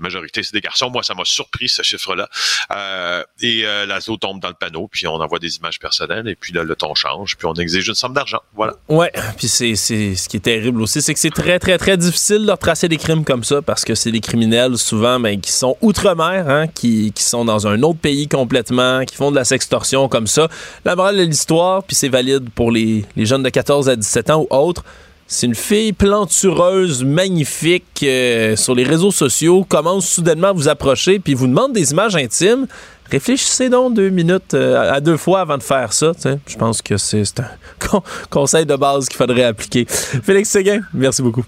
majorité, c'est des garçons. Moi, ça m'a surpris, ce chiffre-là. Euh, et euh, l'ASO tombe dans le panneau, puis on envoie des images personnelles, et puis là, le ton change, puis on exige une somme d'argent. Voilà.
Ouais, puis c'est, ce qui est terrible aussi, c'est que c'est très, très, très difficile de retracer des crimes comme ça, parce que c'est des criminels, souvent, ben, qui sont outre-mer, hein, qui, qui sont dans un autre pays complètement, qui font de la sextorsion comme ça. La morale de l'histoire, puis c'est valide pour les, les jeunes de 14 à 17 ans ou autres, c'est une fille plantureuse, magnifique, euh, sur les réseaux sociaux, commence soudainement à vous approcher, puis vous demande des images intimes. Réfléchissez donc deux minutes euh, à deux fois avant de faire ça. Je pense que c'est un conseil de base qu'il faudrait appliquer. Félix Séguin, merci beaucoup.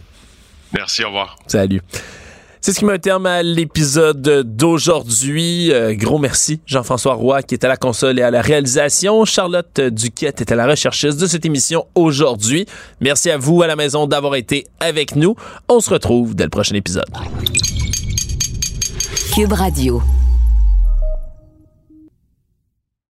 Merci, au revoir.
Salut. C'est ce qui met un terme à l'épisode d'aujourd'hui. Euh, gros merci, Jean-François Roy, qui est à la console et à la réalisation. Charlotte Duquette est à la recherchiste de cette émission aujourd'hui. Merci à vous à la maison d'avoir été avec nous. On se retrouve dès le prochain épisode.
Cube Radio.